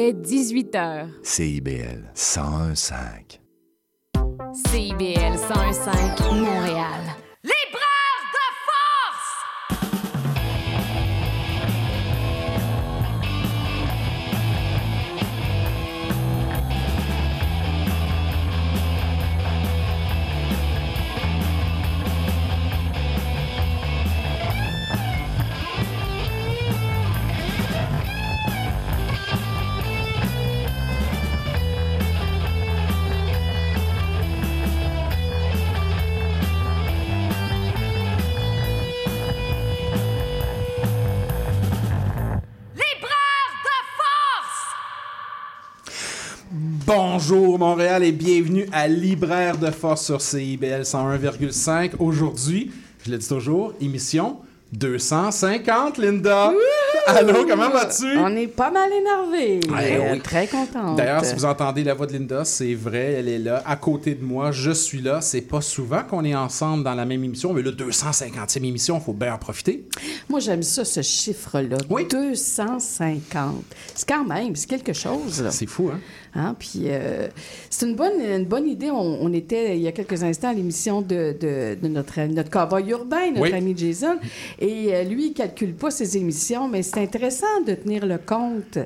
Il est 18 h. CIBL 101.5. CIBL 101.5 Montréal. Bonjour Montréal et bienvenue à Libraire de Force sur CIBL 101,5. Aujourd'hui, je le dis toujours, émission 250, Linda. Allô, comment vas-tu? On est pas mal énervé. Ouais, Euh, oui. Très contente. D'ailleurs, si vous entendez la voix de Linda, c'est vrai, elle est là, à côté de moi, je suis là. C'est pas souvent qu'on est ensemble dans la même émission, mais là, 250e émission, il faut bien en profiter. Moi, j'aime ça, ce chiffre-là. Oui. 250. C'est quand même, c'est quelque chose. C'est fou, hein? Hein? Puis euh, c'est une bonne, une bonne idée. On, on était, il y a quelques instants, à l'émission de, de, de notre, notre cowboy urbain, notre Oui. ami Jason. Et euh, lui, il calcule pas ses émissions, mais c'est intéressant de tenir le compte.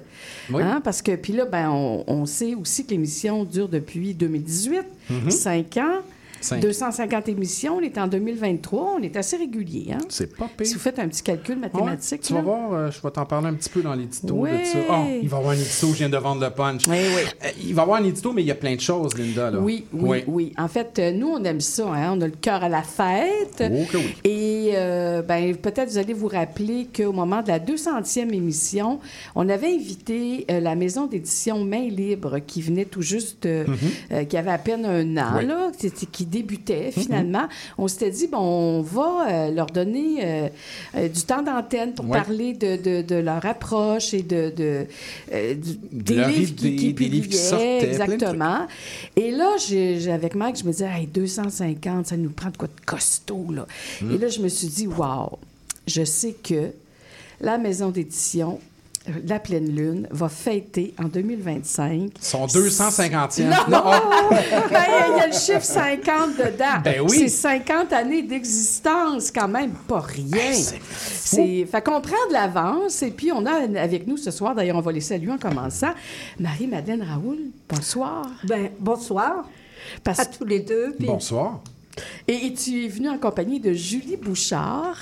Oui. Hein? Parce que, puis là, ben, on, on sait aussi que l'émission dure depuis 2018, Mhm. cinq ans. Cinq. 250 émissions, on est en 2023, on est assez régulier. Hein? C'est pas pire. Si vous faites un petit calcul mathématique. Ouais, tu vas voir, euh, je vais t'en parler un petit peu dans l'édito de ça. Oh, il va y avoir un édito, je viens de vendre le punch. Oui, oui. Euh, il va y avoir un édito, mais il y a plein de choses, Linda. Là. Oui, oui, oui, En fait, euh, nous, on aime ça. hein. On a le cœur à la fête. Oh que oui. Et euh, ben, peut-être vous allez vous rappeler qu'au moment de la 200e émission, on avait invité euh, la maison d'édition Main Libre qui venait tout juste, euh, qui avait à peine un an. Oui. Là, qui débutait finalement. On s'était dit, bon, on va euh, leur donner euh, euh, du temps d'antenne pour Ouais. parler de, de- de leur approche et de, de, des leur livres qui, idée, qui des livres qui sortaient. Exactement. Et là, j'ai, avec Mike, je me disais, hey, 250, ça nous prend de quoi de costaud, là. Hmm. Et là, je me suis dit, wow, je sais que la maison d'édition, La Pleine Lune, va fêter en 2025. Son 250e. Non! Non, oh, Ben, Il y a le chiffre 50 dedans. Ben oui. C'est 50 années d'existence, quand même, pas rien. Ben, c'est C'est Fait qu'on prend de l'avance, et puis on a avec nous ce soir, d'ailleurs, on va les saluer en commençant, Marie-Madeleine Raoul. Bonsoir. Ben, bonsoir Parce- à tous les deux. puis- Bonsoir. Et, et tu es venue en compagnie de Julie Bouchard,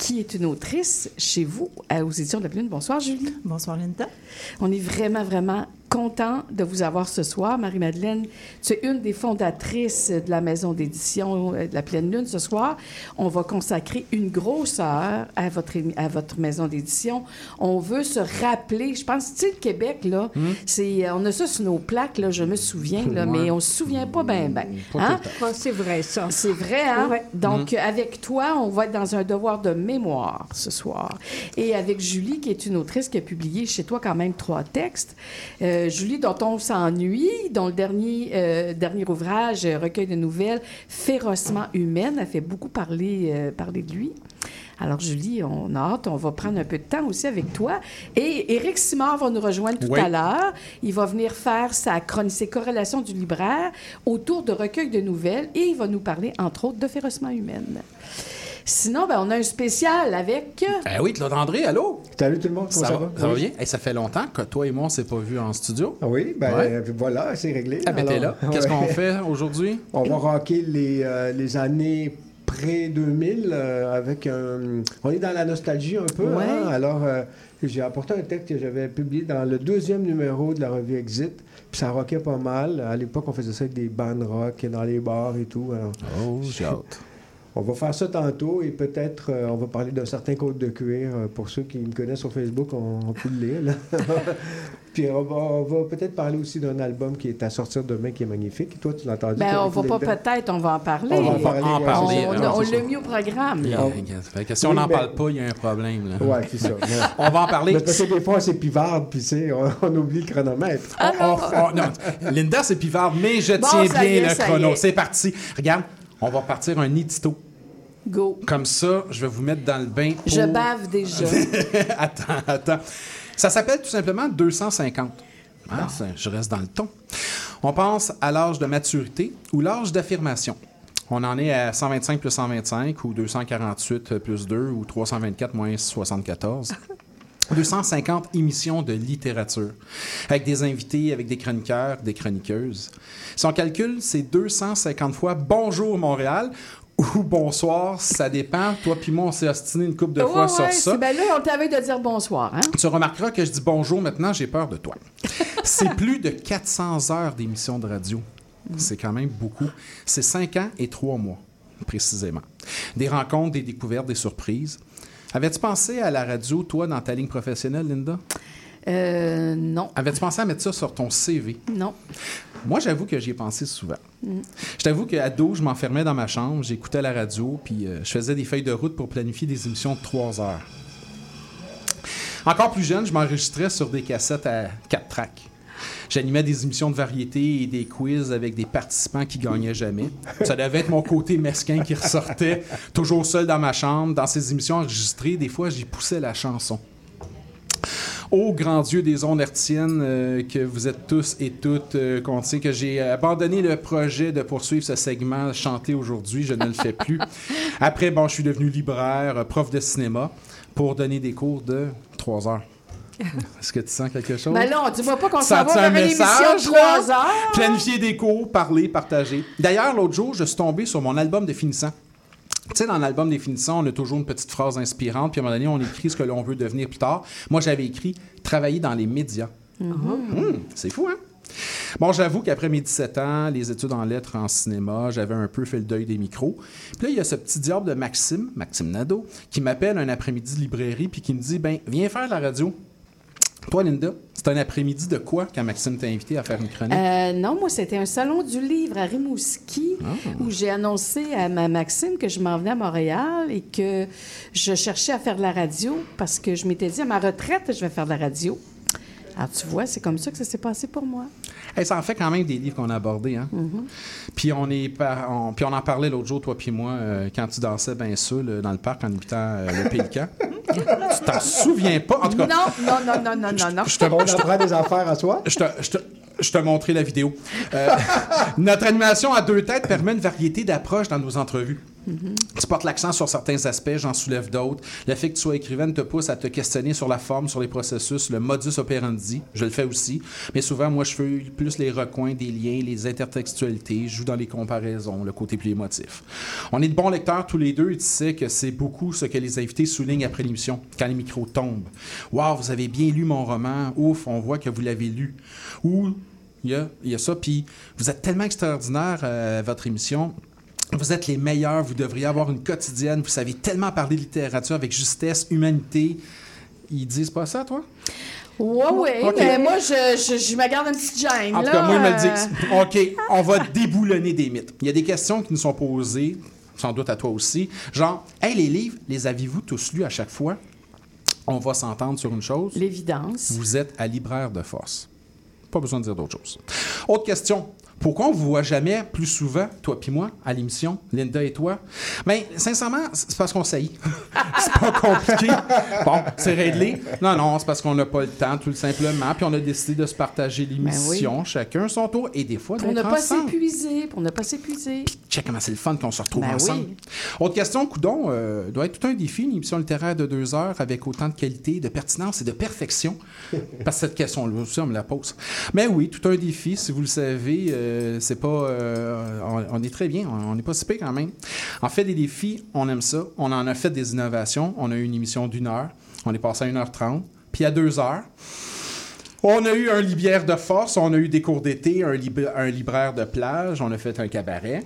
qui est une autrice chez vous, à- aux éditions de la Plume. Bonsoir, Julie. Bonsoir, Linda. On est vraiment, vraiment content de vous avoir ce soir. Marie-Madeleine, tu es une des fondatrices de la maison d'édition euh, de la Pleine Lune. Ce soir, on va consacrer une grosse heure à votre, à votre maison d'édition. On veut se rappeler, je pense, tu sais, le Québec, là, c'est, euh, on a ça sur nos plaques, là, je me souviens, là, mais on se souvient pas bien, bien. Pas Hein? c'est vrai, ça. C'est vrai, hein? Ouais. Donc, Mm. euh, avec toi, on va être dans un devoir de mémoire ce soir. Et avec Julie, qui est une autrice qui a publié chez toi quand même trois textes. Euh, Julie, dont on s'ennuie, dont le dernier, euh, dernier ouvrage, euh, recueil de nouvelles, Férocement humaine, a fait beaucoup parler, euh, parler de lui. Alors, Julie, on a hâte, on va prendre un peu de temps aussi avec toi. Et Éric Simard va nous rejoindre tout Oui. à l'heure. Il va venir faire sa chronique, ses corrélations du libraire autour de recueils de nouvelles et il va nous parler, entre autres, de Férocement humaine. Sinon, ben, on a un spécial avec... Eh oui, Claude André, allô? Salut tout le monde, comment Ça, ça, va, va? ça va bien? Ça fait longtemps que toi et moi, on s'est pas vus en studio. Ah oui, ben Ouais. euh, voilà, c'est réglé. Ah, ben t'es Alors, là. Qu'est-ce ouais. qu'on fait aujourd'hui? On va rocker les, euh, les années pré-2000 avec un... On est dans la nostalgie un peu. Ouais. hein? Alors, euh, j'ai apporté un texte que j'avais publié dans le deuxième numéro de la revue Exit. Puis ça rockait pas mal. À l'époque, on faisait ça avec des bandes rock dans les bars et tout. Alors, Oh, j'ai hâte. On va faire ça tantôt et peut-être euh, on va parler d'un certain code de cuir. Euh, pour ceux qui me connaissent sur Facebook, on, on peut le lire. là. Puis on va, on va peut-être parler aussi d'un album qui est à sortir demain qui est magnifique. Toi, tu l'as entendu? Ben, on va pas peut-être, on va en parler. On va en parler, en ouais, parler, c'est ça. On, l'a mis au programme. Là. si on Oui, n'en mais- parle pas, il y a un problème. Ouais, c'est ça. On va en parler. Mais parce que des fois, c'est pivarde, puis on, on oublie le chronomètre. Ah On- on- non, Linda, c'est pivard, mais je Bon, tiens bien est, le chrono. est. C'est parti. Regarde, on va partir un édito Go. Comme ça, je vais vous mettre dans le bain. Pour... Je bave déjà. attends, attends. Ça s'appelle tout simplement 250. Ah, je reste dans le ton. On pense à l'âge de maturité ou l'âge d'affirmation. On en est à 125 plus 125 ou 248 plus 2 ou 324 moins 74. 250 émissions de littérature, avec des invités, avec des chroniqueurs, des chroniqueuses. Si on calcule, c'est 250 fois Bonjour Montréal ou Bonsoir, ça dépend. Toi puis moi, on s'est ostiné une couple de fois Ouais, sur ça. Ben là, on t'avait de dire bonsoir. Hein? Tu remarqueras que je dis bonjour maintenant, j'ai peur de toi. C'est plus de 400 heures d'émission de radio. C'est quand même beaucoup. C'est 5 ans et 3 mois, précisément. Des rencontres, des découvertes, des surprises. Avais-tu pensé à la radio, toi, dans ta ligne professionnelle, Linda? Euh, non. Avais-tu pensé à mettre ça sur ton CV? Non. Moi, j'avoue que j'y ai pensé souvent. Je t'avoue qu'à dos, je m'enfermais dans ma chambre, j'écoutais la radio, puis euh, je faisais des feuilles de route pour planifier des émissions de 3 heures. Encore plus jeune, je m'enregistrais sur des cassettes à 4 tracks. J'animais des émissions de variété et des quiz avec des participants qui gagnaient jamais. Ça devait être mon côté mesquin qui ressortait, toujours seul dans ma chambre. Dans ces émissions enregistrées, des fois, j'y poussais la chanson. Ô grand Dieu des ondes hertziennes, euh, que vous êtes tous et toutes euh, qu'on que j'ai abandonné le projet de poursuivre ce segment chanté aujourd'hui, je ne le fais plus. Après, bon, je suis devenu libraire, euh, prof de cinéma, pour donner des cours de 3 heures. Est-ce que tu sens quelque chose? Ben non, dis-moi pas qu'on s'en va vers une émission de là? 3 heures? Planifier des cours, parler, partager. D'ailleurs, l'autre jour, je suis tombé sur mon album de finissant. Tu sais, dans l'album des finissants, on a toujours une petite phrase inspirante, puis à un moment donné, on écrit ce que l'on veut devenir plus tard. Moi, j'avais écrit travailler dans les médias. Hum, c'est fou, hein? Bon, j'avoue qu'après mes 17 ans, les études en lettres en cinéma, j'avais un peu fait le deuil des micros. Puis là, il y a ce petit diable de Maxime, Maxime Nadeau, qui m'appelle un après-midi de librairie, puis qui me dit Ben, viens faire de la radio. Toi, Linda, c'est un après-midi de quoi quand Maxime t'a invité à faire une chronique? Euh, non, moi, c'était un salon du livre à Rimouski Ah. où j'ai annoncé à ma Maxime que je m'en venais à Montréal et que je cherchais à faire de la radio parce que je m'étais dit à ma retraite, je vais faire de la radio. Alors, tu vois, c'est comme ça que ça s'est passé pour moi. Hey, ça en fait quand même des livres qu'on a abordés. Hein? Puis, on est par- on, puis on en parlait l'autre jour, toi puis moi, euh, quand tu dansais bien seul euh, dans le parc en habitant euh, le Pélican. tu t'en souviens pas? En tout cas, Non, non, non, non, non, non, non. je te, On apprend des affaires à soi. je te, je te- je te montrais la vidéo. Euh, notre animation à deux têtes permet une variété d'approches dans nos entrevues. Tu portes l'accent sur certains aspects, j'en soulève d'autres. Le fait que tu sois écrivaine te pousse à te questionner sur la forme, sur les processus, le modus operandi. Je le fais aussi. Mais souvent, moi, je fais plus les recoins des liens, les intertextualités. Je joue dans les comparaisons, le côté plus émotif. On est de bons lecteurs tous les deux et tu sais que c'est beaucoup ce que les invités soulignent après l'émission, quand les micros tombent. Waouh, vous avez bien lu mon roman. Ouf, on voit que vous l'avez lu. Ou il y a, ça. Puis vous êtes tellement extraordinaire, euh, votre émission. Vous êtes les meilleurs, vous devriez avoir une quotidienne, vous savez tellement parler de littérature avec justesse, humanité. Ils disent pas ça, toi? Oui, oui, mais moi, je, je, je me garde une petite gêne. En tout cas, moi, ils me le euh, disent. OK, on va déboulonner des mythes. Il y a des questions qui nous sont posées, sans doute à toi aussi. Genre, hey, les livres, les avez-vous tous lus à chaque fois? On va s'entendre sur une chose. L'évidence. Vous êtes à libraire de force. Pas besoin de dire d'autre chose. Autre question. Pourquoi on vous voit jamais plus souvent, toi puis moi, à l'émission, Linda et toi? Bien, sincèrement, c'est parce qu'on saillit. c'est pas compliqué. Bon, c'est réglé. Non, non, c'est parce qu'on n'a pas le temps, tout simplement. Puis on a décidé de se partager l'émission, chacun son tour, et des fois Pour ne pas s'épuiser, pour ne pas s'épuiser. Check comment c'est le fun qu'on se retrouve Ben ensemble. oui. Autre question, Coudon, euh, doit être tout un défi, une émission littéraire de deux heures avec autant de qualité, de pertinence et de perfection? Parce que cette question-là aussi, on me la pose. Mais oui, tout un défi, si vous le savez, euh, c'est pas. euh, on, est très bien, on n'est pas si quand même. En fait, des défis, on aime ça. On en a fait des innovations. On a eu une émission d'une heure. On est passé à 1h30. Puis à deux heures. On a eu un libière de force, on a eu des cours d'été, un, lib- un libraire de plage, on a fait un cabaret.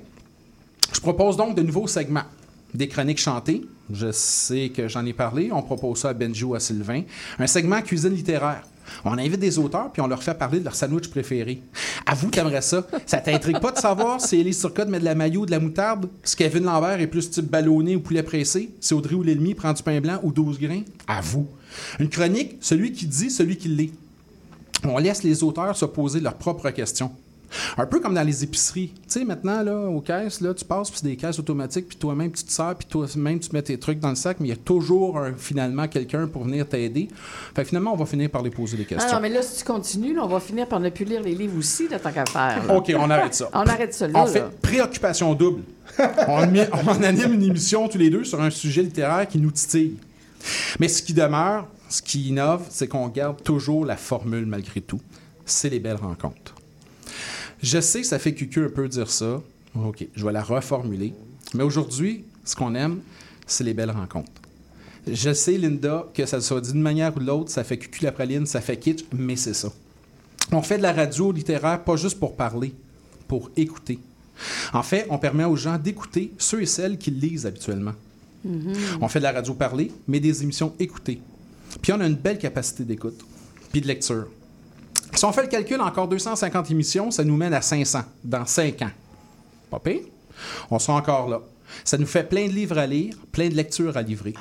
Je propose donc de nouveaux segments. Des chroniques chantées. Je sais que j'en ai parlé. On propose ça à Benji ou à Sylvain. Un segment cuisine littéraire. On invite des auteurs puis on leur fait parler de leur sandwich préféré. Avoue, t'aimerais ça. Ça t'intrigue pas de savoir si Élise Turcotte met de la maillot ou de la moutarde? Si Kevin Lambert est plus type ballonné ou poulet pressé? Si Audrey ou l'ennemi prend du pain blanc ou 12 grains? Avoue. Une chronique, celui qui dit, celui qui l'est. On laisse les auteurs se poser leurs propres questions. Un peu comme dans les épiceries. Tu sais, maintenant, là, aux caisses, là, tu passes, puis c'est des caisses automatiques, puis toi-même, tu te sers, puis toi-même, tu mets tes trucs dans le sac, mais il y a toujours un- finalement quelqu'un pour venir t'aider. Fait que finalement, on va finir par les poser des Ah questions. non, mais là, si tu continues, là, on va finir par ne plus lire les livres aussi, là, tant qu'à faire. là. OK, on arrête ça. On arrête ça là. En fait, préoccupation double. on, met- on en anime une émission tous les deux sur un sujet littéraire qui nous titille. Mais ce qui demeure, ce qui innove, c'est qu'on garde toujours la formule malgré tout. C'est les belles rencontres. Je sais que ça fait cucu un peu dire ça. OK, je vais la reformuler. Mais aujourd'hui, ce qu'on aime, c'est les belles rencontres. Je sais, Linda, que ça soit dit d'une manière ou de l'autre, ça fait cucu la praline, ça fait kitsch, mais c'est ça. On fait de la radio littéraire pas juste pour parler, pour écouter. En fait, on permet aux gens d'écouter ceux et celles qui lisent habituellement. On fait de la radio parler, mais des émissions écoutées. Puis on a une belle capacité d'écoute, puis de lecture. Si on fait le calcul, encore 250 émissions, ça nous mène à 500 dans 5 ans. Pas pire. On sera encore là. Ça nous fait plein de livres à lire, plein de lectures à livrer.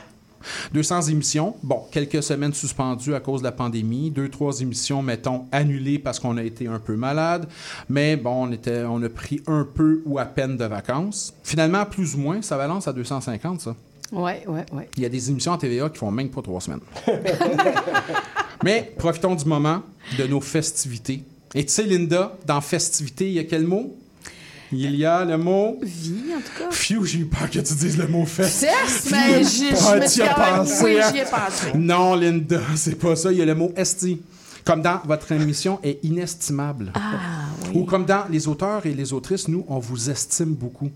200 émissions, bon, quelques semaines suspendues à cause de la pandémie, deux, trois émissions, mettons, annulées parce qu'on a été un peu malade, mais bon, on, était, on a pris un peu ou à peine de vacances. Finalement, plus ou moins, ça balance à 250, ça. Oui, oui, oui. Il y a des émissions en TVA qui font même pas trois semaines. Mais profitons du moment de nos festivités. Et tu sais, Linda, dans festivités, il y a quel mot? Il y a le mot. Vie, en tout cas. Phew, j'ai eu peur que tu dises le mot fest. Certes, mais j'y- pensé, Oui, j'y ai pensé. Non, Linda, c'est pas ça. Il y a le mot esti. Comme dans votre émission est inestimable. Ah, Ou oui. comme dans les auteurs et les autrices, nous, on vous estime beaucoup.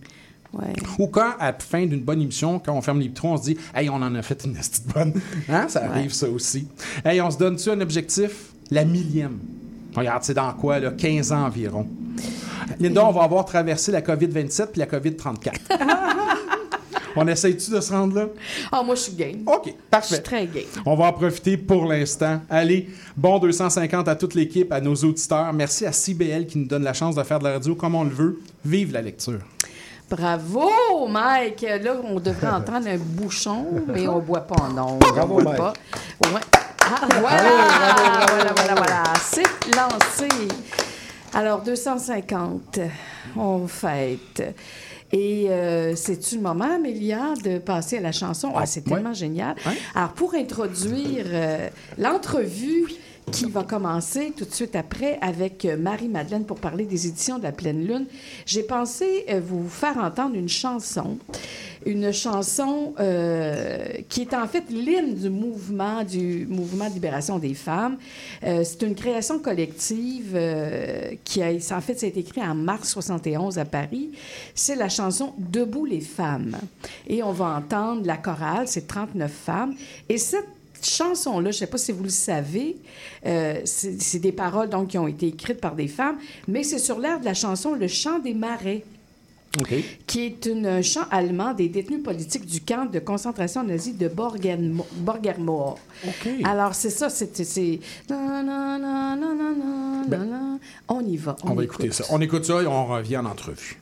Ouais. Ou quand, à la fin d'une bonne émission, quand on ferme les vitrons, on se dit Hey, on en a fait une petite bonne. Hein? Ça arrive, ça aussi. Hey, on se donne-tu un objectif? La millième. Regarde, c'est dans quoi, là? 15 ans environ. Linda, on va avoir traversé la COVID-27 puis la COVID-34. on essaye-tu de se rendre là? Ah, moi, je suis game. OK, Je suis parfait. très game. On va en profiter pour l'instant. Allez, bon 250 à toute l'équipe, à nos auditeurs. Merci à CBL qui nous donne la chance de faire de la radio comme on le veut. Vive la lecture. Bravo, Mike! Là, on devrait entendre un bouchon, mais on ne boit pas en ondes. Bravo, on boit Mike. pas. Ouais. Ah, voilà, voilà, voilà, voilà. C'est lancé. Alors, 250, on fête. Et euh, c'est-tu le moment, Amélia, de passer à la chanson? Ah, c'est ouais. tellement génial. Ouais. Alors, pour introduire euh, l'entrevue qui va commencer tout de suite après avec euh, Marie-Madeleine pour parler des éditions de la Pleine Lune, j'ai pensé euh, vous faire entendre une chanson. Une chanson euh, qui est en fait l'hymne du mouvement, du mouvement de libération des femmes. C'est une création collective qui a, en fait, été écrit en mars 71 à Paris. C'est la chanson Debout les femmes. Et on va entendre la chorale, c'est 39 femmes. Et cette chanson-là, je ne sais pas si vous le savez, euh, c'est des paroles donc, qui ont été écrites par des femmes, mais c'est sur l'air de la chanson Le chant des marais qui est une- un chant allemand des détenus politiques du camp de concentration nazi de Borgermoor. OK. Alors, c'est ça, c'est... On y va. On va écoute. écouter ça. On écoute ça et on revient en entrevue.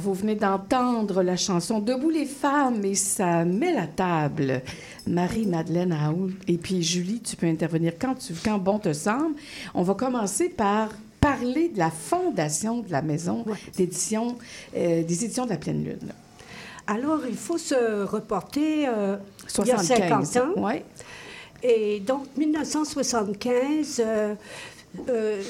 Vous venez d'entendre la chanson Debout les femmes et ça met la table. Marie-Madeleine Raoul et puis Julie, tu peux intervenir quand, tu, quand bon te semble. On va commencer par parler de la fondation de la maison d'édition, euh, des éditions de la Pleine Lune. Alors, il faut se reporter euh, il y a 50 ans. Ouais. Et donc, 1975, euh, euh,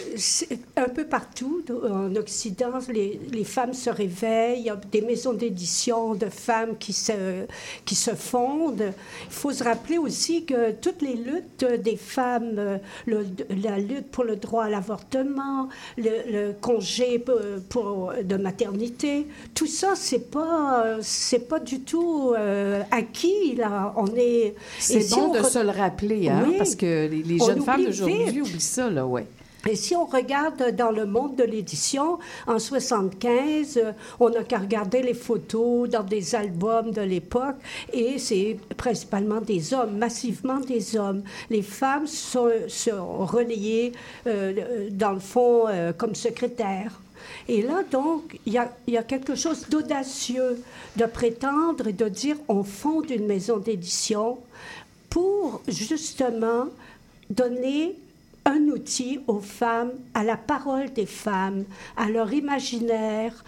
un peu partout en Occident, les, les femmes se réveillent. Des maisons d'édition de femmes qui se, qui se fondent. Il faut se rappeler aussi que toutes les luttes des femmes, euh, le- la lutte pour le droit à l'avortement, le, le congé pour, pour- de maternité, tout ça, c'est pas, c'est pas du tout euh, acquis. Là. On est. C'est bon on de re- se le rappeler, hein, Oui. parce que les, les jeunes femmes d'aujourd'hui oublient ça, là, ouais. Et si on regarde dans le monde de l'édition, en 75, euh, on n'a qu'à regarder les photos dans des albums de l'époque, et c'est principalement des hommes, massivement des hommes. Les femmes sont, relayées, euh, dans le fond, euh, comme secrétaires. Et là, donc, il y y a quelque chose d'audacieux de prétendre et de dire on fonde une maison d'édition pour justement donner un outil aux femmes, à la parole des femmes, à leur imaginaire.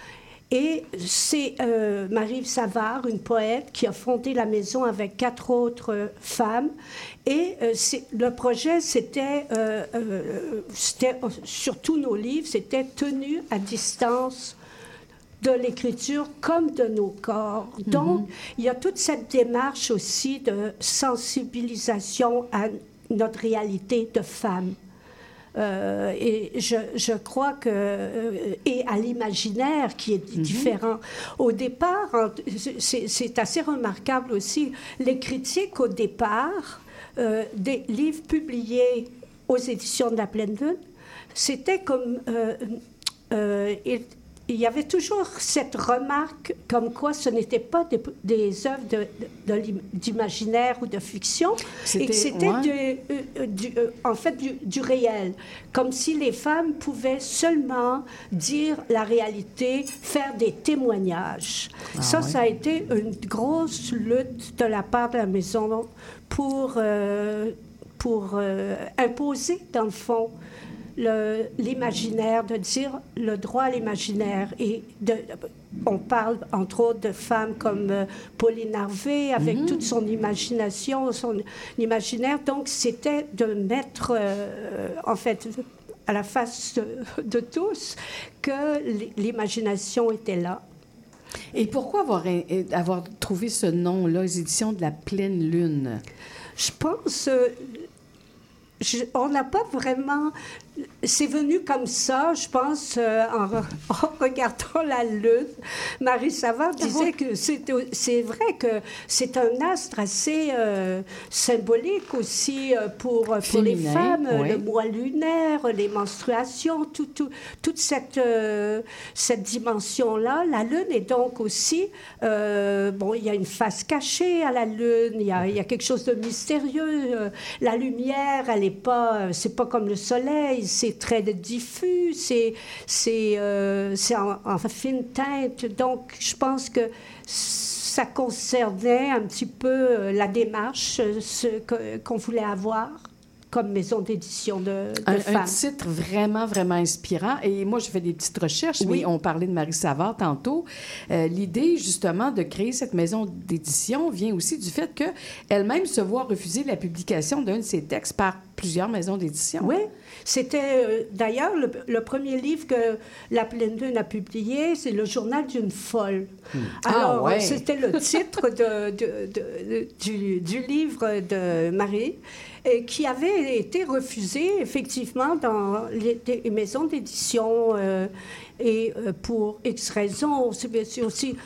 Et c'est euh, Marie Savard, une poète, qui a fondé la maison avec quatre autres euh, femmes. Et euh, le projet, c'était, euh, euh, c'était, sur tous nos livres, c'était tenu à distance de l'écriture comme de nos corps. Donc, il y a toute cette démarche aussi de sensibilisation à notre réalité de femme. Euh, et je, je crois que euh, et à l'imaginaire qui est différent. Au départ, c'est assez remarquable aussi les critiques au départ euh, des livres publiés aux éditions de la Pleine Lune. C'était comme il, il y avait toujours cette remarque comme quoi ce n'était pas des, des œuvres de- de- de l'im- d'imaginaire ou de fiction, et que C'était- ouais. euh, euh, en fait du, du réel, comme si les femmes pouvaient seulement dire la réalité, faire des témoignages. Ah ça, ça a été une grosse lutte de la part de la maison pour, euh, pour imposer, dans le fond, l'imaginaire, de dire le droit à l'imaginaire. Et de, on parle entre autres de femmes comme euh, Pauline Harvey, avec Mhm. toute toute son imagination, son imaginaire. Donc, c'était de mettre, euh, en fait, à la face de, de tous, que l'i- l'imagination était là. Et pourquoi avoir, avoir trouvé ce nom-là, les éditions de la pleine lune? Je pense, euh, je- on n'a pas vraiment. C'est venu comme ça, je pense, euh, en, re- en regardant la lune. Marie Savard disait que c'est vrai que c'est un astre assez euh, symbolique aussi euh, pour, pour les femmes, oui. le mois lunaire, les menstruations, tout, tout- toute cette, cette dimension-là. La Lune est donc aussi, bon, il y a une face cachée à la Lune, il y a, y a quelque chose de mystérieux. la lumière, elle n'est pas, c'est pas comme le Soleil, c'est très diffus, c'est, c'est, euh, c'est en, en fine teinte. Donc, je pense que ça concernait un petit peu euh, la démarche euh, ce qu'on voulait avoir comme maison d'édition de, de Un, un femmes. titre vraiment, vraiment inspirant. Et moi, je fais des petites recherches, Oui. mais on parlait de Marie Savard tantôt. Euh, L'idée, justement, de créer cette maison d'édition vient aussi du fait qu'elle-même se voit refuser la publication d'un de ses textes par plusieurs maisons d'édition. Oui, c'était euh, d'ailleurs le, le premier livre que La Pleine Lune a publié, c'est Le Journal d'une folle. Ah, Alors, ouais. c'était le titre de, de- de- du, du livre de Marie, et qui avait été refusé effectivement dans les, les maisons d'édition euh, et euh, pour X raisons. aussi.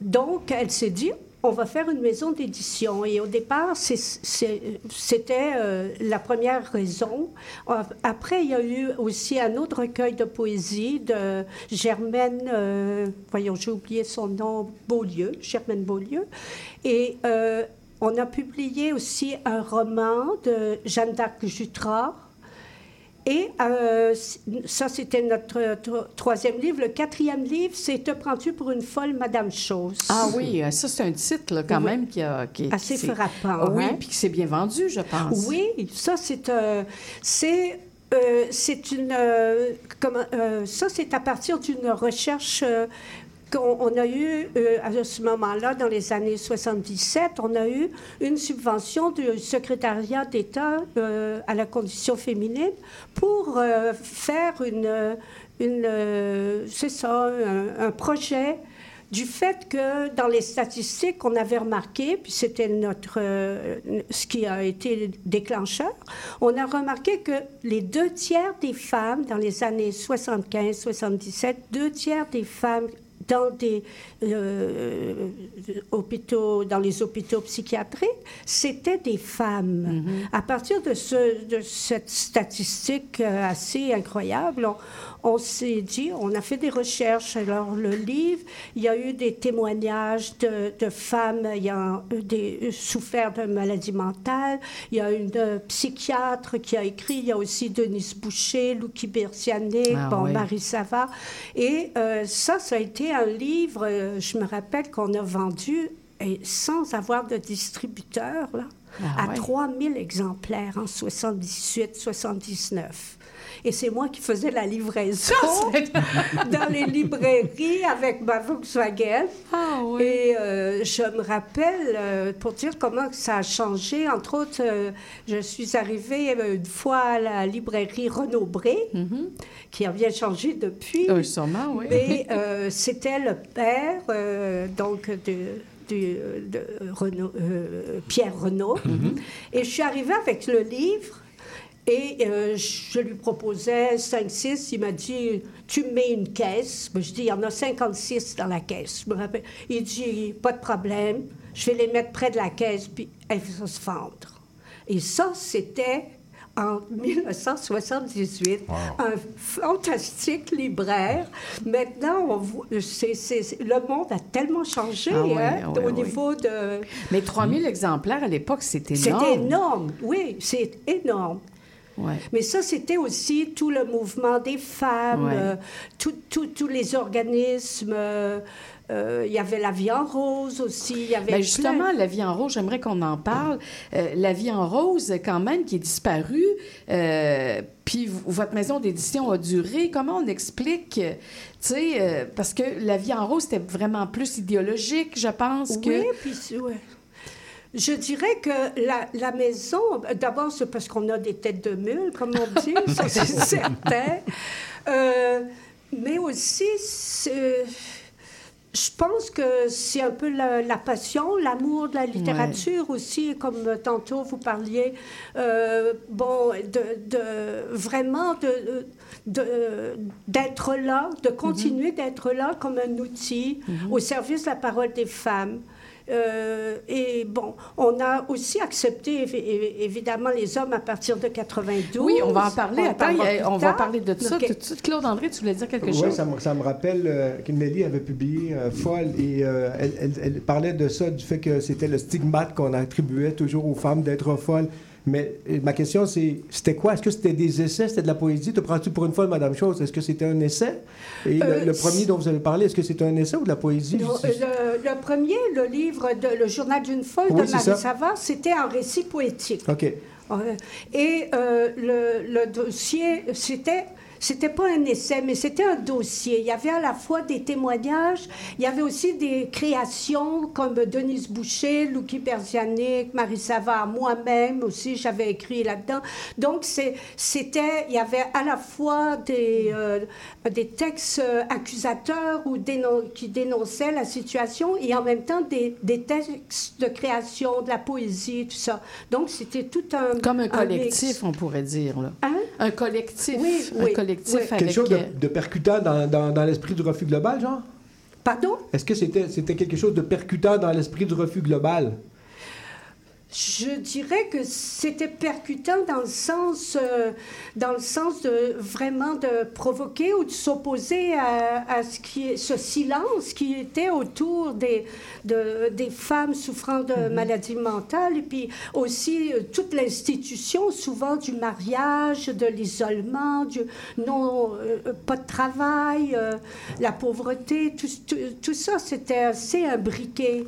Donc, elle s'est dit, on va faire une maison d'édition. Et au départ, c'était euh, la première raison. Euh, Après, il y a eu aussi un autre recueil de poésie de Germaine, euh, voyons, j'ai oublié son nom, Beaulieu, Germaine Beaulieu. Et on a publié aussi un roman de Jeanne d'Arc Jutras. Et euh, ça, c'était notre tro- troisième livre. Le quatrième livre, c'est Te prends-tu pour une folle Madame Chose? Ah oui, euh, ça, c'est un titre, là, quand Oui. même, qui a... Qui, Assez frappant, Oui, hein? puis qui s'est bien vendu, je pense. Oui, ça c'est euh, c'est euh, c'est une ça c'est à partir d'une recherche on a eu euh, à ce moment-là dans les années 77, on a eu une subvention du secrétariat d'État euh, à la condition féminine pour euh, faire une c'est un, projet du fait que dans les statistiques, on avait remarqué, puis c'était notre ce qui a été déclencheur, on a remarqué que les deux tiers des femmes dans les années 75-77, deux tiers des femmes dans des euh, hôpitaux, dans les hôpitaux psychiatriques, c'était des femmes. À partir de, ce, de cette statistique euh, assez incroyable, on, on s'est dit, on a fait des recherches. Alors, le livre, il y a eu des témoignages de, de femmes ayant des, souffert de maladies mentales. Il y a une euh, psychiatre qui a écrit. Il y a aussi Denise Boucher, Louki Bersiané, Ah bon, oui. Marie Sava. Et euh, ça, ça a été un livre, euh, je me rappelle qu'on a vendu et sans avoir de distributeur, là, Ah à ouais. 3000 exemplaires en 78-79. Et c'est moi qui faisais la livraison dans les librairies avec ma Volkswagen. Ah oui. Et euh, je me rappelle, euh, pour dire comment ça a changé, entre autres, euh, je suis arrivée une fois à la librairie Renaud-Bré, qui a bien changé depuis. Euh, sûrement, oui. Mais c'était le père, donc, de, de- de Renaud- euh, Pierre Renaud. Et je suis arrivée avec le livre. Et euh, je lui proposais 5-6. Il m'a dit Tu me mets une caisse. Ben, je dis Il y en a 56 dans la caisse. Je me rappelle. Il dit Pas de problème. Je vais les mettre près de la caisse, puis elles vont se vendre. Et ça, c'était en 1978. Un fantastique libraire. Maintenant, on voit- c'est- c'est- c'est- le monde a tellement changé Ah oui, hein, ah oui, au oui. niveau de. Mais 3000 exemplaires à l'époque, c'était énorme. C'était énorme, oui, c'est énorme. Ouais. Mais ça, c'était aussi tout le mouvement des femmes, Ouais. euh, tous les organismes. euh, euh, Il y avait la vie en rose aussi. Il y avait Ben justement, plein- la vie en rose, j'aimerais qu'on en parle. Euh, la vie en rose, quand même, qui est disparue. euh, puis votre maison d'édition a duré. Comment on explique, tu sais, parce que la vie en rose, c'était vraiment plus idéologique, je pense que. Oui, puis ouais. Je dirais que la, la maison, d'abord, c'est parce qu'on a des têtes de mule, comme on dit, ça c'est certain. Euh, mais aussi, je pense que c'est un peu la, la passion, l'amour de la littérature aussi, comme tantôt vous parliez, euh, bon, de, de- vraiment de, de- d'être là, de continuer d'être là comme un outil au service de la parole des femmes. Euh, et bon, on a aussi accepté évi- évi- évidemment les hommes à partir de 92. Oui, on va en parler. On Attends, a- va parler de ça tout de suite. Claude André, tu voulais dire quelque Oui, chose? ça me, ça me rappelle euh, que Nelly avait publié euh, Folle et euh, elle, elle- elle parlait de ça, du fait que c'était le stigmate qu'on attribuait toujours aux femmes d'être folles. Mais ma question, c'est c'était quoi? Est-ce que c'était des essais? C'était de la poésie? Te prends-tu pour une folle, Madame Chose? Est-ce que c'était un essai? Et le- Euh, le, premier dont vous avez parlé, est-ce que c'est un essai ou de la poésie? Non, euh, le, le premier, le livre de Le journal d'une folle Oui, de Marie ça. Savard, c'était un récit poétique. OK. Euh, Et euh, le, le dossier, c'était. C'était pas un essai, mais c'était un dossier. Il y avait à la fois des témoignages, il y avait aussi des créations comme Denise Boucher, Louki Persianic, Marie Savard, moi-même aussi, j'avais écrit là-dedans. Donc, c'était, il y avait à la fois des, euh, des textes euh, accusateurs ou dénon- qui dénonçaient la situation et en même temps des, des textes de création, de la poésie, tout ça. Donc, c'était tout un. Comme un collectif, on pourrait dire. Là. Hein? Un collectif. Oui, un collectif oui. avec... Quelque chose de, euh, de percutant dans, dans- dans l'esprit du refus global, genre? Pardon? Est-ce que c'était c'était quelque chose de percutant dans l'esprit du refus global? Je dirais que c'était percutant dans le sens, euh, dans le sens de vraiment de provoquer ou de s'opposer à, à ce qui est, ce silence qui était autour des, de- des femmes souffrant de maladies mentales et puis aussi euh, toute l'institution souvent du mariage, de l'isolement, du non, euh, pas de travail, euh, la pauvreté, tout, tout, tout ça c'était assez imbriqué.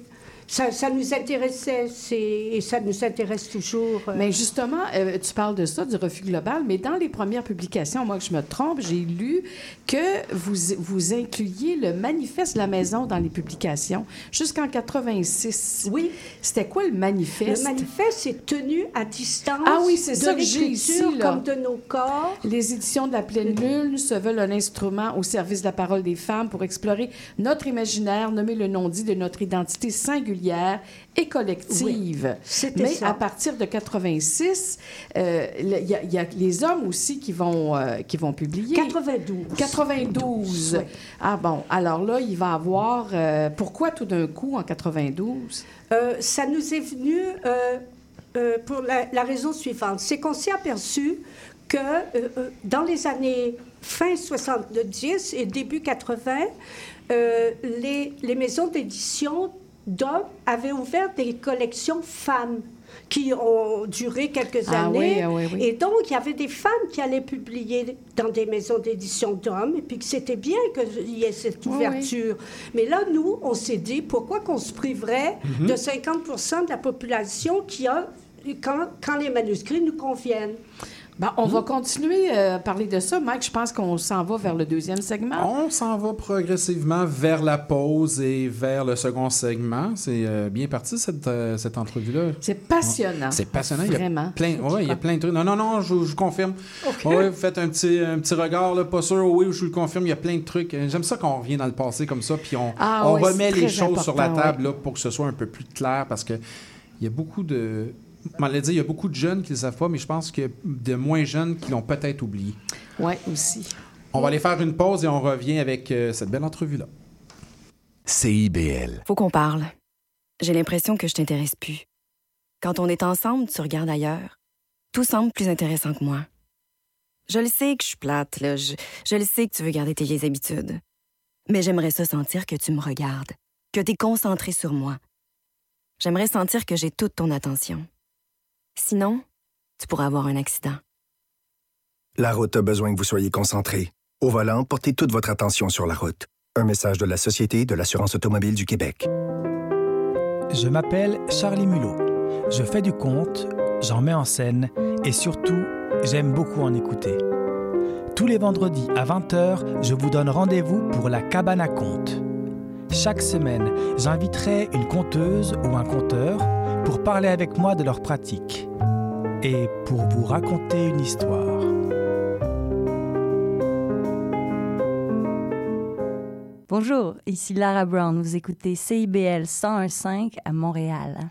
Ça, ça nous intéressait et ça nous intéresse toujours. euh. Mais justement, euh, tu parles de ça, du refus global, mais dans les premières publications, moi que je me trompe, j'ai lu que vous, vous incluiez le manifeste de la maison dans les publications jusqu'en 86. Oui. C'était quoi le manifeste? Le manifeste est tenu à distance Ah oui, c'est de ça que j'ai ici, là. comme de nos corps. Les éditions de la pleine lune se veulent un instrument au service de la parole des femmes pour explorer notre imaginaire, nommer le non-dit de notre identité singulière et collective. Mais ça. à partir de 86, euh, il y, a- y les hommes aussi qui vont, euh, qui vont publier. 92. 92. Oui. Ah bon, alors là, il va avoir... euh, pourquoi tout d'un coup en 92? Euh, ça nous est venu pour la, la raison suivante. C'est qu'on s'est aperçu que dans les années fin 70 et début 80, euh, les, les maisons d'édition d'hommes avaient ouvert des collections femmes qui ont duré quelques Ah années. oui, ah oui, oui. Et donc, il y avait des femmes qui allaient publier dans des maisons d'édition d'hommes, et puis que c'était bien qu'il y ait cette Oui, oui. ouverture. Mais là, nous, on s'est dit, pourquoi qu'on se priverait Mhm. de 50% de la population qui a, quand, quand les manuscrits nous conviennent? Ben, on va continuer euh, à parler de ça. Mike, je pense qu'on s'en va vers le deuxième segment. On s'en va progressivement vers la pause et vers le second segment. C'est euh, bien parti, cette, euh, cette entrevue-là. C'est passionnant. C'est passionnant. Il y a Vraiment. plein, ouais, il y a plein de trucs. Non, non, non, je, je confirme. Ouais, vous faites un petit, un petit regard, là, pas sûr. Oui, je vous le confirme, il y a plein de trucs. J'aime ça qu'on revient dans le passé comme ça, puis on, Ah on remet les choses sur la table là, pour que ce soit un peu plus clair, parce que il y a beaucoup de... Dire, il y a beaucoup de jeunes qui ne le savent pas, mais je pense qu'il y a de moins jeunes qui l'ont peut-être oublié. Oui, aussi. On va aller faire une pause et on revient avec euh, cette belle entrevue-là. CIBL. Faut qu'on parle. J'ai l'impression que je t'intéresse plus. Quand on est ensemble, tu regardes ailleurs. Tout semble plus intéressant que moi. Je le sais que je suis plate, là. Je, je le sais que tu veux garder tes vieilles habitudes. Mais j'aimerais ça sentir que tu me regardes, que tu es concentré sur moi. J'aimerais sentir que j'ai toute ton attention. Sinon, tu pourrais avoir un accident. La route a besoin que vous soyez concentré. Au volant, portez toute votre attention sur la route. Un message de la Société de l'assurance automobile du Québec. Je m'appelle Charlie Mulot. Je fais du conte, j'en mets en scène et surtout, j'aime beaucoup en écouter. Tous les vendredis à 20h, je vous donne rendez-vous pour la cabane à contes. Chaque semaine, j'inviterai une conteuse ou un conteur pour parler avec moi de leur pratique et pour vous raconter une histoire. Bonjour, ici Lara Brown. Vous écoutez CIBL 101.5 à Montréal.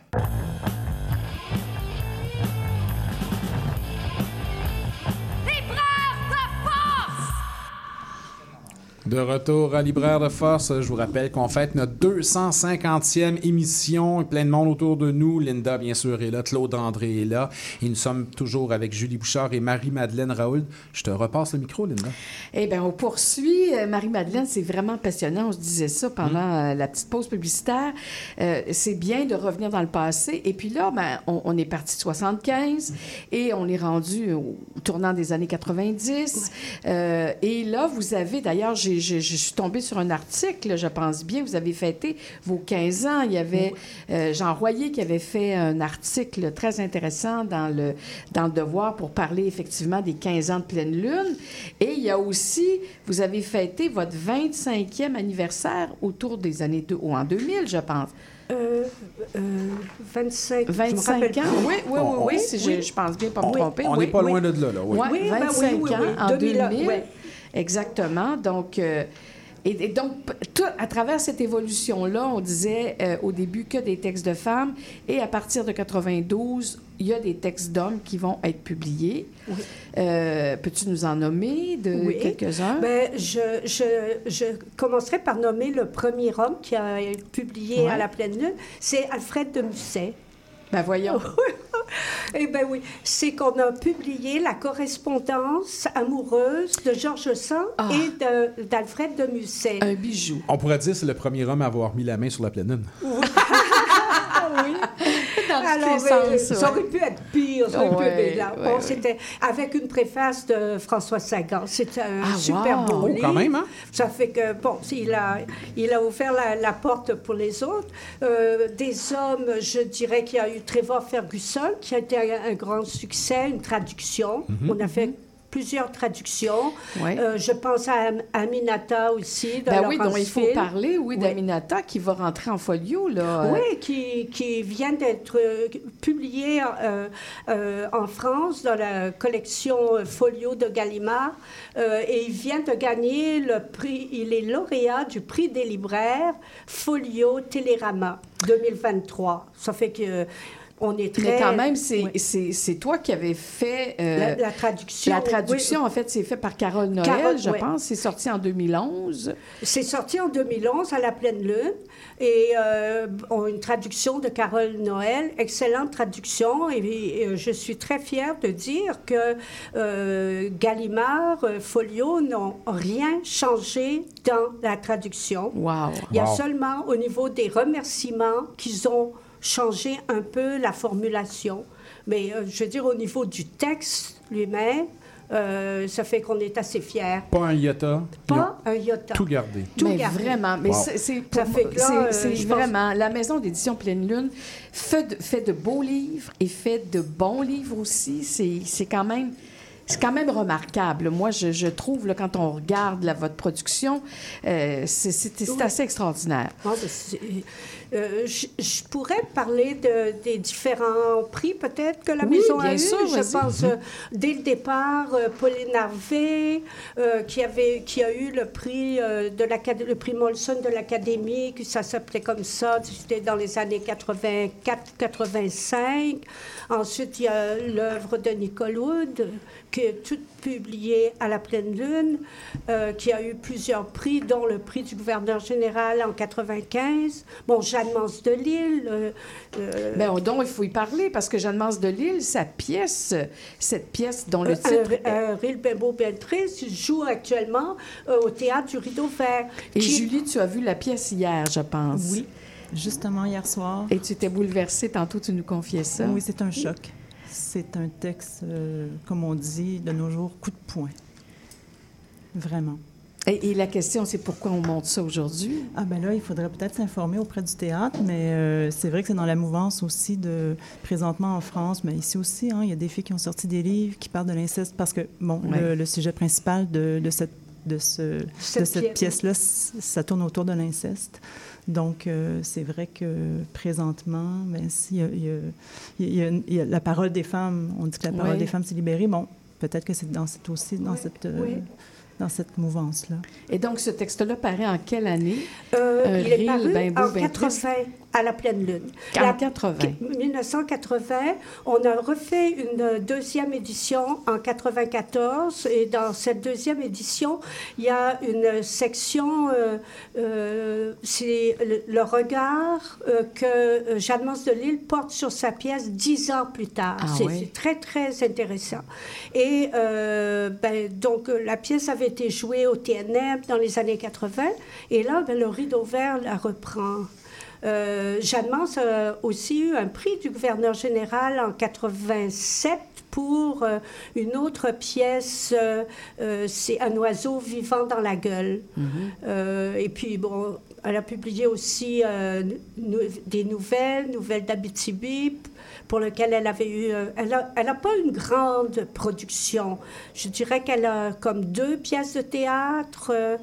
De retour à Libraire de Force, je vous rappelle qu'on fête notre 250e émission. Plein de monde autour de nous. Linda, bien sûr, est là. Claude André est là. Et nous sommes toujours avec Julie Bouchard et Marie-Madeleine Raoul. Je te repasse le micro, Linda. Eh bien, on poursuit. Euh, Marie-Madeleine, c'est vraiment passionnant. On se disait ça pendant euh, la petite pause publicitaire. Euh, c'est bien de revenir dans le passé. Et puis là, ben, on, on est parti de 75 et on est rendu au tournant des années 90. Euh, et là, vous avez, d'ailleurs, j'ai- j'ai- je suis tombée sur un article, je pense bien, vous avez fêté vos 15 ans. Il y avait euh, Jean Royer qui avait fait un article très intéressant dans le, dans le Devoir pour parler effectivement des 15 ans de pleine lune. Et il y a aussi, vous avez fêté votre 25e anniversaire autour des années deux, ou en 2000, je pense. Euh, euh, 25, je me 25 rappelle ans? plus. Oui, oui, oui, oui, oui, si oui. je, je pense bien pas me On- tromper. on oui. n'est pas oui. loin de là, là. Oui. Ouais, Oui, ben 25 oui, oui, ans oui, en 2000, 2000. Exactement. Donc, euh, et, et donc, tout, à travers cette évolution-là, on disait euh, au début que des textes de femmes, et à partir de 92, il y a des textes d'hommes qui vont être publiés. Euh, Peux-tu nous en nommer de Oui. quelques-uns? Ben, je, je, je commencerai par nommer le premier homme qui a publié Ouais. à la pleine lune. C'est Alfred de Musset. Ben voyons. Eh bien oui, c'est qu'on a publié la correspondance amoureuse de Georges Sand Ah. et d'Alfred de Musset. Un bijou. On pourrait dire que c'est le premier homme à avoir mis la main sur la pleine lune. Dans tous Alors, les euh, sens, ça ouais. aurait pu être pire. ça aurait pu Ouais, être- là, ouais, bon, ouais. C'était avec une préface de François Sagan. C'est un Ah, super wow. beau Oh, livre. quand même, hein? Ça fait que, bon, il a, il a ouvert la, la porte pour les autres. Euh, des hommes, je dirais qu'il y a eu Trevor Ferguson, qui a été un, un grand succès, une traduction. Mhm. On a fait plusieurs traductions. Ouais. Euh, je pense à Am- Aminata aussi, de Ben oui, dont il faut Phil. parler, oui, d'Aminata qui va rentrer en folio, là. euh, Oui, qui, qui vient d'être euh, publié en France dans la collection Folio de Gallimard. Et il vient de gagner le prix, il est lauréat du prix des libraires Folio Télérama 2023. Ça fait que on est très... Mais quand même, c'est Oui. toi qui avais fait... euh, La, la traduction. la traduction, oui. en fait, c'est fait par Carole Noël, Carole, je ouais. pense. C'est sorti en 2011. C'est sorti en 2011 à la pleine lune et euh, une traduction de Carole Noël, excellente traduction et, et, euh, je suis très fière de dire que euh, Gallimard, Folio n'ont rien changé dans la traduction. Wow. Il y a Wow. seulement au niveau des remerciements qu'ils ont changé un peu la formulation. Mais euh, je veux dire, au niveau du texte lui-même, euh, ça fait qu'on est assez fiers. Pas un iota. Pas un iota. tout gardé. Tout mais gardé. vraiment, mais Wow. c'est- euh, pense- vraiment la maison d'édition Pleine Lune fait de, fait de beaux livres et fait de bons livres aussi. C'est c'est quand même c'est quand même remarquable. Moi, je, je trouve là, quand on regarde la, votre production, euh, c'est Oui. assez extraordinaire. Ah, c'est- euh, je, je pourrais parler de- des différents prix peut-être que la Oui, maison a eu. sûr, je pense euh, dès le départ, euh, Pauline Harvey, qui avait qui a eu le prix de le prix Molson de l'Académie, que ça s'appelait comme ça. C'était dans les années 84-85. Ensuite, il y a l'œuvre de Nicole Wood, qui est toute publiée à la pleine lune, qui a eu plusieurs prix, dont le prix du gouverneur général en 95. Bon, Jeanne Mance de Lille. euh, euh, Ben, donc, il faut y parler parce que Jeanne-Mance de Lille, sa pièce, cette pièce dont le titre un, un Ril Bembo Beltrice joue actuellement euh, au théâtre du Rideau Vert. Et qui- Julie, tu as vu la pièce hier, je pense. Oui, justement hier soir. Et tu étais bouleversée, tantôt tu nous confiais ça. Oui, c'est un choc. C'est un texte, euh, comme on dit de nos jours, coup de poing. Vraiment. Et, et la question, c'est pourquoi on monte ça aujourd'hui? Ah ben là, il faudrait peut-être s'informer auprès du théâtre, mais euh, c'est vrai que c'est dans la mouvance aussi de présentement en France, mais ici aussi, hein, il y a des filles qui ont sorti des livres qui parlent de l'inceste parce que bon, Ouais. le, le sujet principal de, de cette de ce Cette de cette pièce. pièce-là, c- ça tourne autour de l'inceste. Donc euh, c'est vrai que présentement, ben, a la parole des femmes, on dit que la parole des femmes s'est libérée. Bon, peut-être que c'est dans cette aussi dans Oui, cette euh, oui. Dans cette mouvance-là. Et donc, ce texte-là paraît en quelle année? Euh, Un il est paru ben beau, en ben 80 à la pleine lune. En La- 80. 1980, on a refait une deuxième édition en 94 et dans cette deuxième édition, il y a une section, euh, euh, c'est le, le regard euh, que Jeanne-Mance de Lille porte sur sa pièce dix ans plus tard. Ah c'est oui. très, très intéressant. Et ben, donc, la pièce avait été jouée au TNM dans les années 80 et là, ben, le rideau vert la reprend. Euh, Jeanne Mance a aussi eu un prix du gouverneur général en 87 pour euh, une autre pièce, euh, euh, c'est Un oiseau vivant dans la gueule. Euh, et puis, bon, elle a publié aussi euh, nou- des nouvelles, nouvelles d'Abitibi, pour lesquelles elle avait eu... euh, elle n'a elle a pas une grande production. Je dirais qu'elle a comme deux pièces de théâtre, euh,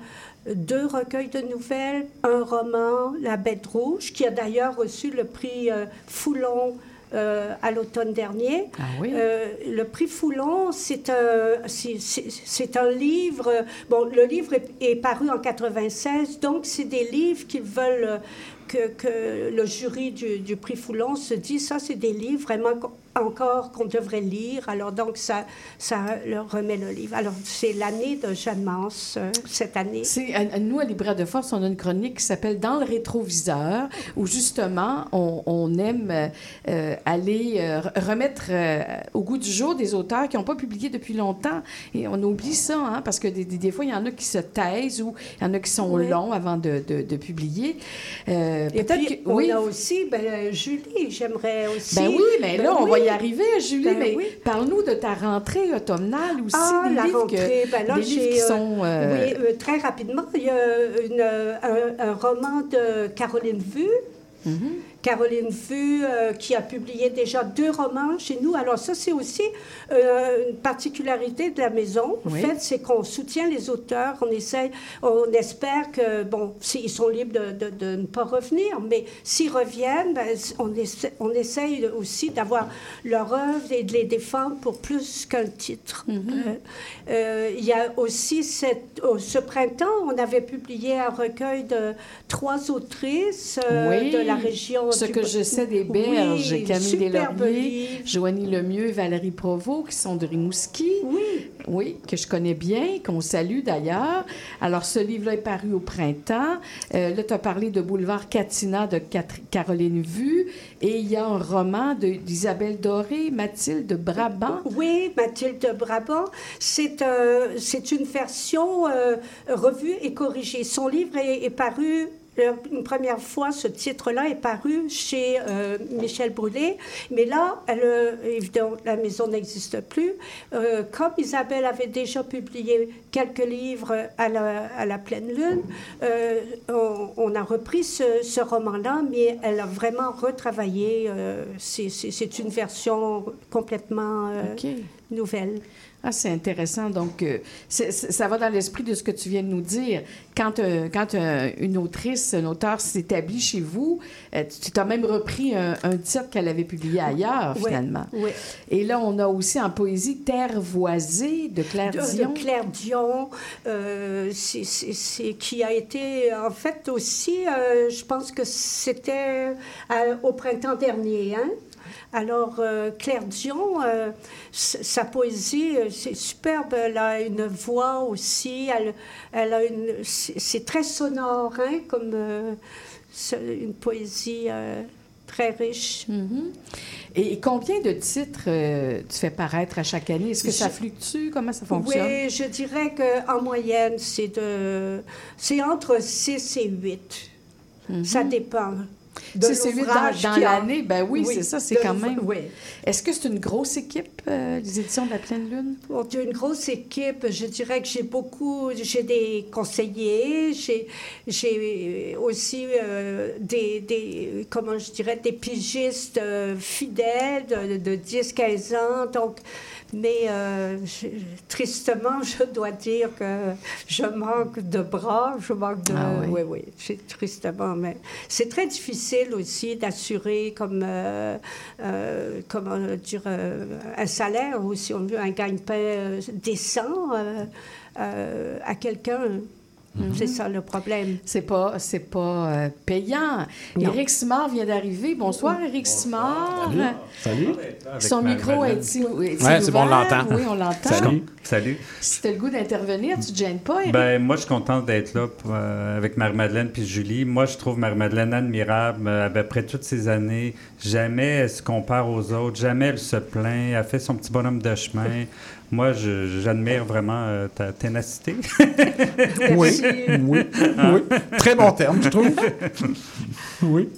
deux recueils de nouvelles, un roman, La Bête Rouge, qui a d'ailleurs reçu le prix euh, Foulon euh, à l'automne dernier. Ah oui? Euh, le prix Foulon, c'est un, c'est- un livre. Bon, le livre est, est paru en 96, donc c'est des livres qu'ils veulent que, que le jury du, du prix Foulon se dit ça, c'est des livres vraiment encore qu'on devrait lire. Alors donc ça, ça leur remet le livre. Alors c'est l'année de Jeanne Mans euh, cette année. C'est, à- à nous, à Libraire de Force, on a une chronique qui s'appelle Dans le rétroviseur, où justement, on, on aime euh, aller euh, re- remettre au goût du jour des auteurs qui n'ont pas publié depuis longtemps. Et on oublie ça, hein, parce que des, des- des fois, il y en a qui se taisent ou il y en a qui sont Oui. longs avant de, de- de publier. Et peut-être puis, que- on oui. a aussi ben, Julie, j'aimerais aussi. Ben oui, mais Ben là, on oui. va y arriver, Julie. Ben mais oui. parle-nous de ta rentrée automnale aussi, Ah, des la livres, rentrée, que, ben là, des livres qui euh, sont... euh, Oui, euh, très rapidement, il y a une, un, un roman de Caroline Vu. Caroline Vu, euh, qui a publié déjà deux romans chez nous. Alors ça, c'est aussi euh, une particularité de la maison. En Oui. fait, c'est qu'on soutient les auteurs. On essaye, on espère que, bon, s'ils sont libres de, de- de ne pas revenir, mais s'ils reviennent, ben, on, essaie, on essaye aussi d'avoir leur œuvre et de les défendre pour plus qu'un titre. Mm-hmm. Euh, euh, il y a aussi cette, oh, ce printemps, on avait publié un recueil de trois autrices Oui, de la région. Ce que je sais des Berges, Oui, Camille Deslauriers. Joanie Lemieux, Valérie Provost, qui sont de Rimouski. Oui. Oui, que je connais bien, qu'on salue d'ailleurs. Alors, ce livre-là est paru au printemps. Euh, là, tu as parlé de Boulevard Catina de Caroline Vu. Et il y a un roman d'Isabelle Doré, Mathilde de Brabant. Oui, Mathilde de Brabant. C'est euh, une version euh, revue et corrigée. Son livre est, est paru. Une première fois, ce titre-là est paru chez euh, Michel Brûlé, mais là, elle, euh, évidemment, la maison n'existe plus. Euh, comme Isabelle avait déjà publié quelques livres à la, à la pleine lune, euh, on, on a repris ce, ce roman-là, mais elle a vraiment retravaillé. c'est- une version complètement nouvelle. Ah, c'est intéressant. Donc, euh, ça va dans l'esprit de ce que tu viens de nous dire. Quand, euh, quand euh, une autrice, un auteur s'établit chez vous, tu tu as même repris un, un titre qu'elle avait publié ailleurs, finalement. ouais. Et là, on a aussi en poésie Terre voisée de Claire de, Dion. de Claire Dion, c'est- qui a été, en fait, aussi, je pense que c'était au printemps dernier. Hein? Alors, euh, Claire Dion, euh, sa poésie, euh, c'est superbe. Elle a une voix aussi. Elle, elle a une, c'est très sonore, hein, comme euh, une poésie très riche. Mhm. Et combien de titres euh, tu fais paraître à chaque année? Est-ce que ça fluctue? Comment ça fonctionne? Oui, je dirais qu'en moyenne, c'est de, c'est entre 6 et 8. Ça dépend. De c'est dans, dans l'année, ben oui, c'est ça, c'est quand même. Oui. Est-ce que c'est une grosse équipe, euh, les éditions de la Pleine Lune? On a une grosse équipe. Je dirais que j'ai beaucoup, j'ai des conseillers, j'ai, j'ai aussi euh, des, des, comment je dirais, des pigistes euh, fidèles de, de 10-15 ans. Donc, mais euh, je- tristement, je dois dire que je manque de bras, je manque de... Ah oui. oui, oui, c'est tristement, mais c'est très difficile aussi d'assurer comme, euh, euh, comment dire, un salaire ou si on veut un gagne-pain décent euh, euh, quelqu'un. C'est ça le problème. C'est pas, c'est pas euh, payant. Non. Éric Simard vient d'arriver. Bonsoir, Éric Simard. Salut. Son Avec micro est Ouais, c'est bon, on l'entend. Oui, on l'entend. Salut. Salut. Si tu as le goût d'intervenir, tu te gênes pas, Éric? Ben, moi, je suis contente d'être là pour, euh, avec Marie-Madeleine puis Julie. Moi, je trouve Marie-Madeleine admirable. Euh, Après toutes ces années, jamais elle se compare aux autres, jamais elle se plaint. Elle fait son petit bonhomme de chemin. Moi, j'admire vraiment euh, ta ténacité. Oui, oui, oui. Très bon terme, je trouve. Oui.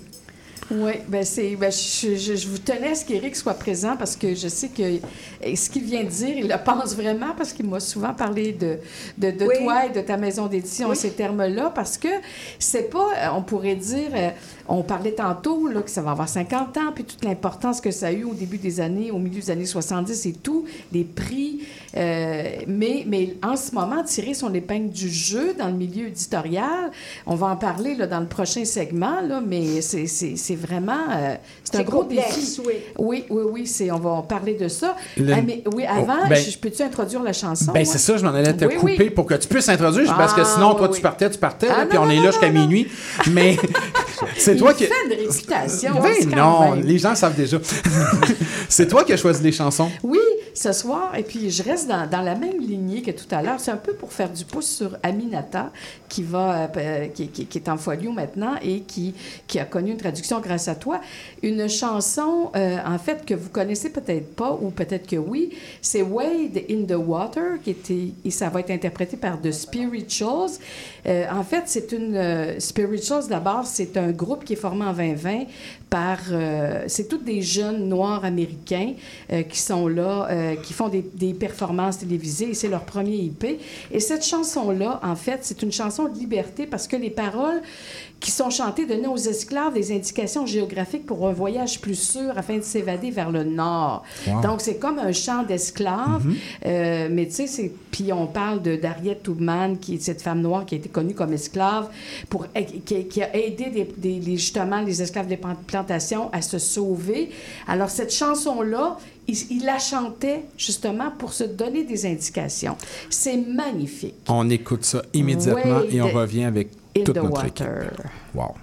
Oui, ben c'est, ben je, je- je vous tenais à ce qu'Éric soit présent parce que je sais que ce qu'il vient de dire, il le pense vraiment parce qu'il m'a souvent parlé de, de, de Oui. toi et de ta maison d'édition, Oui. ces termes-là, parce que c'est pas, euh, on pourrait dire, euh, on parlait tantôt là, que ça va avoir 50 ans, puis toute l'importance que ça a eu au début des années, au milieu des années 70 et tout, les prix, euh, mais, mais en ce moment, tirer son épingle du jeu dans le milieu éditorial, on va en parler là, dans le prochain segment, là, mais c'est, c'est, c'est vraiment, euh, c'est un C'est gros complexe, défi. oui. Oui, oui, oui, c'est, on va en parler de ça. Le- Ah, mais oui, avant, Oh, ben- je, peux-tu introduire la chanson? Ben, moi? c'est ça, je m'en allais te Oui, couper oui. pour que tu puisses introduire, parce que Ah, sinon, toi, oui, tu partais, tu partais, Ah, là, puis non, on est là jusqu'à minuit. Mais. C'est toi qui. fait une réputation. Ben non, les gens savent déjà. c'est toi qui as choisi les chansons. Oui, ce soir, et puis je reste dans, la même lignée que tout à l'heure. C'est un peu pour faire du pouce sur Aminata, qui, va, euh, euh, qui, est en folio maintenant et qui, a connu une traduction grâce à toi. Une chanson, euh, en fait, que vous connaissez peut-être pas, ou peut-être que oui, c'est Wade in the Water, qui était, et ça va être interprété par The Spirituals. En fait, c'est une... Spirituals, d'abord, c'est un groupe qui est formé en 2020 euh, c'est tous des jeunes noirs américains euh, qui sont là, euh, qui font des, des performances télévisées, et c'est leur premier IP. Et cette chanson-là, en fait, c'est une chanson de liberté parce que les paroles qui sont chantées donnaient aux esclaves des indications géographiques pour un voyage plus sûr afin de s'évader vers le nord. Wow. Donc, c'est comme un chant d'esclaves, Mhm. euh, mais tu sais. Puis on parle de d'Harriet Tubman, qui est cette femme noire qui a été connue comme esclave, pour, qui, qui a aidé des, des- les- justement les esclaves des plan- plantations à se sauver. Alors cette chanson-là, il, il la chantait justement pour se donner des indications. C'est magnifique. On écoute ça immédiatement et on revient avec in toute the water. équipe. Wow.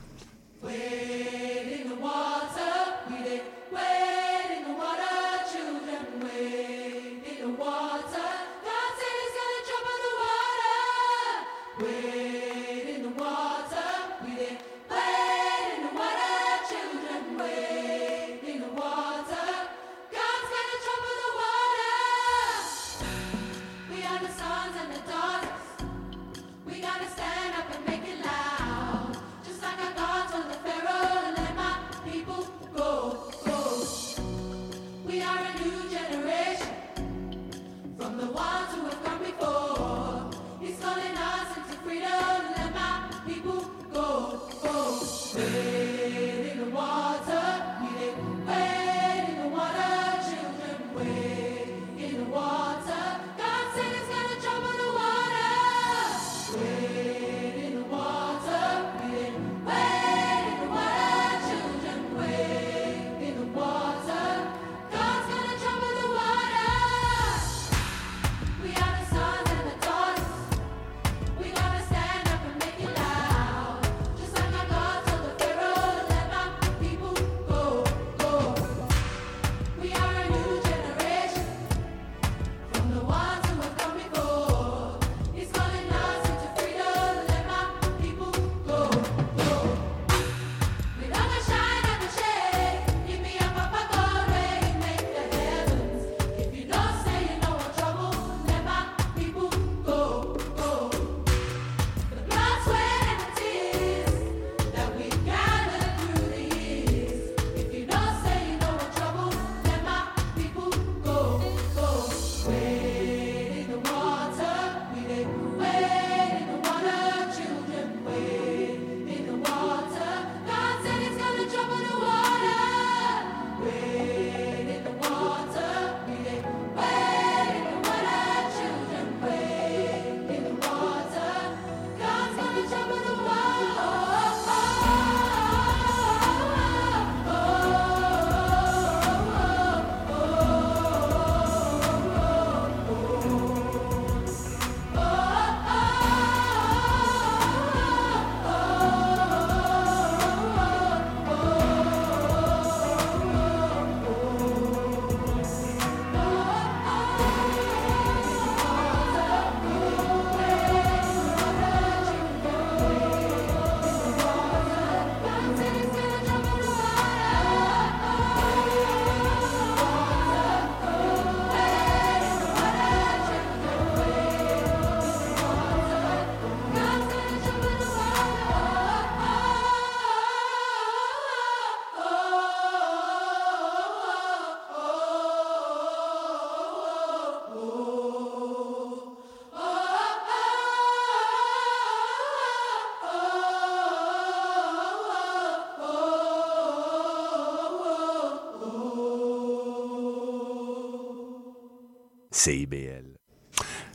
CIBL.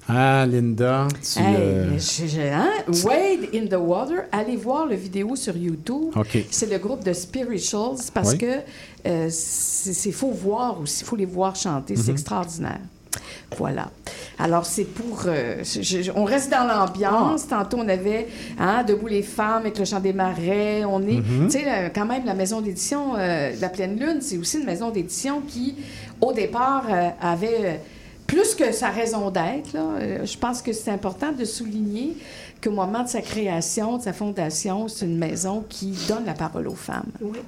Ah, Linda, tu. Hey, euh, hein? Wade in the Water, allez voir le vidéo sur YouTube. OK. C'est le groupe de Spirituals parce Oui. que euh, c'est faut voir aussi, il faut les voir chanter, c'est Mhm. extraordinaire. Voilà. Alors, c'est pour... euh, je- je- on reste dans l'ambiance. Ah. Tantôt, on avait hein, Debout les femmes avec le chant des marais. On est... Mhm. Tu sais, quand même, la maison d'édition euh, La Pleine Lune, c'est aussi une maison d'édition qui, au départ, euh, avait... plus que sa raison d'être, euh, je pense que c'est important de souligner qu'au moment de sa création, de sa fondation, c'est une maison qui donne la parole aux femmes. Oui.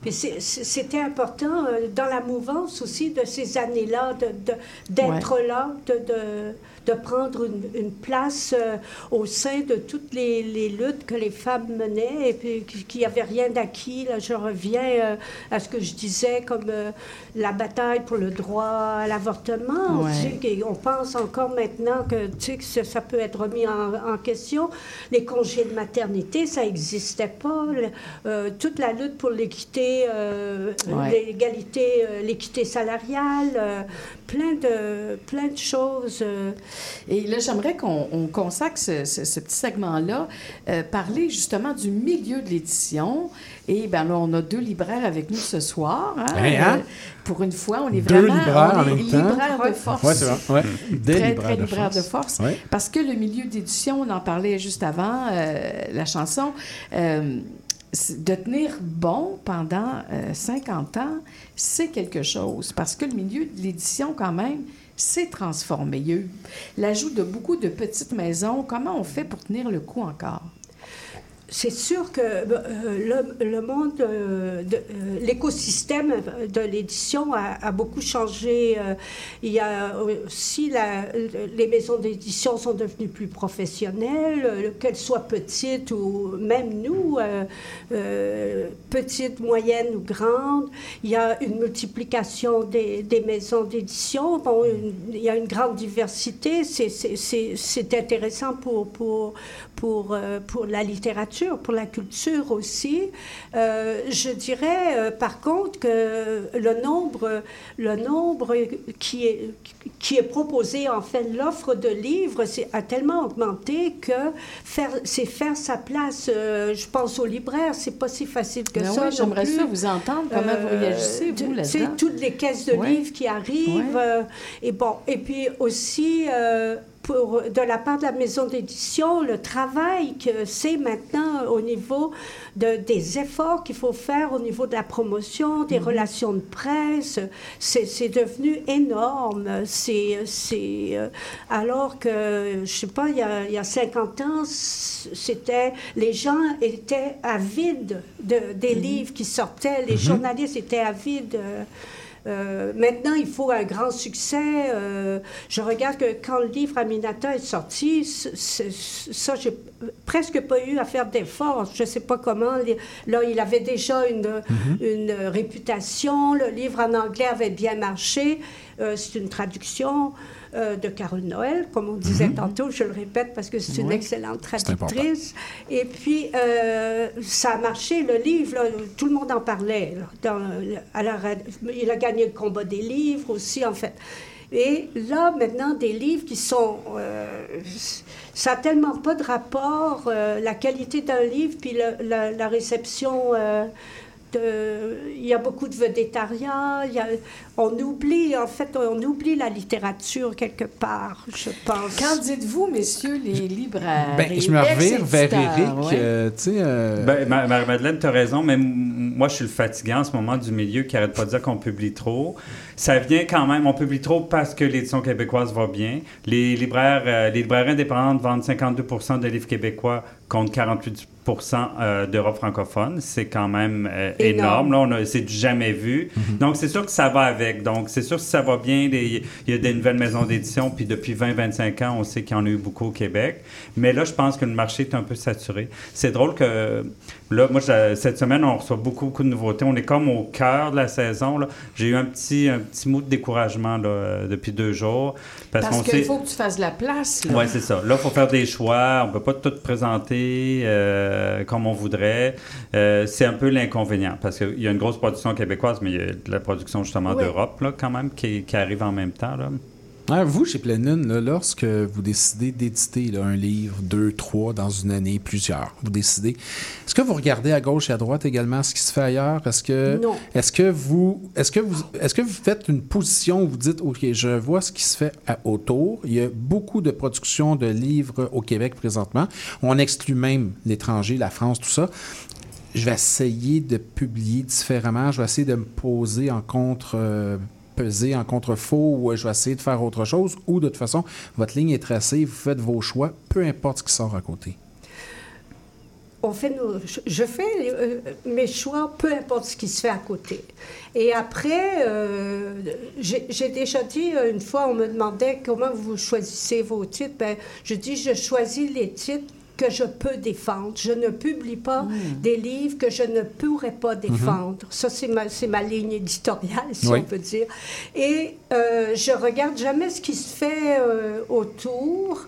Puis c'était important euh, dans la mouvance aussi de ces années-là, de- de- d'être là, de, de, de prendre une, une place euh, au sein de toutes les, les luttes que les femmes menaient et puis qu'il n'y avait rien d'acquis. Là, je reviens euh, à ce que je disais comme euh, la bataille pour le droit à l'avortement. Ouais. Tu sais, et on pense encore maintenant que, tu sais, que ça, ça peut être remis en, en question. Les congés de maternité, ça n'existait pas. Le- toute la lutte pour l'équité, Ouais. l'égalité, l'équité salariale, plein de plein de choses. euh. Et là, j'aimerais qu'on on consacre ce, ce- ce petit segment-là, euh, parler justement du milieu de l'édition. Et bien là, on a deux libraires avec nous ce soir. hein. Hein, hein? Euh, pour une fois, on est Deux vraiment libraires on en est même temps. libraires de force. Ouais, c'est vrai. Ouais. Des très, libraires très de libraires de force. force. Ouais. Parce que le milieu d'édition, on en parlait juste avant euh, la chanson, euh, de tenir bon pendant euh, 50 ans, c'est quelque chose. Parce que le milieu de l'édition, quand même, s'est transformé. L'ajout de beaucoup de petites maisons. Comment on fait pour tenir le coup encore? C'est sûr que euh, le, monde, euh, euh, l'écosystème de l'édition a, beaucoup changé. Il y a aussi les maisons d'édition sont devenues plus professionnelles, qu'elles soient petites ou même nous, petites, moyennes ou grandes. Il y a une multiplication des, maisons d'édition. Bon, il y a une grande diversité. C'est- intéressant pour, pour, euh, pour la littérature, pour la culture aussi. Euh, je dirais, euh, par contre, que le nombre, le nombre qui est, qui est proposé, en fait, l'offre de livres c'est- a tellement augmenté que faire, c'est faire sa place. Euh, je pense aux libraires, c'est pas si facile que Ben ça. oui, j'aimerais ça vous entendre. Comment vous Euh, réagissez, vous, là-dedans? sais, toutes les caisses de livres qui arrivent. et bon, et puis aussi, pour, de la part de la maison d'édition, le travail que c'est maintenant au niveau de, des efforts qu'il faut faire au niveau de la promotion, des relations de presse, c'est devenu énorme. C'est, euh, alors que, je sais pas, il y a, il y a 50 ans, c'était, les gens étaient avides de, des livres qui sortaient, les Mhm. journalistes étaient avides. euh, euh, maintenant, il faut un grand succès. Euh, je regarde que quand le livre Aminata est sorti, c- c- ça, j'ai presque pas eu à faire d'efforts. Je sais pas comment. Là, il avait déjà une, une réputation. Le livre en anglais avait bien marché. Euh, c'est une traduction euh, de Carole Noël, comme on disait tantôt. Je le répète parce que c'est une excellente traductrice. Et puis, euh, ça a marché, le livre, là, tout le monde en parlait. là, dans le- à la rad- il a gagné le combat des livres aussi, en fait. Et là, maintenant, des livres qui sont... euh, ça n'a tellement pas de rapport, euh, la qualité d'un livre, puis le- la, la réception... euh, il y a beaucoup de y a- on oublie, en fait, on oublie la littérature quelque part, je pense. Qu'en dites-vous, messieurs les libraires? Ben, je me revire vers Eric. ouais. euh, tu sais. euh, Ben, Ma- Marie-Madeleine, tu as raison, mais moi, je suis le fatiguant en ce moment du milieu qui arrête pas de dire qu'on publie trop. Ça vient quand même, on publie trop parce que l'édition québécoise va bien. Les libraires, euh, les libraires indépendants vendent 52 de livres québécois contre 48 euh, d'Europe francophone. C'est quand même euh, énorme. Énorme. Là, on a- c'est jamais vu. Donc, c'est sûr que ça va avec. Donc, c'est sûr que ça va bien, il y a des nouvelles maisons d'édition. Puis depuis 20-25 ans, on sait qu'il y en a eu beaucoup au Québec. Mais là, je pense que le marché est un peu saturé. C'est drôle que, là, moi, je- cette semaine, on reçoit beaucoup, beaucoup de nouveautés. On est comme au cœur de la saison. J'ai eu un petit, un petit mot de découragement là, depuis deux jours. Parce, qu'il sait... faut que tu fasses de la place. Oui, c'est ça. Là, il faut faire des choix. On ne peut pas tout présenter euh, comme on voudrait. Euh, c'est un peu l'inconvénient parce qu'il y a une grosse production québécoise, mais il y a de la production justement Oui. d'Europe quand même qui, qui arrive en même temps. Là. Ouais, vous, chez Pleine Lune, là, lorsque vous décidez d'éditer un livre, deux, trois, dans une année, plusieurs, vous décidez, est-ce que vous regardez à gauche et à droite également ce qui se fait ailleurs? Est-ce que, Non. est-ce que vous, est-ce que vous, est-ce que vous faites une position où vous dites, OK, je vois ce qui se fait à- autour. Il y a beaucoup de productions de livres au Québec présentement. On exclut même l'étranger, la France, tout ça. Je vais essayer de publier différemment. Je vais essayer de me poser en contre. euh, peser en contre-faux ou euh, je vais essayer de faire autre chose ou de toute façon, votre ligne est tracée, vous faites vos choix, peu importe ce qui sort à côté. on fait nos- je- fais euh, mes choix, peu importe ce qui se fait à côté. Et après, euh, j'ai déjà dit une fois, on me demandait comment vous choisissez vos titres. Ben, je dis, je choisis les titres que je peux défendre. Je ne publie pas des livres que je ne pourrais pas défendre. Ça, c'est ma, ligne éditoriale, si Oui. on peut dire. Et euh, je regarde jamais ce qui se fait euh, autour.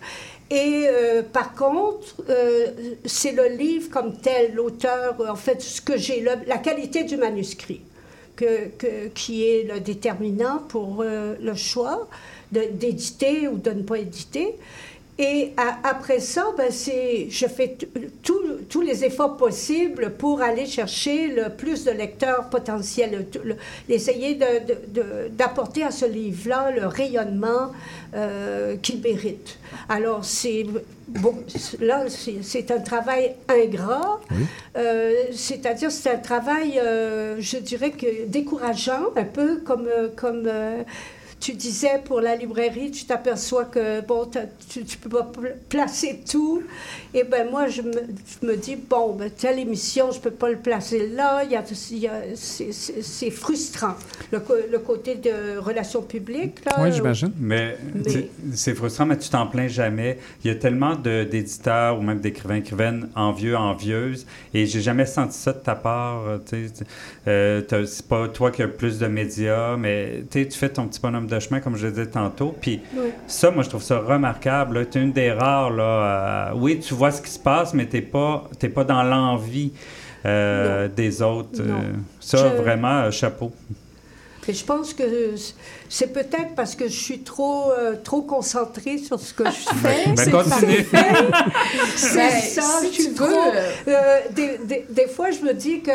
Et euh, par contre, euh, c'est le livre comme tel, l'auteur, en fait, ce que j'ai, la qualité du manuscrit, que, que- qui est le déterminant pour euh, le choix d'éditer ou de ne pas éditer. Et après ça, ben, je fais tous les efforts possibles pour aller chercher le plus de lecteurs potentiels, le- le- essayer d'apporter à ce livre-là le rayonnement euh, qu'il mérite. Alors, c'est, bon, là, c'est, un travail ingrat, euh, c'est-à-dire c'est un travail, euh, je dirais que décourageant, un peu comme... comme tu disais pour la librairie, tu t'aperçois que bon, tu ne peux pas pl- placer tout. Et ben moi, je me, je me dis, bon, ben, telle émission, je ne peux pas le placer là. Il y a, il y a- c'est- frustrant. Le, côté de relations publiques. Là, Mais tu sais, c'est frustrant, mais tu t'en plains jamais. Il y a tellement de- d'éditeurs ou même d'écrivains, écrivaines envieux, envieuses, et j'ai jamais senti ça de ta part. euh, tu c'est pas toi qui as plus de médias, mais tu tu fais ton petit bonhomme de chemin, comme je le disais tantôt. Puis Oui. ça, moi, je trouve ça remarquable. Tu es une des rares. Là, euh, oui, tu vois ce qui se passe, mais tu n'es pas, t'es pas dans l'envie euh, des autres. Non. Euh, ça, Je- vraiment, euh, chapeau. Et je pense que c'est peut-être parce que je suis trop, euh, trop concentrée sur ce que je fais. Ben, C'est continue. C'est Ben, ça, si je suis tu trop... veux. euh, des, des- des fois, je me dis que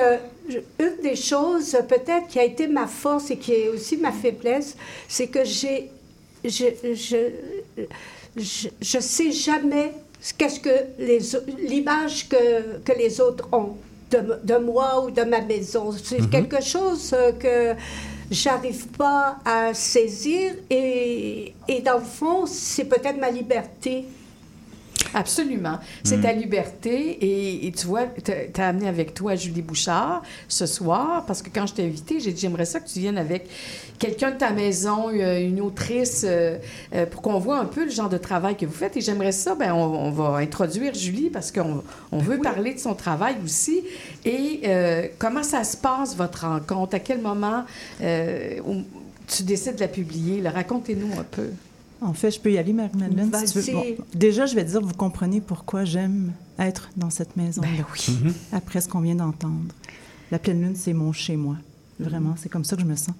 je- une des choses, peut-être, qui a été ma force et qui est aussi ma faiblesse, c'est que j'ai... Je, je, je, je sais jamais qu'est-ce que l'image que, que les autres ont de, de moi ou de ma maison. C'est Mhm. quelque chose euh, que j'arrive pas à saisir et, et dans le fond, c'est peut-être ma liberté. Absolument. C'est Mm. ta liberté. Et, et tu vois, tu as amené avec toi Julie Bouchard ce soir, parce que quand je t'ai invité, j'ai dit j'aimerais ça que tu viennes avec quelqu'un de ta maison, euh, une autrice, euh, euh, pour qu'on voit un peu le genre de travail que vous faites. Et j'aimerais ça, ben, on, on va introduire Julie, parce qu'on on veut parler de son travail aussi. Et euh, comment ça se passe, votre rencontre? À quel moment tu décides de la publier? Racontez-nous un peu. En fait, je peux y aller, Marie-Madeleine, si tu veux. Vas-y. Bon, déjà, je vais dire, vous comprenez pourquoi j'aime être dans cette maison. Ben oui. Après ce qu'on vient d'entendre. La pleine lune, c'est mon chez-moi. Vraiment, c'est comme ça que je me sens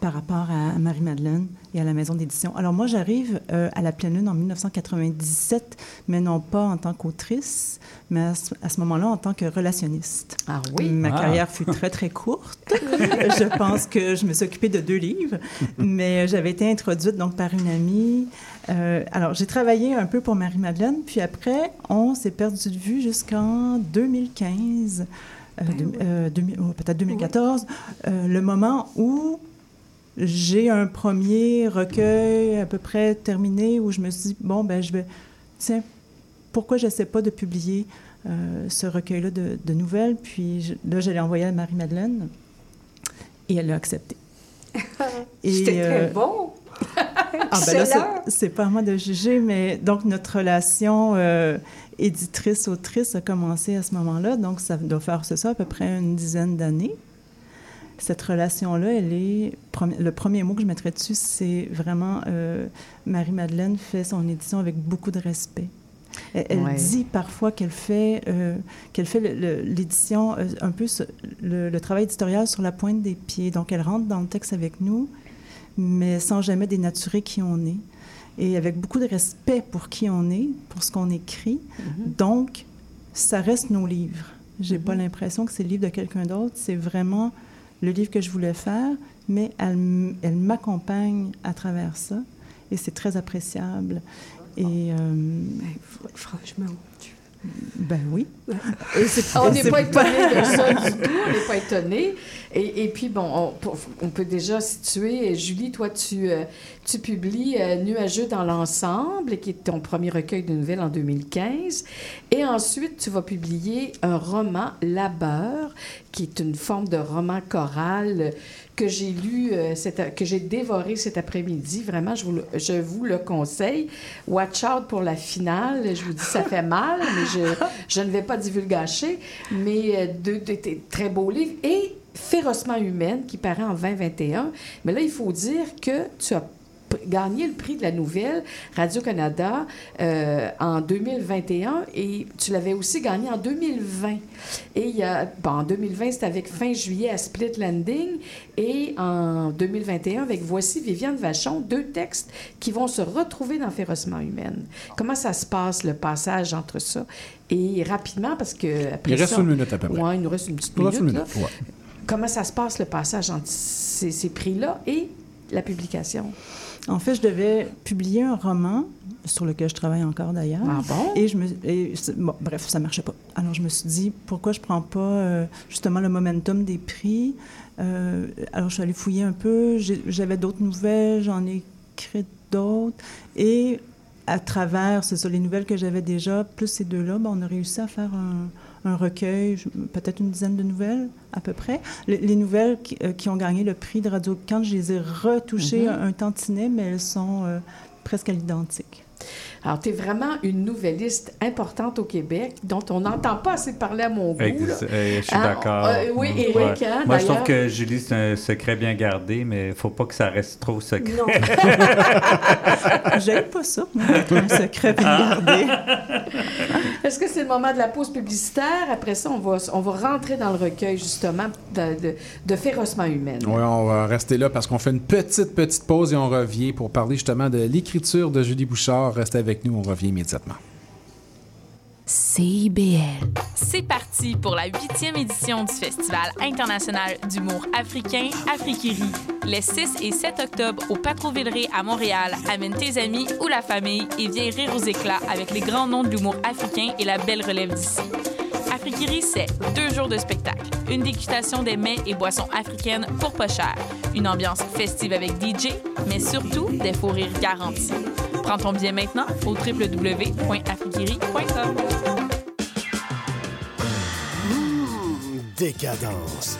par rapport à Marie-Madeleine et à la maison d'édition. Alors moi, j'arrive euh, à la pleine lune en 1997, mais non pas en tant qu'autrice, mais à ce, moment-là en tant que relationniste. Ah oui? Ma Ah. carrière fut très, très courte. je pense que je me suis occupée de deux livres, mais j'avais été introduite donc par une amie. Euh, alors, j'ai travaillé un peu pour Marie-Madeleine, puis après, on s'est perdu de vue jusqu'en 2015, euh, deux- euh, 2000 oh, peut-être 2014, euh, le moment où j'ai un premier recueil à peu près terminé où je me suis dit, bon, ben je vais, tiens, pourquoi je n'essaie pas de publier euh, ce recueil-là de, de nouvelles? Puis je- là, je l'ai envoyé à Marie-Madeleine et elle l'a accepté. C'était euh, très bon. ah ben là, c'est pas à moi de juger, mais donc notre relation euh, éditrice-autrice a commencé à ce moment-là, donc ça doit faire c'est ça à peu près une dizaine d'années. Cette relation-là, elle est le premier mot que je mettrais dessus, c'est vraiment euh, Marie-Madeleine fait son édition avec beaucoup de respect. Elle, elle Ouais. dit parfois qu'elle fait, euh, qu'elle fait l'édition, euh, un peu ce- le, le travail éditorial sur la pointe des pieds. Donc, elle rentre dans le texte avec nous, mais sans jamais dénaturer qui on est. Et avec beaucoup de respect pour qui on est, pour ce qu'on écrit. Donc, ça reste nos livres. J'ai pas l'impression que c'est le livre de quelqu'un d'autre. C'est vraiment le livre que je voulais faire, mais elle, elle m'accompagne à travers ça. Et c'est très appréciable. Et. euh, franchement. Ben oui. Et on n'est pas étonné de ça du tout, on n'est pas étonné. Et, et puis, bon, on peut déjà situer, Julie, toi, tu, euh, tu publies euh, Nuageux dans l'ensemble, qui est ton premier recueil de nouvelles en 2015. Et ensuite, tu vas publier un roman, Labeur, qui est une forme de roman choral que j'ai lu, euh, que j'ai dévoré cet après-midi. Vraiment, je vous, le, je vous le conseille. Watch out pour la finale. Je vous dis, ça fait mal, mais je, je ne vais pas divulgacher. Mais euh, deux très beaux livres. Et Férocement humaine, qui paraît en 2021. Mais là, il faut dire que tu as gagné le prix de la nouvelle Radio-Canada euh, en 2021 et tu l'avais aussi gagné en 2020. Et il y a, bon, en 2020, c'était avec Fin juillet à Split Landing et en 2021 avec Voici Viviane Vachon, deux textes qui vont se retrouver dans Férocement humaine. Comment ça se passe, le passage entre ça? Et rapidement, parce que après Il reste ça- une minute à peu près. Ouais, il nous reste une petite Il minute. là. ouais. Comment ça se passe, le passage entre ces, ces prix-là et la publication? En fait, je devais publier un roman sur lequel je travaille encore d'ailleurs. Ah bon? Et je me, et c'est- bon, bref, ça marchait pas. Alors je me suis dit pourquoi je prends pas euh, justement le momentum des prix? Euh, alors je suis allée fouiller un peu. J'avais d'autres nouvelles, j'en ai écrit d'autres et à travers, c'est ça, les nouvelles que j'avais déjà, plus ces deux-là, ben, on a réussi à faire un, un recueil, peut-être une dizaine de nouvelles à peu près. Les, les nouvelles qui, euh, qui ont gagné le prix de Radio Can, je les ai retouchées Mhm. un, un tantinet, mais elles sont euh, presque à l'identique. Alors, tu es vraiment une nouvelliste importante au Québec dont on n'entend pas assez parler à mon goût. Ex- euh, je suis Hein, d'accord. euh, oui, Mm, Éric, ouais. hein, Moi, je trouve d'ailleurs. que Julie, c'est un secret bien gardé, mais il faut pas que ça reste trop secret. Non. J'aime pas ça, un secret bien gardé. Est-ce que c'est le moment de la pause publicitaire? Après ça, on va, on va rentrer dans le recueil, justement, de, de, de Férocement humaine. Oui, on va rester là parce qu'on fait une petite, petite pause et on revient pour parler justement de l'écriture de Julie Bouchard. Restez avec nous, on revient immédiatement. CIBL. C'est parti pour la huitième édition du Festival international d'humour africain Afrikiri. Les 6 et 7 octobre au Patro-Villeray à Montréal. Amène tes amis ou la famille et viens rire aux éclats avec les grands noms de l'humour africain et la belle relève d'ici. Afrikiri, c'est deux jours de spectacle, une dégustation des mets et boissons africaines pour pas cher, une ambiance festive avec DJ, mais surtout des faux rires garantis. Prends ton billet maintenant au www.afrikiri.com. Décadence.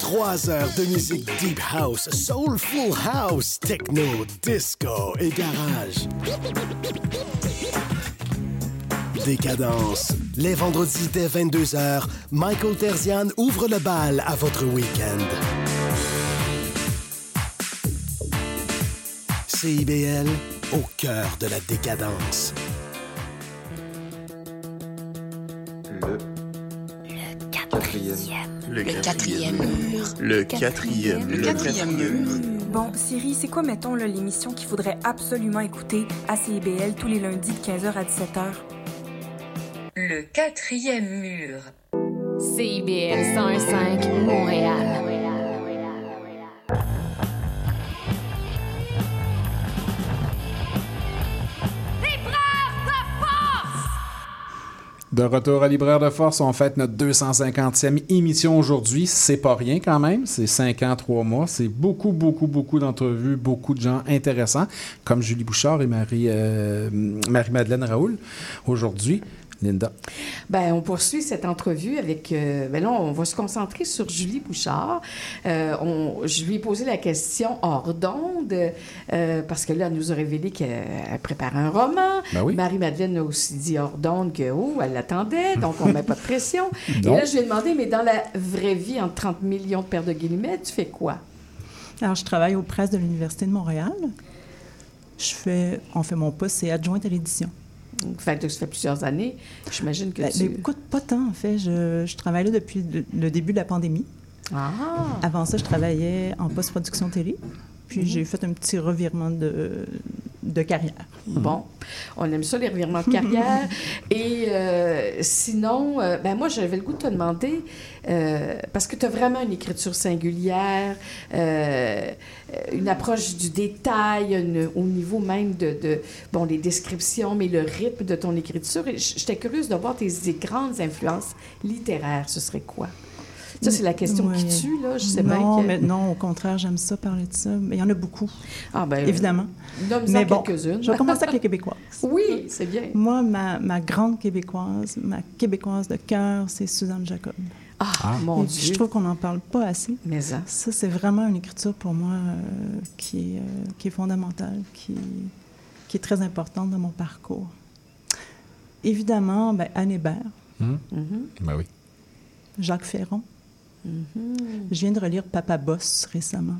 Trois heures de musique deep house, soulful house, techno, disco et garage. Décadence. Les vendredis dès 22h, Michael Terzian ouvre le bal à votre week-end. CIBL, au cœur de la décadence. Le quatrième mur. Le quatrième Le quatrième mur. Bon, Siri, c'est quoi, mettons, l'émission qu'il faudrait absolument écouter à CIBL tous les lundis de 15h à 17h? Le quatrième mur. CIBL 105 Montréal. De retour à Libraire de Force, on fête notre 250e émission aujourd'hui. C'est pas rien quand même. C'est 5 ans, 3 mois. C'est beaucoup, beaucoup, beaucoup d'entrevues, beaucoup de gens intéressants, comme Julie Bouchard et Marie, euh, Marie-Madeleine Raoul. Aujourd'hui, Linda. Ben, on poursuit cette entrevue avec. euh, ben là, on va se concentrer sur Julie Bouchard. Euh, on- je lui ai posé la question hors d'onde, euh, parce que là, elle nous a révélé qu'elle elle préparait un roman. Ben oui. Marie-Madeleine a aussi dit hors d'onde que, oh, elle l'attendait, donc on ne met pas de pression. Et là, je lui ai demandé, mais dans la vraie vie, entre 30 millions de paires de guillemets, tu fais quoi? Alors, je travaille aux presses de l'Université de Montréal. Je fais, en fait, mon poste, c'est adjointe à l'édition. Que ça fait plusieurs années. J'imagine que Ben, tu... Écoute, pas tant, en fait. Je, je travaille là depuis le, le début de la pandémie. Ah. Avant ça, je travaillais en post-production télé. Puis Mhm. j'ai fait un petit revirement de, de carrière. Bon, on aime ça, les revirements de carrière. Et euh, sinon, euh, ben moi, j'avais le goût de te demander, euh, parce que tu as vraiment une écriture singulière, une approche du détail, une- au niveau même de, de, bon, les descriptions, mais le rythme de ton écriture. J'étais curieuse de voir tes grandes influences littéraires. Ce serait quoi? Ça, c'est la question qui tue, là. Je sais non, bien que... mais non, au contraire, j'aime ça parler de ça. Mais il y en a beaucoup. Ah, ben, évidemment. nomme-en mais bon, quelques-unes. je vais commencer avec les Québécoises. Oui, c'est bien. Moi, ma, ma grande Québécoise, ma Québécoise de cœur, c'est Suzanne Jacob. Ah, mon Et Dieu. Je trouve qu'on n'en parle pas assez. Mais ça. Ça, c'est vraiment une écriture pour moi euh, qui, est, euh, qui est fondamentale, qui, qui est très importante dans mon parcours. Évidemment, ben, Anne Hébert, Hum? Mhm. Ben oui. Jacques Ferron. Mhm. Je viens de relire Papa Boss récemment.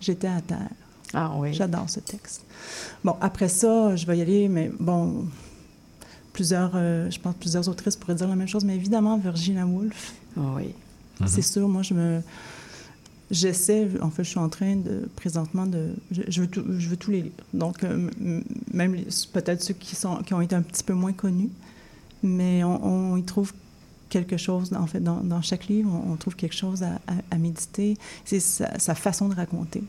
J'étais à terre. Ah oui. J'adore ce texte. Bon, après ça, je vais y aller, mais bon, plusieurs, euh, je pense plusieurs autrices pourraient dire la même chose, mais évidemment, Virginia Woolf. Ah oui. C'est sûr, moi, je me. J'essaie, en fait, je suis en train de, présentement, de. Je, je veux, tout, je veux tous les lire. Donc, euh, même les- peut-être ceux qui, sont, qui ont été un petit peu moins connus, mais on, on y trouve quelque chose, en fait, dans, dans chaque livre, on, on trouve quelque chose à, à- à méditer. C'est sa, sa façon de raconter.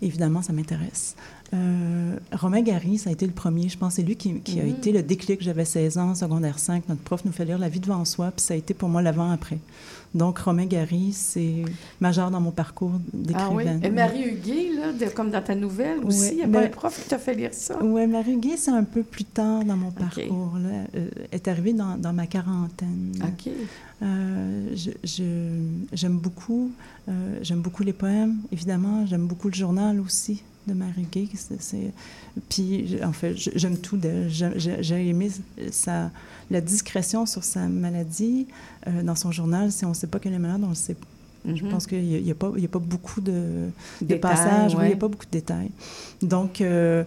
Évidemment, ça m'intéresse. Euh, Romain Gary, ça a été le premier. Je pense que c'est lui qui, qui a Mhm. été le déclic. J'avais 16 ans, secondaire 5. Notre prof nous fait lire La vie devant soi, puis ça a été pour moi l'avant-après. Donc, Romain Gary, c'est majeur dans mon parcours Ah oui? d'écrivaine. Et Marie Huguet, là, de- comme dans ta nouvelle aussi, il n'y a pas un prof qui t'a fait lire ça? Oui, Marie Guy, c'est un peu plus tard dans mon parcours. Là. Euh, est arrivée dans, dans ma quarantaine. OK. Euh, j'aime beaucoup, euh, j'aime beaucoup les poèmes, évidemment. J'aime beaucoup le journal aussi de Marie c'est- Puis, en fait, j'aime tout j'ai aimé sa, la discrétion sur sa maladie euh, dans son journal. Si on ne sait pas qu'elle est malade, on le sait. Je Mhm. pense qu'il n'y a, pas- il y a pas beaucoup de, passages. il n'y a pas beaucoup de détails. Donc, euh,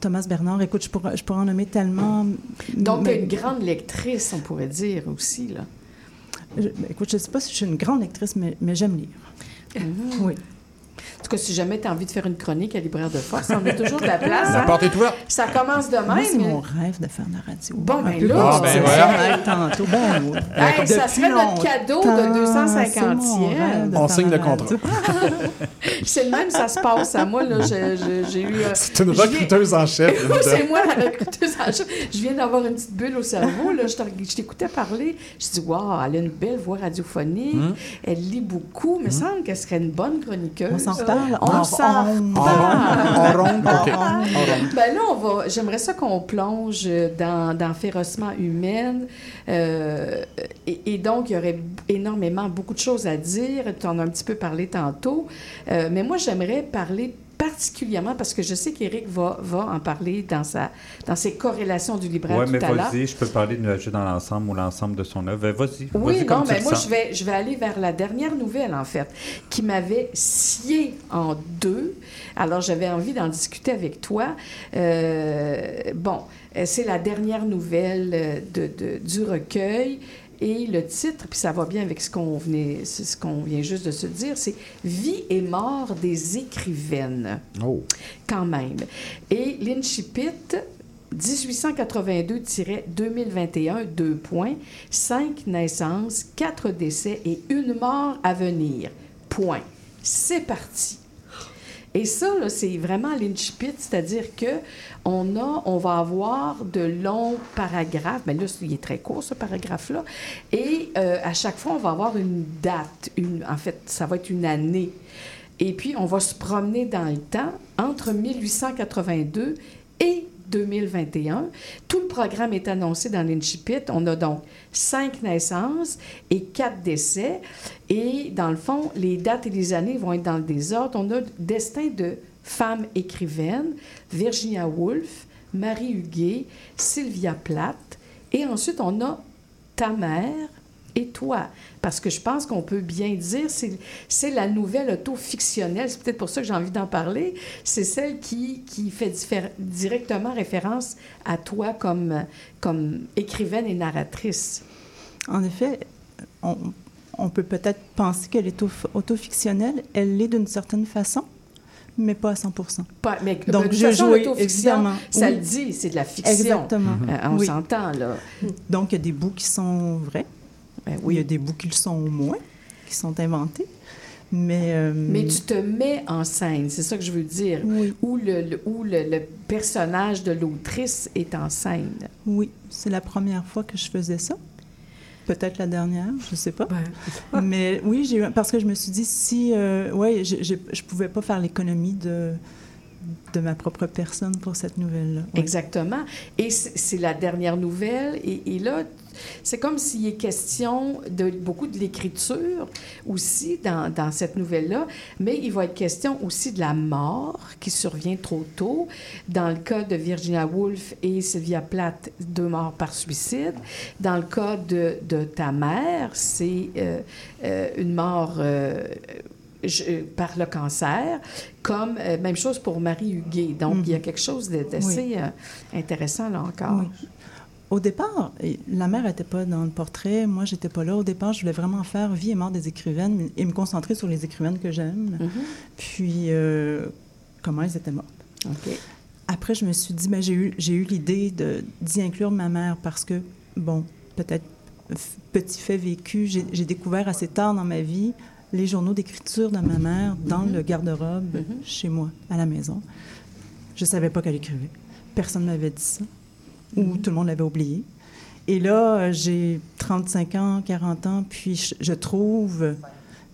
Thomas Bernard, écoute, je pourrais, je pourrais en nommer tellement. Donc, tu es une grande lectrice, on pourrait dire aussi, là. Je- ben, écoute, je ne sais pas si je suis une grande lectrice, mais, mais j'aime lire. Mhm. Oui. En tout cas, si jamais tu as envie de faire une chronique à Libraire de Force, on a toujours de la place. La hein? porte est ouverte. Ça commence demain. C'est mon rêve de faire de la radio. Bon, ben là, Ah, ben voilà. tantôt. Ben. Hey, ça serait notre cadeau de longtemps, 250e. c'est mon rêve de On signe le contrat. C'est le même, ça se passe à moi. là. J'ai eu. euh, C'est une recruteuse en chef. C'est moi la recruteuse en chef. Je viens d'avoir une petite bulle au cerveau. Là. Je t'écoutais parler. Je dis, waouh, elle a une belle voix radiophonique. Hmm. Elle lit beaucoup. Il me semble qu'elle serait une bonne chroniqueuse. On s'en reparle. On En s'en. Ben là, on va. J'aimerais ça qu'on plonge dans, dans Férocement humaine. Euh, et, et donc, il y aurait énormément, beaucoup de choses à dire. Tu en as un petit peu parlé tantôt. Euh, mais moi, j'aimerais parler particulièrement parce que je sais qu'Éric va, va en parler dans, sa, dans ses corrélations du libraire Oui, tout mais à l'heure. vas-y, je peux parler de Nuages dans l'ensemble ou l'ensemble de son œuvre. Vas-y. Oui, vas-y comme non, mais moi, je vais, je vais aller vers la dernière nouvelle, en fait, qui m'avait scié en deux. Alors, j'avais envie d'en discuter avec toi. Euh, bon, euh, c'est la dernière nouvelle euh, de, de- du recueil. Et le titre, puis ça va bien avec ce qu'on venait, c'est ce qu'on vient juste de se dire, c'est Vie et mort des écrivaines. Oh. Quand même. Et l'incipit, 1882-2021, deux points, cinq naissances, quatre décès et une mort à venir. Point. C'est parti. Et ça, là, c'est vraiment l'incipit, c'est-à-dire que on a, on va avoir de longs paragraphes, mais là, il est très court, ce paragraphe-là, et euh, à chaque fois, on va avoir une date, une, en fait, ça va être une année. Et puis, on va se promener dans le temps entre 1882 et 2021. Tout le programme est annoncé dans l'Incipit. On a donc cinq naissances et quatre décès. Et dans le fond, les dates et les années vont être dans le désordre. On a le destin de femmes écrivaines, Virginia Woolf, Marie Huguet, Sylvia Plath. Et ensuite, on a ta mère et toi. Parce que je pense qu'on peut bien dire, c'est, la nouvelle auto-fictionnelle, c'est peut-être pour ça que j'ai envie d'en parler, c'est celle qui, qui fait directement référence à toi comme, comme écrivaine et narratrice. En effet, on- on peut peut-être penser qu'elle est auto- autofictionnelle. Elle l'est d'une certaine façon, mais pas à 100 Pas, mais de Donc, toute j'ai façon, joué, l'autofiction, évidemment. Ça Oui. le dit, c'est de la fiction. Exactement. Euh, on Oui. s'entend, là. Donc, il y a des bouts qui sont vrais. Ben oui. Il y a des bouts qui le sont moins, qui sont inventés. Mais, euh, Mais tu te mets en scène, c'est ça que je veux dire. Où, le, le- où le, le personnage de l'autrice est en scène. Oui, c'est la première fois que je faisais ça. Peut-être la dernière, je sais pas. Mais oui, j'ai parce que je me suis dit si euh, ouais, je, je pouvais pas faire l'économie de de ma propre personne pour cette nouvelle-là. Ouais. Exactement. Et c'est c'est la dernière nouvelle. Et, et là, c'est comme s'il est question de beaucoup de l'écriture aussi dans, dans cette nouvelle-là, mais il va être question aussi de la mort qui survient trop tôt. Dans le cas de Virginia Woolf et Sylvia Plath, deux morts par suicide. Dans le cas de, de ta mère, c'est euh, euh, une mort euh, je- par le cancer, comme euh, même chose pour Marie Huguet. Donc, il y a quelque chose d'assez Oui. euh, intéressant là encore. Oui. Au départ, la mère n'était pas dans le portrait, moi j'étais pas là. Au départ, je voulais vraiment faire vie et mort des écrivaines et me concentrer sur les écrivaines que j'aime. Puis euh, comment elles étaient mortes. Après, je me suis dit, ben, j'ai eu, l'idée d'y inclure ma mère parce que, bon, peut-être petit fait vécu, j'ai, découvert assez tard dans ma vie les journaux d'écriture de ma mère dans le garde-robe chez moi, à la maison. Je savais pas qu'elle écrivait. Personne ne m'avait dit ça. Ou tout le monde l'avait oublié. Et là, j'ai 35 ans, 40 ans, puis je, trouve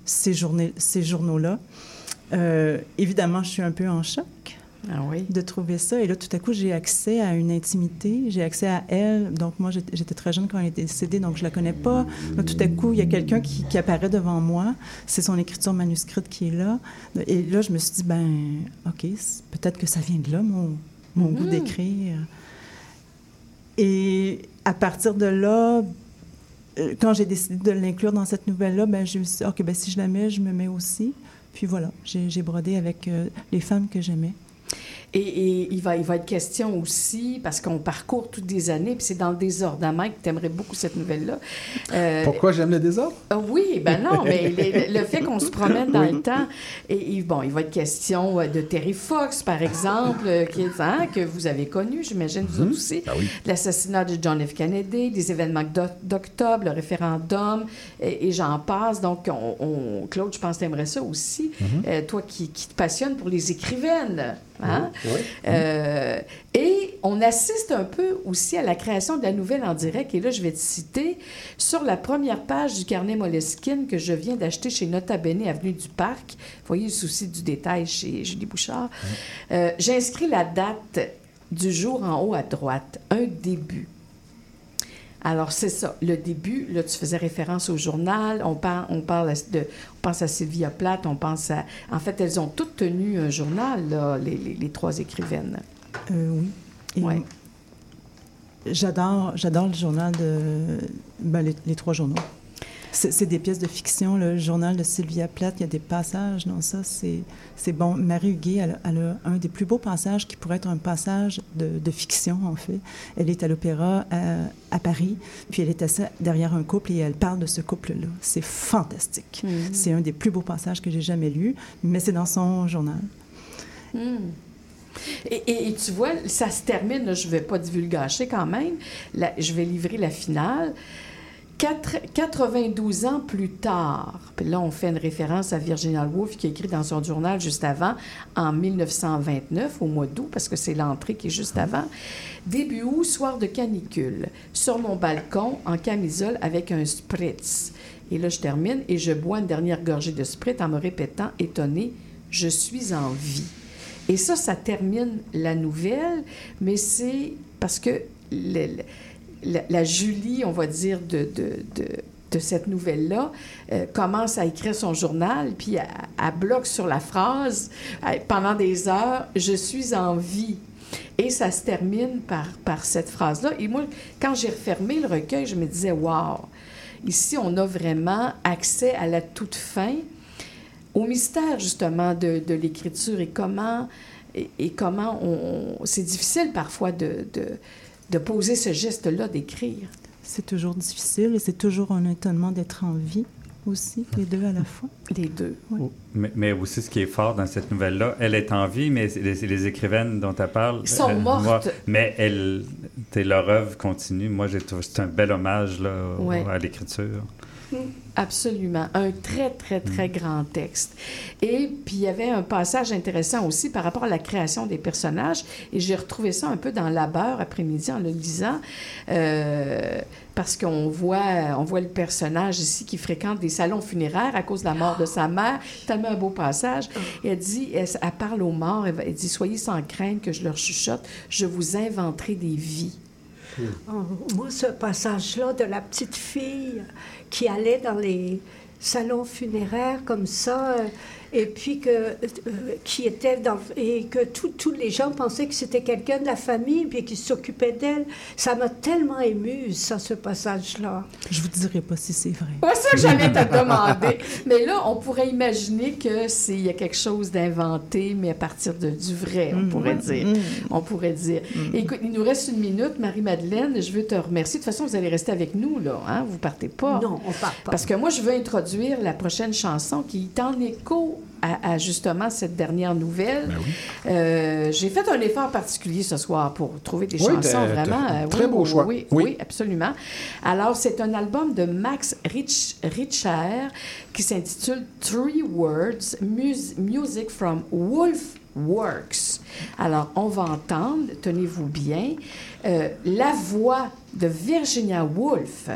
ces, journées, ces journaux-là. Euh, évidemment, je suis un peu en choc de trouver ça. Et là, tout à coup, j'ai accès à une intimité, j'ai accès à elle. Donc, moi, j'étais très jeune quand elle était décédée, donc je la connais pas. Là, tout à coup, il y a quelqu'un qui, qui apparaît devant moi. C'est son écriture manuscrite qui est là. Et là, je me suis dit, ben, OK, peut-être que ça vient de là, mon, mon goût Mhm. d'écrire. Et à partir de là, euh, quand j'ai décidé de l'inclure dans cette nouvelle-là, ben, je me suis dit, OK, ben, si je la mets, je me mets aussi. Puis voilà, j'ai brodé avec euh, les femmes que j'aimais. Et, et il, va, il va être question aussi, parce qu'on parcourt toutes des années, puis c'est dans le désordre. Hein, Mike, tu aimerais beaucoup cette nouvelle-là. Euh, Pourquoi j'aime le désordre? Ah Oui, ben non, mais le, le fait qu'on se promène dans Oui. le temps, et, et bon, il va être question euh, de Terry Fox, par exemple, euh, qui est, hein, que vous avez connu, j'imagine, vous autres aussi. L'assassinat de John F. Kennedy, des événements d'o- d'octobre, le référendum, et, et j'en passe. Donc, on, on- Claude, je pense que tu aimerais ça aussi. Euh, toi qui, qui te passionne pour les écrivaines. Hein? Oui, oui. Euh, et on assiste un peu aussi à la création de la nouvelle en direct. Et là, je vais te citer sur la première page du carnet Moleskine que je viens d'acheter chez Nota Bene, avenue du Parc. Vous voyez le souci du détail chez Julie Bouchard. Euh, J'ai inscrit la date du jour en haut à droite, un début. Alors, c'est ça, le début. Là, tu faisais référence au journal. On, parle, on, parle de, on pense à Sylvia Plath, on pense à. En fait, elles ont toutes tenu un journal, là, les, les- les trois écrivaines. Euh, oui. Et Ouais. J'adore, j'adore le journal de ben, les, les trois journaux. C'est des pièces de fiction. Le journal de Sylvia Plath, il y a des passages dans ça. C'est bon. Marie Huguet, elle, elle a un des plus beaux passages qui pourrait être un passage de, de fiction, en fait. Elle est à l'opéra à, à Paris, puis elle est assise derrière un couple et elle parle de ce couple-là. C'est fantastique. Mhm. C'est un des plus beaux passages que j'ai jamais lus, mais c'est dans son journal. Hmm. Et, et- et tu vois, ça se termine, là, je ne vais pas divulgacher quand même, je vais livrer la finale. Quatre- 92 ans plus tard, là, on fait une référence à Virginia Woolf qui écrit dans son journal juste avant, en 1929, au mois d'août, parce que c'est l'entrée qui est juste avant. Début août, soir de canicule, sur mon balcon, en camisole, avec un spritz. Et là, je termine et je bois une dernière gorgée de spritz en me répétant, étonné, je suis en vie. Et ça, ça termine la nouvelle, mais c'est parce que la, Julie, on va dire, de, de, de, cette nouvelle-là, euh, commence à écrire son journal, puis elle, bloque sur la phrase euh, pendant des heures, je suis en vie. Et ça se termine par, par cette phrase-là. Et moi, quand j'ai refermé le recueil, je me disais, wow, ici, on a vraiment accès à la toute fin au mystère justement de, de l'écriture et comment et, comment on, c'est difficile parfois de, de poser ce geste-là d'écrire. C'est toujours difficile et c'est toujours un étonnement d'être en vie aussi, les deux à la fois. Les deux. Mais, mais aussi, ce qui est fort dans cette nouvelle-là, elle est en vie, mais les, les écrivaines dont elle parle... Sont euh, mortes. moi, mais elle, t'sais, leur œuvre continue. Moi, j'ai trouvé c'est un bel hommage là, Ouais. à l'écriture. Absolument. Un très, très, très grand texte. Et puis, il y avait un passage intéressant aussi par rapport à la création des personnages. Et j'ai retrouvé ça un peu dans Labeur après-midi en le lisant. euh, parce qu'on voit, on voit le personnage ici qui fréquente des salons funéraires à cause de la mort de sa mère. Tellement un beau passage. Et elle dit, elle, elle parle aux morts, elle dit, soyez sans crainte que je leur chuchote, je vous inventerai des vies. Oh, moi, ce passage-là de la petite fille qui allait dans les salons funéraires comme ça, euh, et puis que, euh, qui était dans, et que tous tous les gens pensaient que c'était quelqu'un de la famille, puis qui s'occupait d'elle. Ça m'a tellement émue, ça, ce passage-là. Je vous dirai pas si c'est vrai. C'est ça que j'allais te demander. Mais là, on pourrait imaginer que c'est il y a quelque chose d'inventé, mais à partir de, du vrai, on Mhm. pourrait dire. Mhm. On pourrait dire. Écoute, il nous reste une minute, Marie-Madeleine. Je veux te remercier. De toute façon, vous allez rester avec nous, là. Hein? Vous partez pas. Non, on part pas. Parce que moi, je veux introduire la prochaine chanson qui est en écho à, à justement cette dernière nouvelle. Euh, J'ai fait un effort particulier ce soir pour trouver des Oui, chansons vraiment. euh, très oui, beau choix. Oui, Oui. oui, absolument. Alors, c'est un album de Max Rich, Richer qui s'intitule Three Words Mus- Music from Wolf Works. Alors, on va entendre, tenez-vous bien, euh, la voix de Virginia Woolf.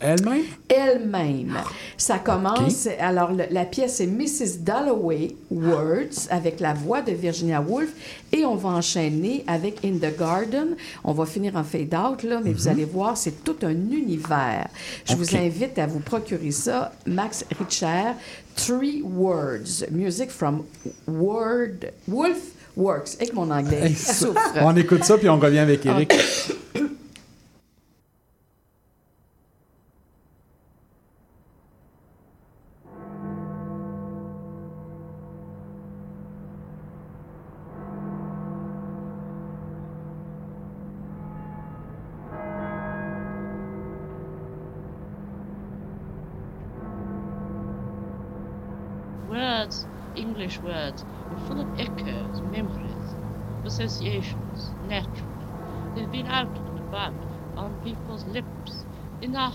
Elle-même? Elle-même. Ça commence, alors le- la pièce est Mrs. Dalloway Words avec la voix de Virginia Woolf et on va enchaîner avec In the Garden. On va finir en fade out, là, mais vous allez voir, c'est tout un univers. Je vous invite à vous procurer ça. Max Richer, Three Words, Music from Word, Wolf Works. Avec mon anglais, souffre. On écoute ça, puis on revient avec Eric.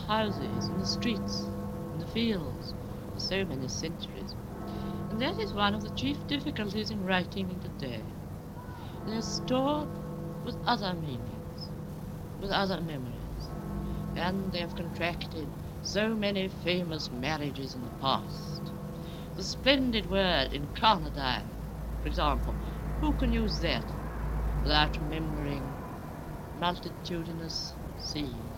houses, in the streets, in the fields, for so many centuries. And that is one of the chief difficulties in writing in today. They're stored with other meanings, with other memories, and they have contracted so many famous marriages in the past. The splendid word incarnadine, for example, who can use that without remembering multitudinous seas?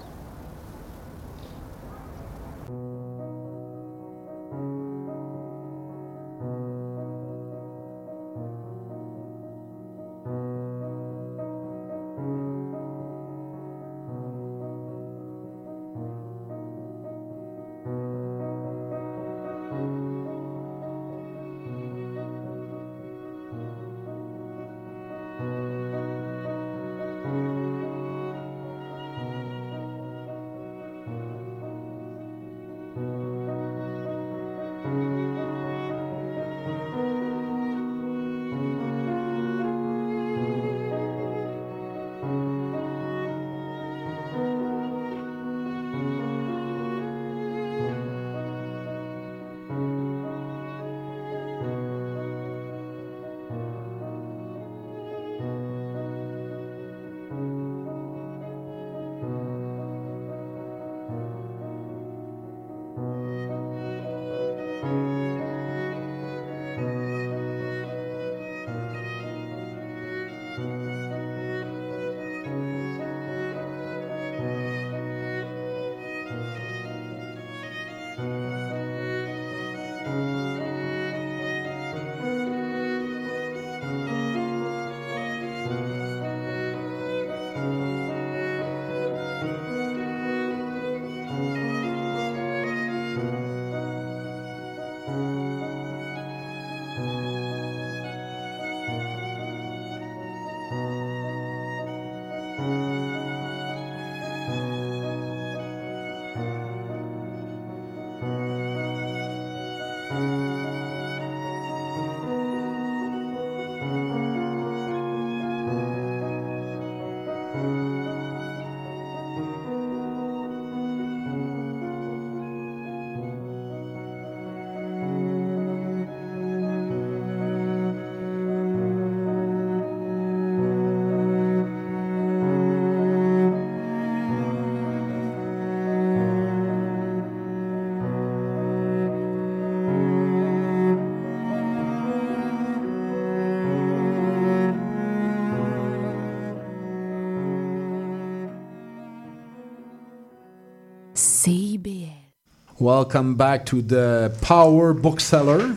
Welcome back to the Power Bookseller.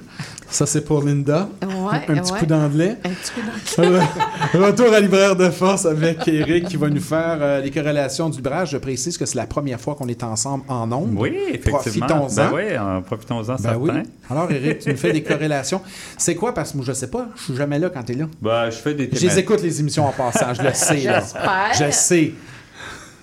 Ça, c'est pour Linda. Ouais, un petit ouais. coup d'anglais. Un petit coup d'anglais. Retour à Libraire de Force avec Eric qui va nous faire euh, les corrélations du libraire. Je précise que c'est la première fois qu'on est ensemble en ondes. Oui, effectivement. Profitons-en. Ben oui, profitons-en, Ben certain. oui. Alors, Eric, tu nous fais des corrélations. C'est quoi? Parce que moi, je sais pas. Je suis jamais là quand tu es là. Ben, je fais des Je les écoute, les émissions en passant. Je le sais. là. J'espère. Je sais.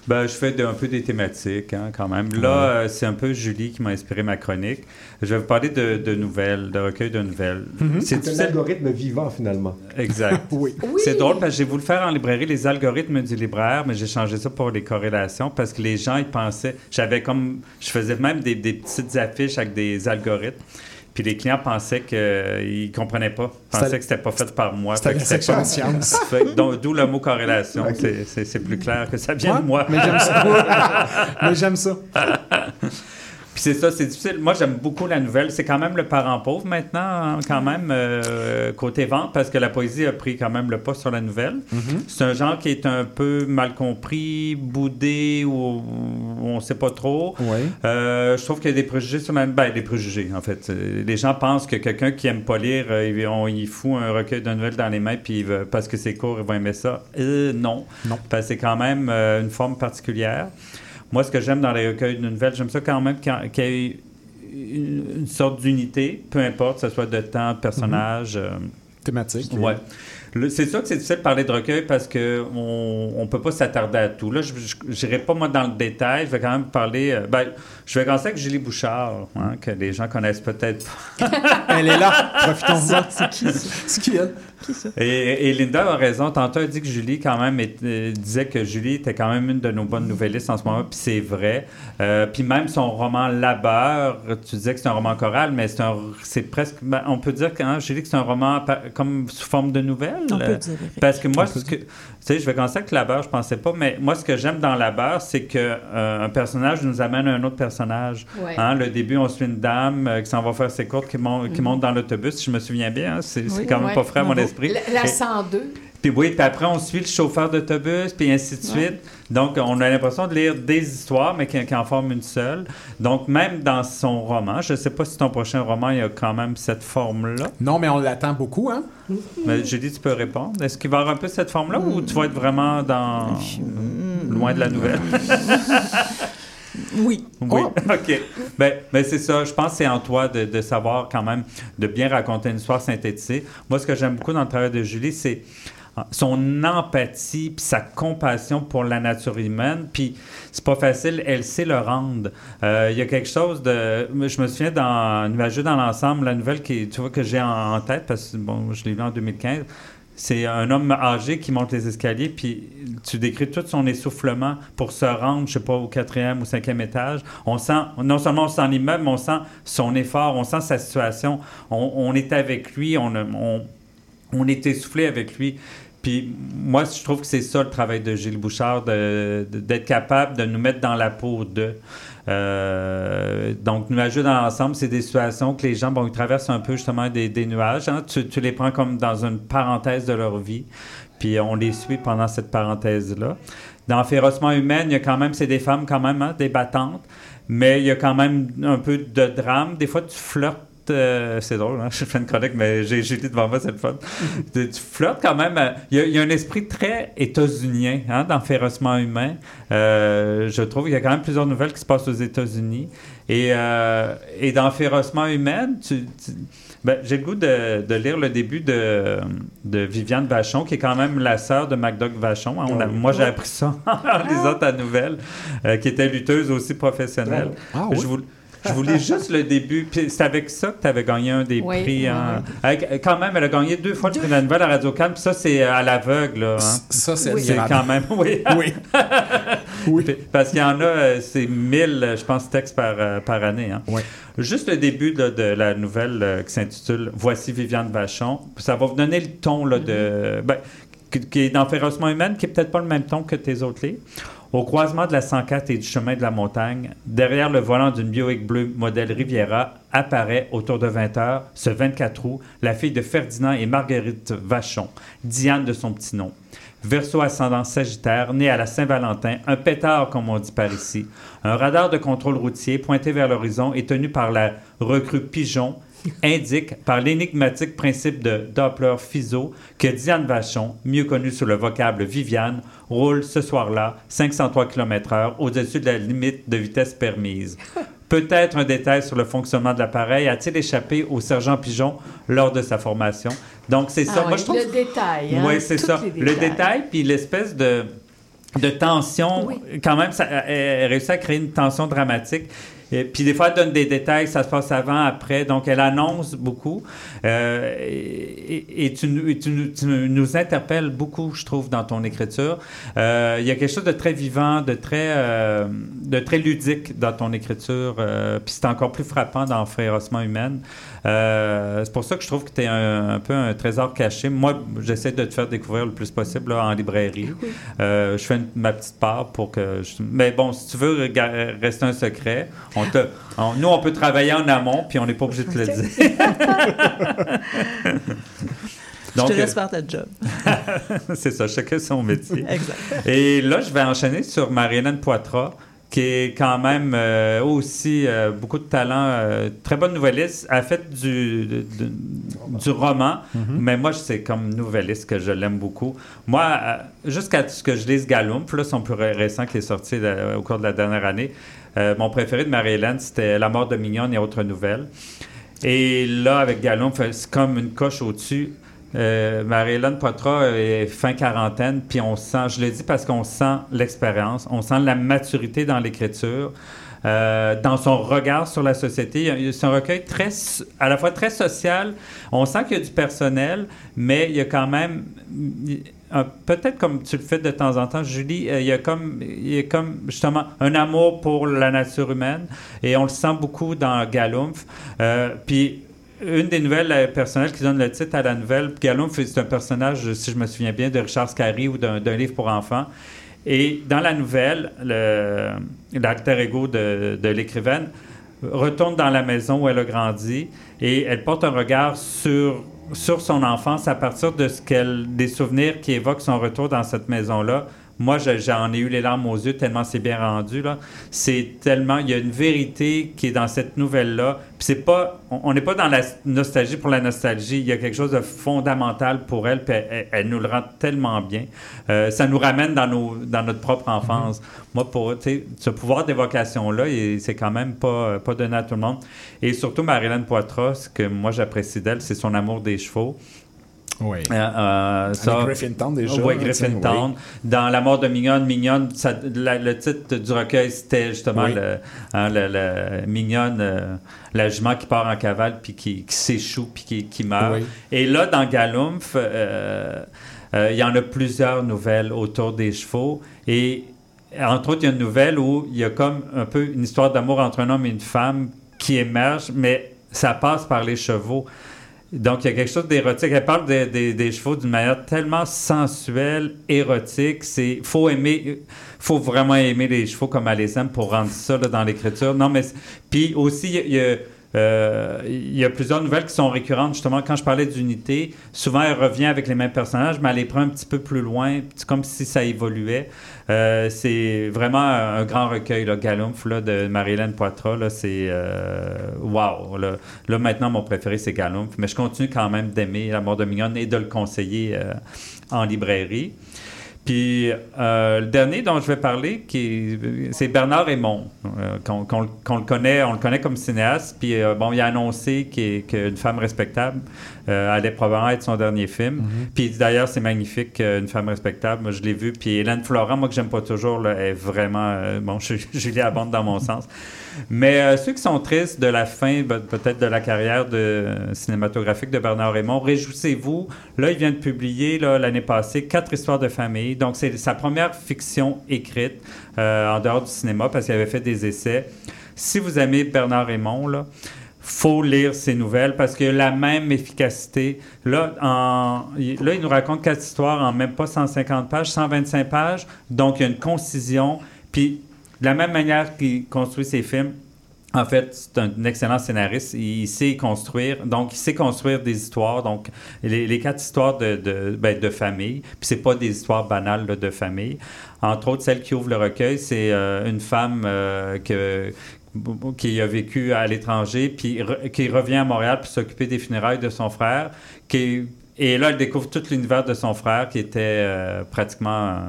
Ben, je fais de- un peu des thématiques, hein, quand même. Là, euh, c'est un peu Julie qui m'a inspiré ma chronique. Je vais vous parler de, de nouvelles, de recueils de nouvelles. C'est C'est un algorithme vivant, finalement. Exact. oui. C'est drôle parce que j'ai voulu faire en librairie les algorithmes du libraire, mais j'ai changé ça pour les corrélations parce que les gens, ils pensaient. J'avais comme. Je faisais même des, des petites affiches avec des algorithmes. Puis les clients pensaient qu'ils ne comprenaient pas. Pensaient que c'était pas fait par moi. c'était la section pas- de sciences. Fait que donc, D'où le mot corrélation. C'est- plus clair que ça vient Ouais, de moi. Mais j'aime ça. mais j'aime ça. Puis c'est ça, c'est difficile. Moi, j'aime beaucoup la nouvelle. C'est quand même le parent pauvre maintenant, hein, quand même, euh, côté vente, parce que la poésie a pris quand même le pas sur la nouvelle. C'est un genre qui est un peu mal compris, boudé, ou, ou on sait pas trop. Oui. Euh, je trouve qu'il y a des préjugés sur la... Ben, des préjugés, en fait. Les gens pensent que quelqu'un qui aime pas lire, euh, il, on, il fout un recueil de nouvelles dans les mains, puis parce que c'est court, il va aimer ça. Euh, non. Non. Parce que c'est quand même une forme particulière. Moi, ce que j'aime dans les recueils de nouvelles, j'aime ça quand même qu'il y ait une, une sorte d'unité, peu importe, que ce soit de temps, de personnage. euh, Thématique. Ouais. C'est sûr que c'est difficile de parler de recueil parce que on, on peut pas s'attarder à tout. Là, je n'irai pas moi dans le détail. Je vais quand même parler. euh, ben, je vais commencer avec Julie Bouchard, hein, que les gens connaissent peut-être pas. Elle est là. Profitons-en. C'est qui ça? C'est qui, elle? Qui ça? Et, et Linda a raison. Tantôt, elle dit que Julie, quand même, est- euh, disait que Julie était quand même une de nos bonnes nouvellistes en ce moment, puis c'est vrai. Euh, puis même son roman Labeur, tu disais que c'est un roman choral, mais c'est un- c'est presque. ben, on peut dire que hein, Julie, que c'est un roman comme sous forme de nouvelle. On peut dire. Parce que moi, ce que, tu sais, je vais commencer avec Labeur, je pensais pas, mais moi, ce que j'aime dans Labeur, c'est que euh, un personnage nous amène à un autre personnage. Ouais. Hein, le début, on suit une dame euh, qui s'en va faire ses courses, qui, Mhm. monte dans l'autobus, si je me souviens bien. hein, c'est Oui. quand même Ouais. pas frais à mon esprit. La, la Et- 102. puis oui, puis après, on suit le chauffeur d'autobus, puis ainsi de suite. Donc, on a l'impression de lire des histoires, mais qui, qui en forment une seule. Donc, même dans son roman, je ne sais pas si ton prochain roman, il y a quand même cette forme-là. Non, mais on l'attend beaucoup, hein? Mais dit, tu peux répondre. Est-ce qu'il va y avoir un peu cette forme-là ou tu vas être vraiment dans... loin de la nouvelle? Oui. Oui, OK. Ben, ben c'est ça. Je pense que c'est en toi de, de savoir quand même, de bien raconter une histoire synthétisée. Moi, ce que j'aime beaucoup dans le travail de Julie, c'est euh, son empathie puis sa compassion pour la nature humaine. Puis c'est pas facile, elle sait le rendre. Euh, Il y a quelque chose de... Je me souviens dans Nuageux dans l'ensemble, la nouvelle qui, tu vois, que j'ai en, en tête, parce que bon, je l'ai lu en 2015, c'est un homme âgé qui monte les escaliers, puis tu décris tout son essoufflement pour se rendre, je sais pas, au quatrième ou cinquième étage. On sent, non seulement on sent l'immeuble, mais on sent son effort, on sent sa situation. On, est avec lui, on, est essoufflé avec lui. Puis moi, je trouve que c'est ça le travail de Gilles Bouchard, d'être capable de nous mettre dans la peau de. Euh, donc, nuageux dans l'ensemble, c'est des situations que les gens, bon, ils traversent un peu justement des, nuages. hein. Tu, tu les prends comme dans une parenthèse de leur vie, puis on les suit pendant cette parenthèse-là. Dans Férocement humaine, il y a quand même, c'est des femmes quand même, hein, des battantes, mais il y a quand même un peu de drame. Des fois, tu flirtes. Euh, c'est drôle, hein? je fais une chronique, mais j'ai Julie devant moi, c'est le fun. tu, tu flirtes quand même. euh, Il y, a- il y a un esprit très états-unien hein, dans Férocement humain. Euh, je trouve qu'il y a quand même plusieurs nouvelles qui se passent aux États-Unis. Et, euh, et dans Férocement humain, tu- tu- ben, j'ai le goût de, de lire le début de, de Viviane Vachon, qui est quand même la sœur de MacDoug Vachon. hein. On a- moi, j'ai appris ça en lisant ta nouvelle, qui était lutteuse aussi professionnelle. Ah oui? Je vous, je vous lis juste le début. Puis c'est avec ça que tu avais gagné un des Oui, prix. oui, hein. Avec- quand même, elle a gagné deux fois le prix de la nouvelle à Radio Cannes. Puis ça, c'est à l'aveugle. là, hein. Ça, c'est C'est quand même, oui. Oui. Parce qu'il y en a, euh, c'est 1000, euh, je pense, textes par, euh, par année. hein. Juste le début là, de la nouvelle euh, qui s'intitule Voici Viviane Vachon. Ça va vous donner le ton là, de. ben, qui, qui est dans Férocement humaine, qui est peut-être pas le même ton que tes autres livres. Au croisement de la 104 et du chemin de la montagne, derrière le volant d'une Buick bleue modèle Riviera, apparaît autour de 20 heures, ce 24 août, la fille de Ferdinand et Marguerite Vachon, Diane de son petit nom. Verseau ascendant Sagittaire, né à la Saint-Valentin, un pétard comme on dit par ici. Un radar de contrôle routier pointé vers l'horizon et tenu par la recrue Pigeon indique par l'énigmatique principe de Doppler-Fizeau que Diane Vachon, mieux connue sous le vocable Viviane, roule ce soir-là 503 km/h au-dessus de la limite de vitesse permise. Peut-être un détail sur le fonctionnement de l'appareil a-t-il échappé au sergent Pigeon lors de sa formation? Donc, c'est ça. Ah Moi, oui, je trouve... le détail. hein, Oui, c'est ça. Le détail, puis l'espèce de, de tension, quand même, ça, elle, elle réussit à créer une tension dramatique. Et puis des fois, elle donne des détails, ça se passe avant, après. Donc, elle annonce beaucoup. Euh, et et tu, tu tu nous interpelles beaucoup, je trouve, dans ton écriture. Euh, il y a quelque chose de très vivant, de très, euh, de très ludique dans ton écriture. euh, puis c'est encore plus frappant dans Férocement humaine. Euh, c'est pour ça que je trouve que tu es un, un peu un trésor caché. Moi, j'essaie de te faire découvrir le plus possible là, en librairie. Euh, je fais une- ma petite part pour que... je- Mais bon, si tu veux rester un secret, on te, on- nous, on peut travailler en amont, puis on n'est pas obligé de te le dire. je te laisse faire ta job. c'est ça, chacun son métier. Exact. Et là, je vais enchaîner sur Marie-Hélène Poitras, qui est quand même euh, aussi euh, beaucoup de talent, euh, très bonne nouvelliste. Elle a fait du, de- de- du roman, mais moi, c'est comme nouvelliste que je l'aime beaucoup. Moi, jusqu'à ce que je lise Galumph, là, son plus ré- récent qui est sorti au cours de la dernière année, mon préféré de Marie-Hélène, c'était La mort de Mignonne et autres nouvelles. Et là, avec Galumph, c'est comme une coche au-dessus. Euh, Marie-Hélène Poitras est fin quarantaine, puis on sent, je le dis parce qu'on sent l'expérience, on sent la maturité dans l'écriture, euh, dans son regard sur la société. C'est un recueil très, à la fois très social. On sent qu'il y a du personnel, mais il y a quand même, peut-être comme tu le fais de temps en temps, Julie, euh, il y a comme, il y a comme justement un amour pour la nature humaine, et on le sent beaucoup dans Galumph. Euh, puis une des nouvelles euh, personnelles qui donne le titre à la nouvelle, Galumph, c'est un personnage, si je me souviens bien, de Richard Scarry ou d'un livre pour enfants. Et dans la nouvelle, le- l'alter ego de, de l'écrivaine retourne dans la maison où elle a grandi et elle porte un regard sur, sur son enfance à partir de ce qu'elle, des souvenirs qui évoquent son retour dans cette maison-là. Moi, je- j'en ai eu les larmes aux yeux tellement c'est bien rendu. Là. C'est tellement... Il y a une vérité qui est dans cette nouvelle-là. Puis c'est pas... On n'est pas dans la nostalgie pour la nostalgie. Il y a quelque chose de fondamental pour elle, puis elle, elle- elle nous le rend tellement bien. Euh, ça nous ramène dans, nos, dans notre propre enfance. Moi, pour tu sais, ce pouvoir d'évocation-là, c'est quand même pas, pas donné à tout le monde. Et surtout, Marilyn Poitras, ce que moi j'apprécie d'elle, c'est son amour des chevaux. Oui. Euh, ça, Griffintown, déjà, Oui, Griffintown. Dans La mort de Mignonne, Mignonne, ça- la- le titre du recueil, c'était justement Oui. le, hein, le- le- Mignonne, euh, la jument qui part en cavale, puis qui, qui s'échoue, puis qui, qui meurt. Oui. Et là, dans Galumph, euh, euh, il y en a plusieurs nouvelles autour des chevaux. Et entre autres, il y a une nouvelle où il y a comme un peu une histoire d'amour entre un homme et une femme qui émerge, mais ça passe par les chevaux. Donc, il y a quelque chose d'érotique. Elle parle des- chevaux d'une manière tellement sensuelle, érotique. C'est faut aimer, faut vraiment aimer les chevaux comme elle les aime pour rendre ça là, dans l'écriture. Non, mais puis aussi, il y a- euh, il y a plusieurs nouvelles qui sont récurrentes. Justement, quand je parlais d'unité, souvent elle revient avec les mêmes personnages, mais elle les prend un petit peu plus loin. Comme si ça évoluait. Euh, c'est vraiment un grand recueil, là, Galumph, là, de Marie-Hélène Poitras. Là, c'est euh, wow. Là. Là, maintenant, mon préféré, c'est Galumph. Mais je continue quand même d'aimer La mort de Mignonne et de le conseiller euh, en librairie. Puis euh, le dernier dont je vais parler, c'est Bernard Raymond, euh, qu'on le- connaît, on le connaît comme cinéaste. Puis euh, bon, il a annoncé qu'une femme respectable euh, allait probablement être son dernier film. Puis d'ailleurs, c'est magnifique, une femme respectable. Moi, je l'ai vu. Puis Hélène Florent, moi que j'aime pas toujours, là, est vraiment bon. Je, Julie abonde dans mon sens. Mais euh, ceux qui sont tristes de la fin, ben, peut-être de la carrière de, cinématographique de Bernard Raymond, réjouissez-vous. Là, il vient de publier l'année passée quatre histoires de famille. Donc, c'est sa première fiction écrite euh, en dehors du cinéma parce qu'il avait fait des essais. Si vous aimez Bernard Raymond, là, faut lire ces nouvelles parce a la même efficacité. Là, en, il- là, il nous raconte quatre histoires en même pas 150 pages, 125 pages. Donc, il y a une concision. Puis, de la même manière qu'il construit ses films, en fait, c'est un excellent scénariste. Il sait construire. Donc, il sait construire des histoires. Donc, les, quatre histoires de, de, ben, de famille, puis c'est pas des histoires banales là, de famille. Entre autres, celle qui ouvre le recueil, c'est euh, une femme euh, que qui a vécu à l'étranger, puis qui revient à Montréal pour s'occuper des funérailles de son frère, qui et là, elle découvre tout l'univers de son frère, qui était euh, pratiquement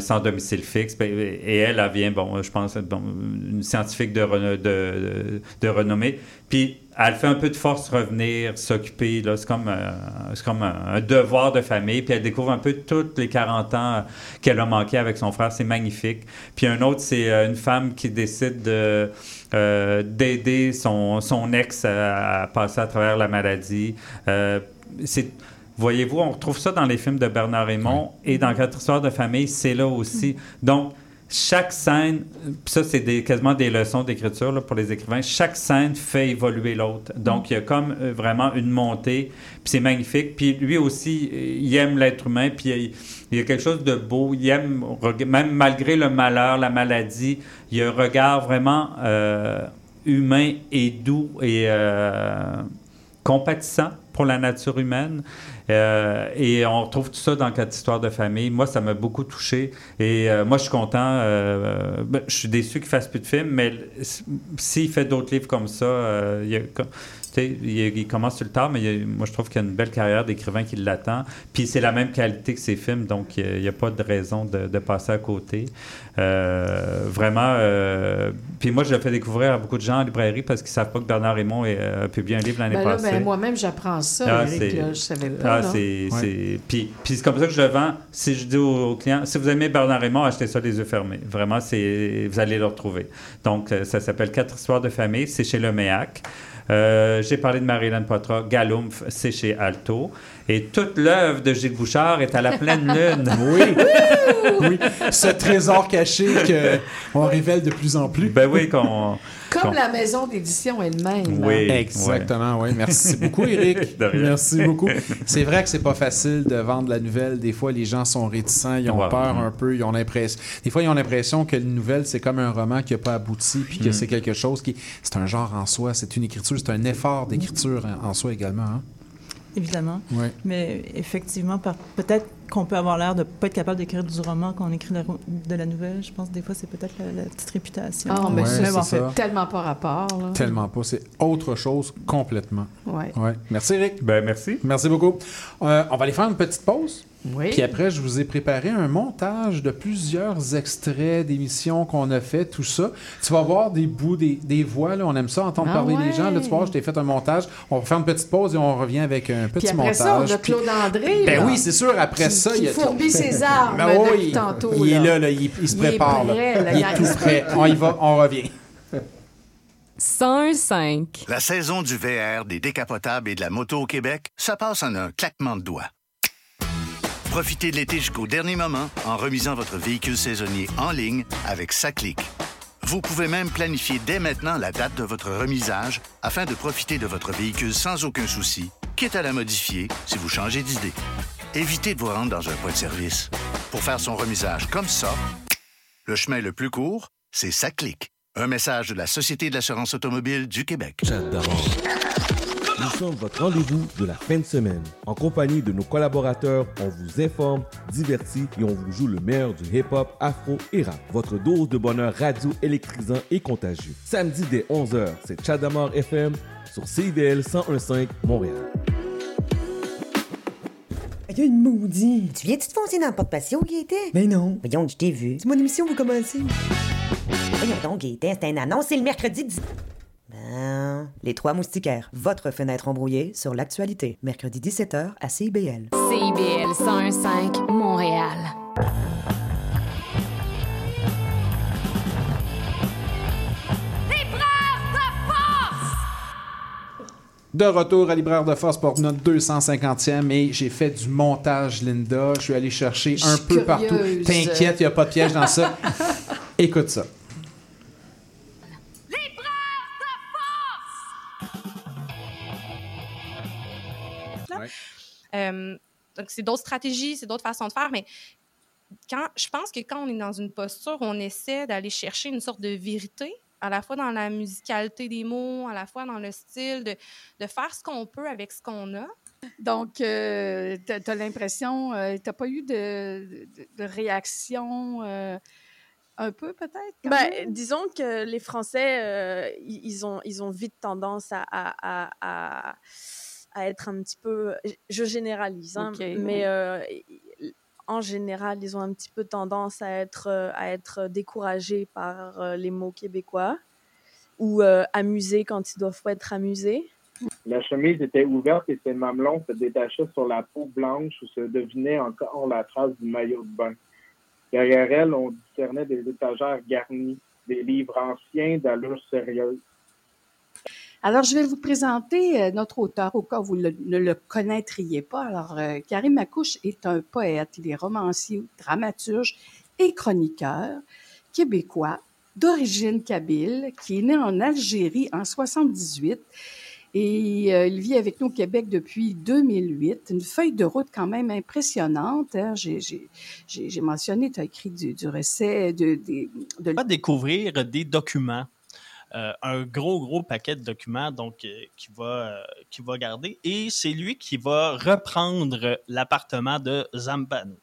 sans domicile fixe. Ben, Et elle, elle vient, bon, je pense, une scientifique de, de, renommée. Puis elle fait un peu de force revenir, s'occuper. C'est comme, euh, comme un, devoir de famille. Puis elle découvre un peu toutes les 40 ans qu'elle a manqué avec son frère. C'est magnifique. Puis un autre, c'est euh, une femme qui décide de, euh, d'aider son, son ex à, passer à travers la maladie. Euh, c'est Voyez-vous, on retrouve ça dans les films de Bernard Raymond et dans Quatre histoires de famille, c'est là aussi. Donc, chaque scène, ça, c'est des, quasiment des leçons d'écriture pour les écrivains, chaque scène fait évoluer l'autre. Donc, il y a comme euh, vraiment une montée, puis c'est magnifique. Puis lui aussi, il aime l'être humain, puis il, il y a quelque chose de beau. Il aime, même malgré le malheur, la maladie, il y a un regard vraiment euh, humain et doux et euh, compatissant pour la nature humaine. Euh, et on retrouve tout ça dans quatre histoires de famille. Moi, ça m'a beaucoup touché. Et euh, moi, je suis content. euh, ben, je suis déçu qu'il fasse plus de films, mais s'il fait d'autres livres comme ça, il, y a il, il commence sur le tard, mais il moi, je trouve qu'il y a une belle carrière d'écrivain qui l'attend. Puis c'est la même qualité que ses films, donc il n'y a, pas de raison de, de passer à côté. Euh, vraiment. euh, puis moi, je le fais découvrir à beaucoup de gens en librairie parce qu'ils ne savent pas que Bernard Raymond a publié un livre l'année Ben là, passée. ben, moi-même, j'apprends ça, Ah, Eric. là, je savais pas. Ah, c'est, Ouais. Puis, puis c'est comme ça que je le vends. Si je dis aux, aux clients, si vous aimez Bernard Raymond, achetez ça les yeux fermés. Vraiment, c'est, vous allez le retrouver. Donc, euh, ça s'appelle Quatre histoires de famille. C'est chez Le Méac. Euh, j'ai parlé de Marilyn Potra. Galumph, c'est chez Alto. Et toute l'œuvre de Gilles Bouchard est à la pleine lune. Oui. oui. Ce trésor caché qu'on révèle de plus en plus. Ben oui, qu'on. Comme la maison d'édition elle-même. Oui. Exactement, oui. Merci beaucoup, Eric. Merci beaucoup. C'est vrai que c'est pas facile de vendre la nouvelle. Des fois, les gens sont réticents, ils ont peur Mm. un peu, ils ont l'impression. Des fois, ils ont l'impression que une nouvelle, c'est comme un roman qui n'a pas abouti, puis que Mm. c'est quelque chose qui. C'est un genre en soi, c'est une écriture, c'est un effort d'écriture en, en soi également. hein. Évidemment. Ouais. Mais effectivement, par- peut-être qu'on peut avoir l'air de ne pas être capable d'écrire du roman quand on écrit de la nouvelle. Je pense que des fois, c'est peut-être la, la petite réputation. Ah, mais Ouais, ça, c'est tellement pas rapport. là. Tellement pas. C'est autre chose complètement. Ouais. Ouais. Merci, Eric. Ben, merci. Merci beaucoup. Euh, on va aller faire une petite pause. Oui. Puis après, je vous ai préparé un montage de plusieurs extraits d'émissions qu'on a fait, tout ça. Tu vas voir des bouts, des, des voix, là. on aime ça, entendre Ah parler ouais. des gens. Là, tu vas voir, je t'ai fait un montage. On va faire une petite pause et on revient avec un petit Puis après montage. ça, on a Claude André. Ben là, oui, c'est sûr, après qui- ça, qui il y a... fourbit ses armes Ben oui, depuis tantôt. Il est là. il, il se Il est prépare. là. prêt, là, Il est a- tout prêt. On y va, on revient. 101.5. La saison du VR, des décapotables et de la moto au Québec, ça passe en un claquement de doigts. Profitez de l'été jusqu'au dernier moment en remisant votre véhicule saisonnier en ligne avec SACLIC. Vous pouvez même planifier dès maintenant la date de votre remisage afin de profiter de votre véhicule sans aucun souci, quitte à la modifier si vous changez d'idée. Évitez de vous rendre dans un point de service. Pour faire son remisage comme ça, le chemin le plus court, c'est SACLIC. Un message de la Société de l'assurance automobile du Québec. Nous sommes votre rendez-vous de la fin de semaine. En compagnie de nos collaborateurs, on vous informe, divertit et on vous joue le meilleur du hip-hop, afro et rap. Votre dose de bonheur radio électrisant et contagieux. Samedi dès 11h, c'est Chadamar FM sur CIVL 1015 Montréal. Il y a une maudite. Tu viens-tu te foncer dans le porte-patio, Gaëtan? Ben non. Voyons, je t'ai vu. C'est mon émission, vous commencez. Voyons donc, Gaëtan, c'est un annonce, c'est le mercredi 10... Les Trois Moustiquaires, votre fenêtre embrouillée sur l'actualité. Mercredi 17h à CIBL. CIBL 101.5 Montréal. De retour à Libraire de Force pour notre 250e et j'ai fait du montage, Linda. Je suis allé chercher un peu partout. T'inquiète, il n'y a pas de piège dans ça. Écoute ça. Euh, donc, c'est d'autres stratégies, c'est d'autres façons de faire, mais quand, je pense que quand on est dans une posture, on essaie d'aller chercher une sorte de vérité, à la fois dans la musicalité des mots, à la fois dans le style, de, de faire ce qu'on peut avec ce qu'on a. Donc, euh, tu as, l'impression, euh, tu n'as pas eu de, de, de réaction euh, un peu peut-être? Ben, disons que les Français, euh, ils, ils ont, ils ont vite tendance à, à, à, à- à être un petit peu... Je généralise, hein, mais euh, en général, ils ont un petit peu tendance à être, euh, à être découragés par euh, les mots québécois ou euh, amusés quand ils doivent pas être amusés. La chemise était ouverte et ses mamelons se détachaient sur la peau blanche où se devinait encore la trace du maillot de bain. Derrière elle, on discernait des étagères garnies, des livres anciens d'allure sérieuse. Alors, je vais vous présenter euh, notre auteur au cas où vous ne le connaîtriez pas. Alors, euh, Karim Makouche est un poète, il est romancier, dramaturge et chroniqueur québécois d'origine kabyle qui est né en Algérie en 78 et euh, il vit avec nous au Québec depuis 2008. Une feuille de route quand même impressionnante. hein. J'ai- mentionné, tu as écrit du, du recet, de, de, va découvrir des documents. Euh, un gros, gros paquet de documents donc, euh, qui, va, euh, qui va garder. Et c'est lui qui va reprendre l'appartement de Zambano.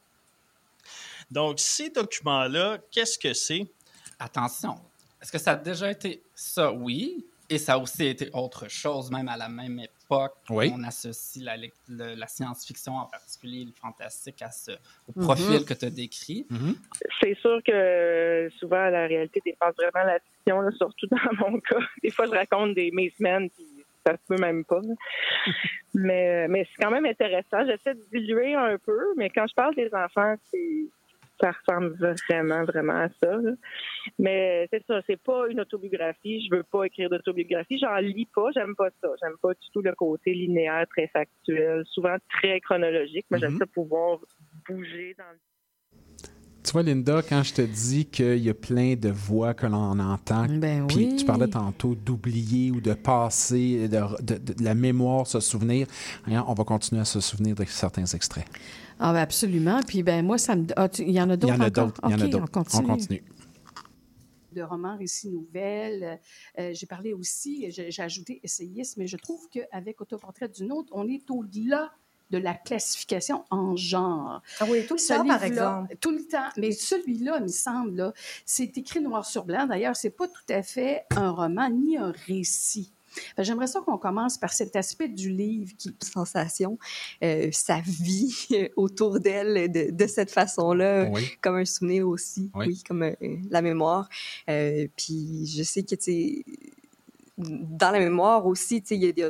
Donc, ces documents-là, qu'est-ce que c'est? Attention, est-ce que ça a déjà été ça? Oui. Et ça a aussi été autre chose, même à la même époque. Oui. On associe la, le- la science-fiction, en particulier le fantastique, à ce, au Mhm. profil que tu as décrit. C'est sûr que souvent la réalité dépasse vraiment la fiction, là, surtout dans mon cas. Des fois, je raconte des mes semaines, puis ça se peut même pas. mais c'est quand même intéressant. J'essaie de diluer un peu, mais quand je parle des enfants, c'est ça ressemble vraiment, vraiment à ça. là. Mais c'est ça, c'est pas une autobiographie. Je veux pas écrire d'autobiographie. J'en lis pas. J'aime pas ça. J'aime pas du tout le côté linéaire, très factuel, souvent très chronologique. Mais j'aime ça pouvoir bouger dans le Tu vois, Linda, quand je te dis qu'il y a plein de voix que l'on entend, Ben puis oui. tu parlais tantôt d'oublier ou de passer, de, de- de- de la mémoire, se souvenir, hein, on va continuer à se souvenir de certains extraits. Ah, ben absolument. Puis, ben moi, ça me. ah, tu- il y en a Il y d'autres en a encore? d'autres. Il y en a d'autres. On continue. On continue. De romans, récits, nouvelles. Euh, J'ai parlé aussi, j'ai j'ai ajouté essayiste, mais je trouve qu'avec Autoportrait d'une autre, on est au-delà de la classification en genre. Ah oui, tout le Ce temps, par exemple. Tout le temps. Mais celui-là, il me semble, là, c'est écrit noir sur blanc. D'ailleurs, c'est pas tout à fait un roman ni un récit. J'aimerais ça qu'on commence par cet aspect du livre qui... Sensation, euh, sa vie autour d'elle de, de cette façon-là, Oui. comme un souvenir aussi, Oui. oui, comme euh, la mémoire. Euh, puis je sais que, tu dans la mémoire aussi,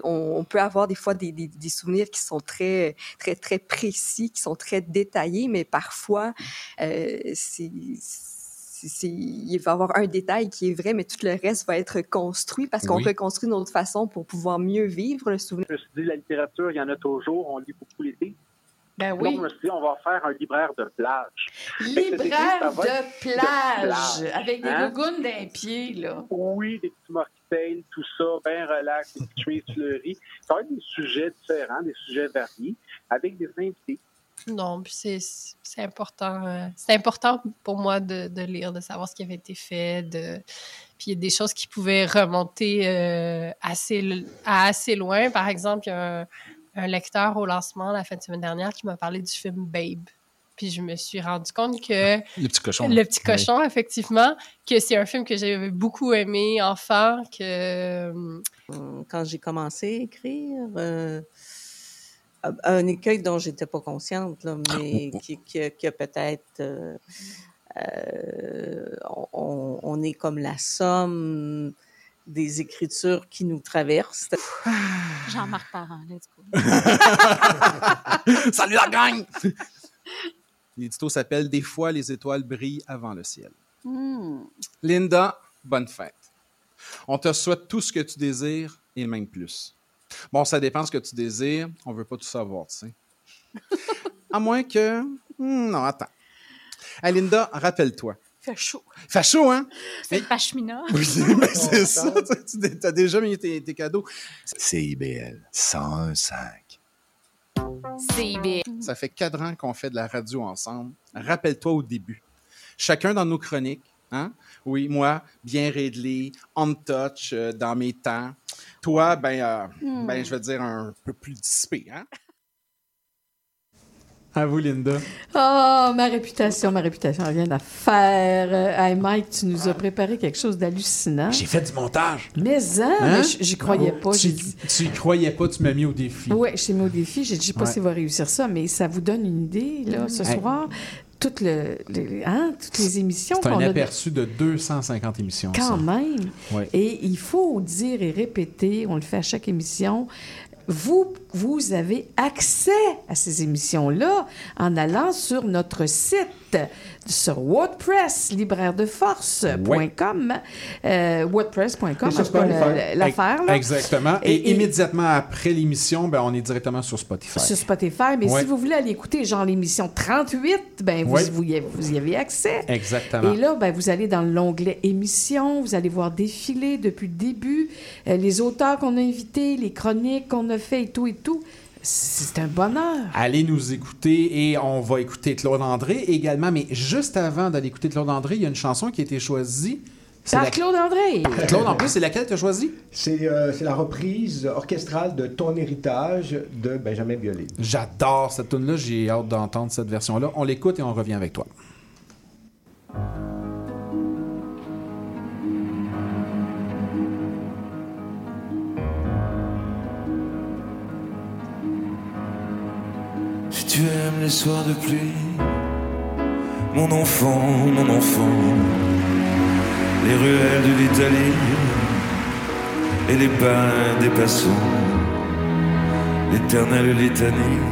on, on peut avoir des fois des, des- des souvenirs qui sont très, très, très précis, qui sont très détaillés, mais parfois, c'est c'est- il va y avoir un détail qui est vrai, mais tout le reste va être construit parce qu'on Oui. reconstruit d'une autre façon pour pouvoir mieux vivre le souvenir. Je me suis dit, la littérature, il y en a toujours. On lit beaucoup l'été. Ben Donc, oui. je me suis dit, on va faire un libraire de plage. Libraire de plage, avec des hein? gougounes d'un pied, là. Oui, des petits mocktails, tout ça, bien relax, des petites chemises fleuries. Ça va être des sujets différents, des sujets variés, avec des invités. Non, puis c'est c'est important. euh, c'est important pour moi de, de lire, de savoir ce qui avait été fait. De... Puis il y a des choses qui pouvaient remonter euh, assez, l- à assez loin. Par exemple, il y a un, un lecteur au lancement la fin de semaine dernière qui m'a parlé du film Babe. Puis je me suis rendu compte que Le petit cochon. le petit Oui. cochon, effectivement, que c'est un film que j'avais beaucoup aimé enfant, que Quand j'ai commencé à écrire, euh, un écueil dont j'étais pas consciente, là, mais qui, qui- qui a peut-être... euh, euh, on, on est comme la somme des écritures qui nous traversent. Jean-Marc Parent, let's go. Salut la gang! L'édito s'appelle Des fois, les étoiles brillent avant le ciel. Hmm. Linda, bonne fête. On te souhaite tout ce que tu désires et même plus. Bon, ça dépend ce que tu désires. On veut pas tout savoir, tu sais. À moins que. Hmm, non, attends. Hey, Linda, rappelle-toi. Fait chaud. Fait chaud, hein? C'est le pashmina. Oui, mais c'est ça. Tu as déjà mis tes, tes cadeaux. CIBL 101.5. CIBL. Ça fait quatre ans qu'on fait de la radio ensemble. Rappelle-toi au début. Chacun dans nos chroniques, hein? Oui, moi, bien réglé, on touch euh, dans mes temps. Toi, ben, euh, Hmm. ben, je vais dire un peu plus dissipé, hein? À vous, Linda. Oh, ma réputation, ma réputation, elle vient d'affaire. Euh, Hey, Mike, tu nous as préparé quelque chose d'hallucinant. J'ai fait du montage. Mais hein, Hein? j'y croyais pas. Tu, dit, tu y croyais pas, tu m'as mis au défi. ouais, je t'ai mis au défi. J'ai dit, je sais pas Ouais. s'il va réussir ça, mais ça vous donne une idée, là, ce Hey. soir. Toutes, le, les- hein, toutes les émissions C'est qu'on un a. aperçu de 250 émissions. Quand ça. même. Ouais. Et il faut dire et répéter, on le fait à chaque émission, vous, vous avez accès à ces émissions-là en allant sur notre site, sur WordPress, libraire de force.com, euh, WordPress.com, l'affaire. Exactement. Et, Et- et- immédiatement après l'émission, ben, on est directement sur Spotify. Sur Spotify, mais si vous voulez aller écouter genre l'émission 38, ben vous, Ouais. vous, y avez, vous y avez accès. Exactement. Et là, ben, vous allez dans l'onglet émissions, vous allez voir défiler depuis le début euh, les auteurs qu'on a invités, les chroniques qu'on a fait et tout et tout. C'est un bonheur. Allez nous écouter et on va écouter Claude André également. Mais juste avant d'aller écouter Claude André, il y a une chanson qui a été choisie. C'est Par la- Claude André. Claude, en plus, c'est laquelle tu as choisi? C'est euh, c'est la reprise orchestrale de Ton héritage de Benjamin Biolay. J'adore cette tune-là. J'ai hâte d'entendre cette version-là. On l'écoute et on revient avec toi. Si tu aimes les soirs de pluie, mon enfant, mon enfant, les ruelles de l'Italie et les bains des passants, l'éternelle litanie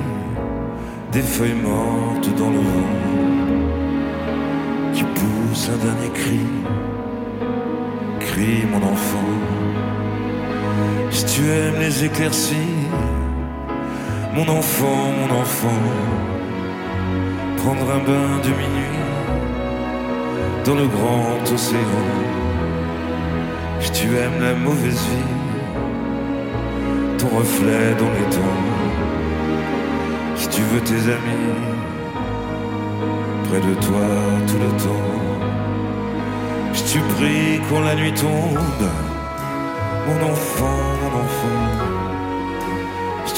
des feuilles mortes dans le vent qui pousse un dernier cri, crie mon enfant. Si tu aimes les éclaircies, mon enfant, mon enfant, prendre un bain de minuit dans le grand océan. Si tu aimes la mauvaise vie, ton reflet dans les temps. Si tu veux tes amis près de toi tout le temps. Si tu pries quand la nuit tombe, mon enfant, mon enfant.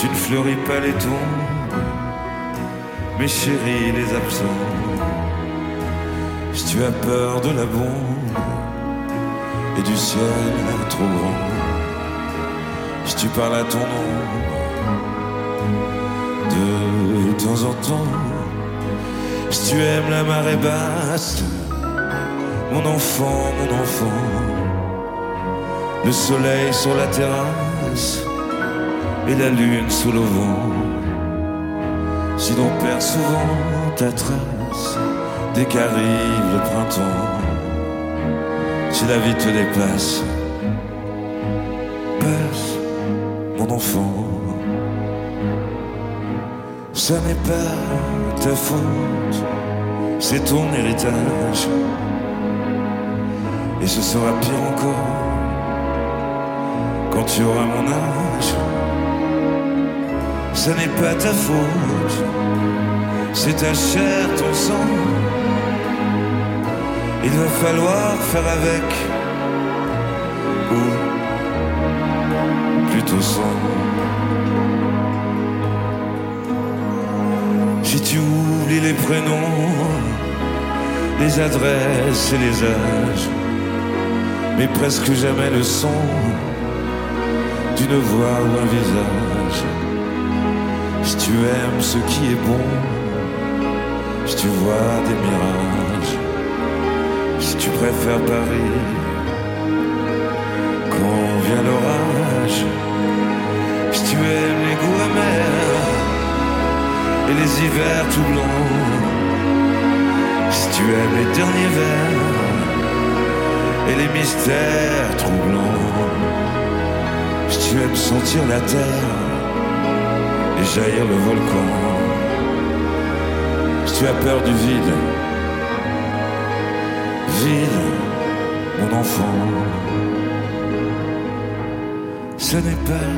Tu ne fleuris pas les tombes, mes chéris les absents. Si tu as peur de la bombe et du ciel trop grand, si tu parles à ton ombre de temps en temps, si tu aimes la marée basse, mon enfant, mon enfant, le soleil sur la terrasse et la lune sous le vent. Si l'on perd souvent ta trace dès qu'arrive le printemps, si la vie te dépasse, passe mon enfant. Ça n'est pas ta faute, c'est ton héritage. Et ce sera pire encore quand tu auras mon âge. Ça n'est pas ta faute, c'est ta chair, ton sang. Il va falloir faire avec, ou plutôt sans. Si tu oublies les prénoms, les adresses et les âges, mais presque jamais le son d'une voix ou un visage. Si tu aimes ce qui est bon, si tu vois des mirages, si tu préfères Paris quand vient l'orage, si tu aimes les goûts amers et les hivers tout blancs, si tu aimes les derniers vers et les mystères troublants, si tu aimes sentir la terre jaillir le volcan, si tu as peur du vide, vide, mon enfant, ce n'est pas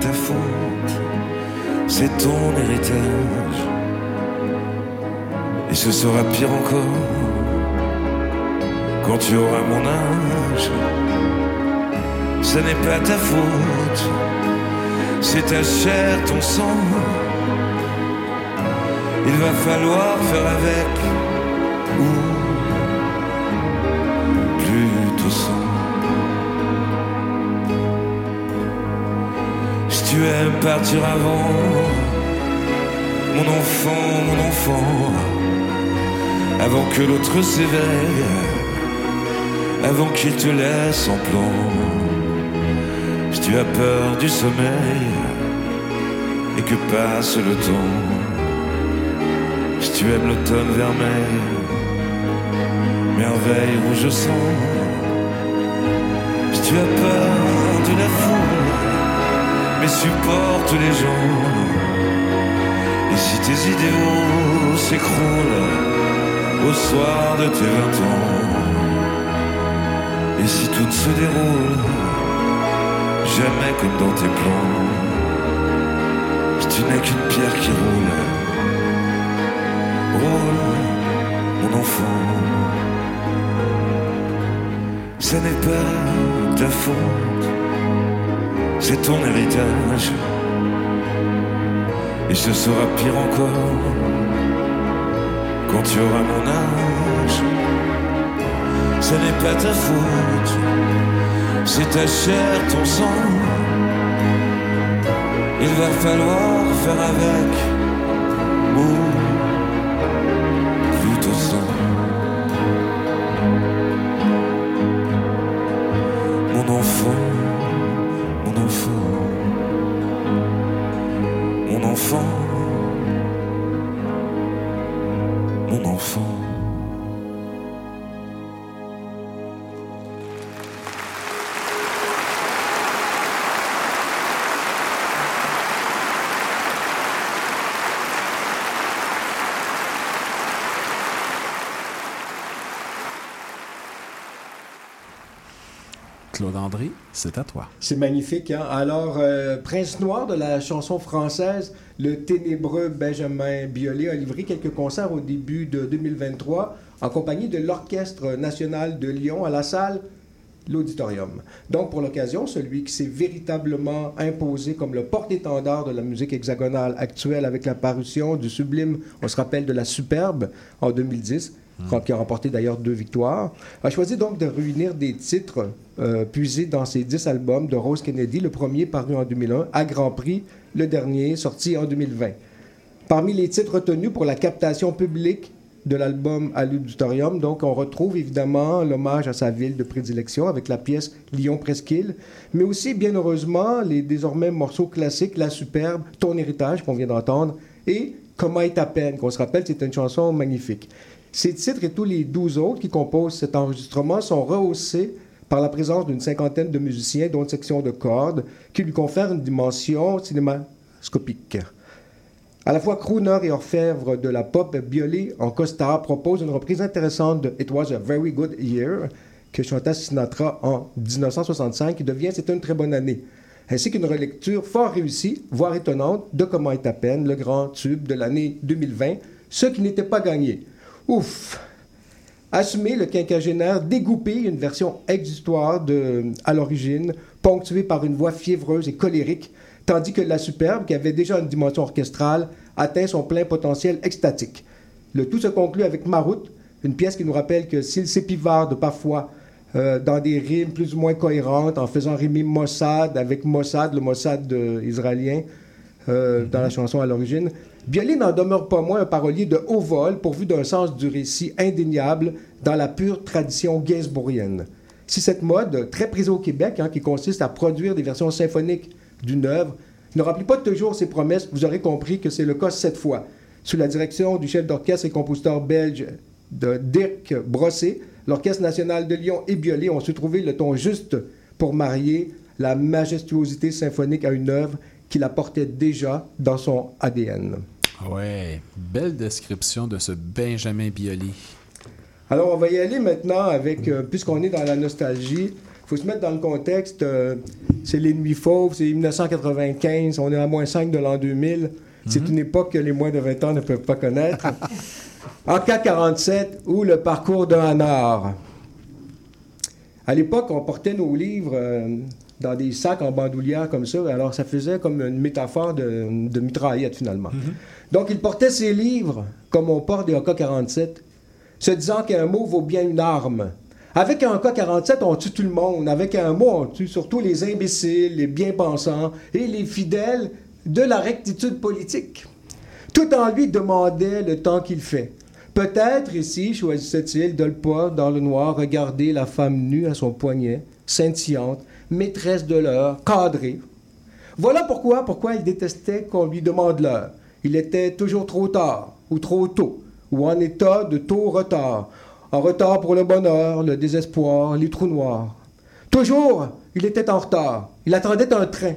ta faute, c'est ton héritage. Et ce sera pire encore quand tu auras mon âge. Ce n'est pas ta faute, c'est ta chair, ton sang. Il va falloir faire avec ou plutôt sans. Si tu aimes partir avant, mon enfant, mon enfant, avant que l'autre s'éveille, avant qu'il te laisse en plan. Si tu as peur du sommeil et que passe le temps, si tu aimes l'automne vermeil, merveille rouge sang, si tu as peur de la foule, mais supporte les gens, et si tes idéaux s'écroulent au soir de tes vingt ans, et si tout se déroule jamais comme dans tes plans, tu n'es qu'une pierre qui roule, roule, mon enfant. Ce n'est pas ta faute, c'est ton héritage. Et ce sera pire encore quand tu auras mon âge. Ce n'est pas ta faute, c'est ta chair, ton sang. Il va falloir faire avec André, c'est à toi. C'est magnifique. Hein? Alors, euh, Prince Noir de la chanson française, le ténébreux Benjamin Biolay a livré quelques concerts au début de 2023 en compagnie de l'Orchestre national de Lyon à la salle L'Auditorium. Donc, pour l'occasion, celui qui s'est véritablement imposé comme le porte-étendard de la musique hexagonale actuelle avec la parution du sublime, on se rappelle, de la Superbe en 2010, qui a remporté d'ailleurs deux victoires, a choisi donc de réunir des titres euh, puisés dans ses dix albums de Rose Kennedy, le premier paru en 2001, à Grand Prix, le dernier sorti en 2020. Parmi les titres retenus pour la captation publique de l'album à l'auditorium, donc on retrouve évidemment l'hommage à sa ville de prédilection avec la pièce Lyon Presqu'île, mais aussi bien heureusement les désormais morceaux classiques La Superbe, Ton héritage qu'on vient d'entendre et Comment est ta peine, qu'on se rappelle, c'est une chanson magnifique. Ces titres et tous les douze autres qui composent cet enregistrement sont rehaussés par la présence d'une cinquantaine de musiciens, dont une section de cordes, qui lui confère une dimension cinémascopique. À la fois crooner et orfèvre de la pop, Biolay, en costard, propose une reprise intéressante de It Was a Very Good Year, que chanta Sinatra en 1965, qui devient C'est une très bonne année, ainsi qu'une relecture fort réussie, voire étonnante, de Comment est à peine, le grand tube de l'année 2020, ce qui n'était pas gagné. Ouf! Assumer le quinquagénaire dégoupé, une version ex-histoire de, à l'origine, ponctuée par une voix fiévreuse et colérique, tandis que la superbe, qui avait déjà une dimension orchestrale, atteint son plein potentiel extatique. Le tout se conclut avec Marout, une pièce qui nous rappelle que s'il s'épivarde parfois euh, dans des rimes plus ou moins cohérentes, en faisant rimer Mossad avec Mossad, le Mossad euh, israélien, euh, dans la chanson à l'origine, Biolay n'en demeure pas moins un parolier de haut vol pourvu d'un sens du récit indéniable dans la pure tradition gainsbourgienne. Si cette mode, très prise au Québec, hein, qui consiste à produire des versions symphoniques d'une œuvre, ne remplit pas toujours ses promesses, vous aurez compris que c'est le cas cette fois. Sous la direction du chef d'orchestre et compositeur belge de Dirk Brossé, l'Orchestre national de Lyon et Biolay ont su trouver le ton juste pour marier la majestuosité symphonique à une œuvre qui la portait déjà dans son ADN. Ouais, belle description de ce Benjamin Biolay. Alors, on va y aller maintenant avec, euh, puisqu'on est dans la nostalgie, il faut se mettre dans le contexte. euh, c'est les nuits fauves, c'est 1995, on est à moins 5 de l'an 2000. C'est une époque que les moins de 20 ans ne peuvent pas connaître. en K47, ou le parcours d'un hanard. À l'époque, on portait nos livres euh, dans des sacs en bandoulière comme ça. Alors, ça faisait comme une métaphore de, de mitraillette, finalement. Donc, il portait ses livres comme on porte des AK-47, se disant qu'un mot vaut bien une arme. Avec un AK-47, on tue tout le monde. Avec un mot, on tue surtout les imbéciles, les bien-pensants et les fidèles de la rectitude politique. Tout en lui demandait le temps qu'il fait. Peut-être ici choisissait-il de le pas dans le noir regarder la femme nue à son poignet, scintillante, maîtresse de l'heure, cadrée. Voilà pourquoi, pourquoi il détestait qu'on lui demande l'heure. Il était toujours trop tard, ou trop tôt, ou en état de tôt retard, en retard pour le bonheur, le désespoir, les trous noirs. Toujours, il était en retard. Il attendait un train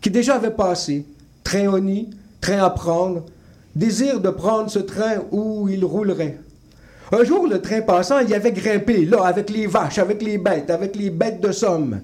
qui déjà avait passé. Train au nid, train à prendre, désir de prendre ce train où il roulerait. Un jour, le train passant, il avait grimpé, là, avec les vaches, avec les bêtes, avec les bêtes de somme.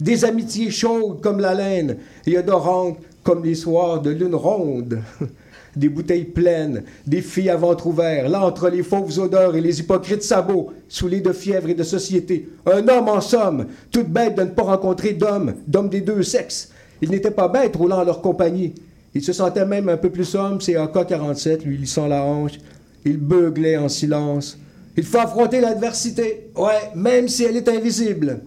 Des amitiés chaudes comme la laine et odorantes comme les soirs de lune ronde. Des bouteilles pleines, des filles à ventre ouvert, là entre les fauves odeurs et les hypocrites sabots, saoulés de fièvre et de société. Un homme en somme, toute bête de ne pas rencontrer d'homme, d'homme des deux sexes. Il n'était pas bête roulant à leur compagnie. Il se sentait même un peu plus homme, c'est AK-47, lui lissant la hanche. Il beuglait en silence. Il faut affronter l'adversité, ouais, même si elle est invisible.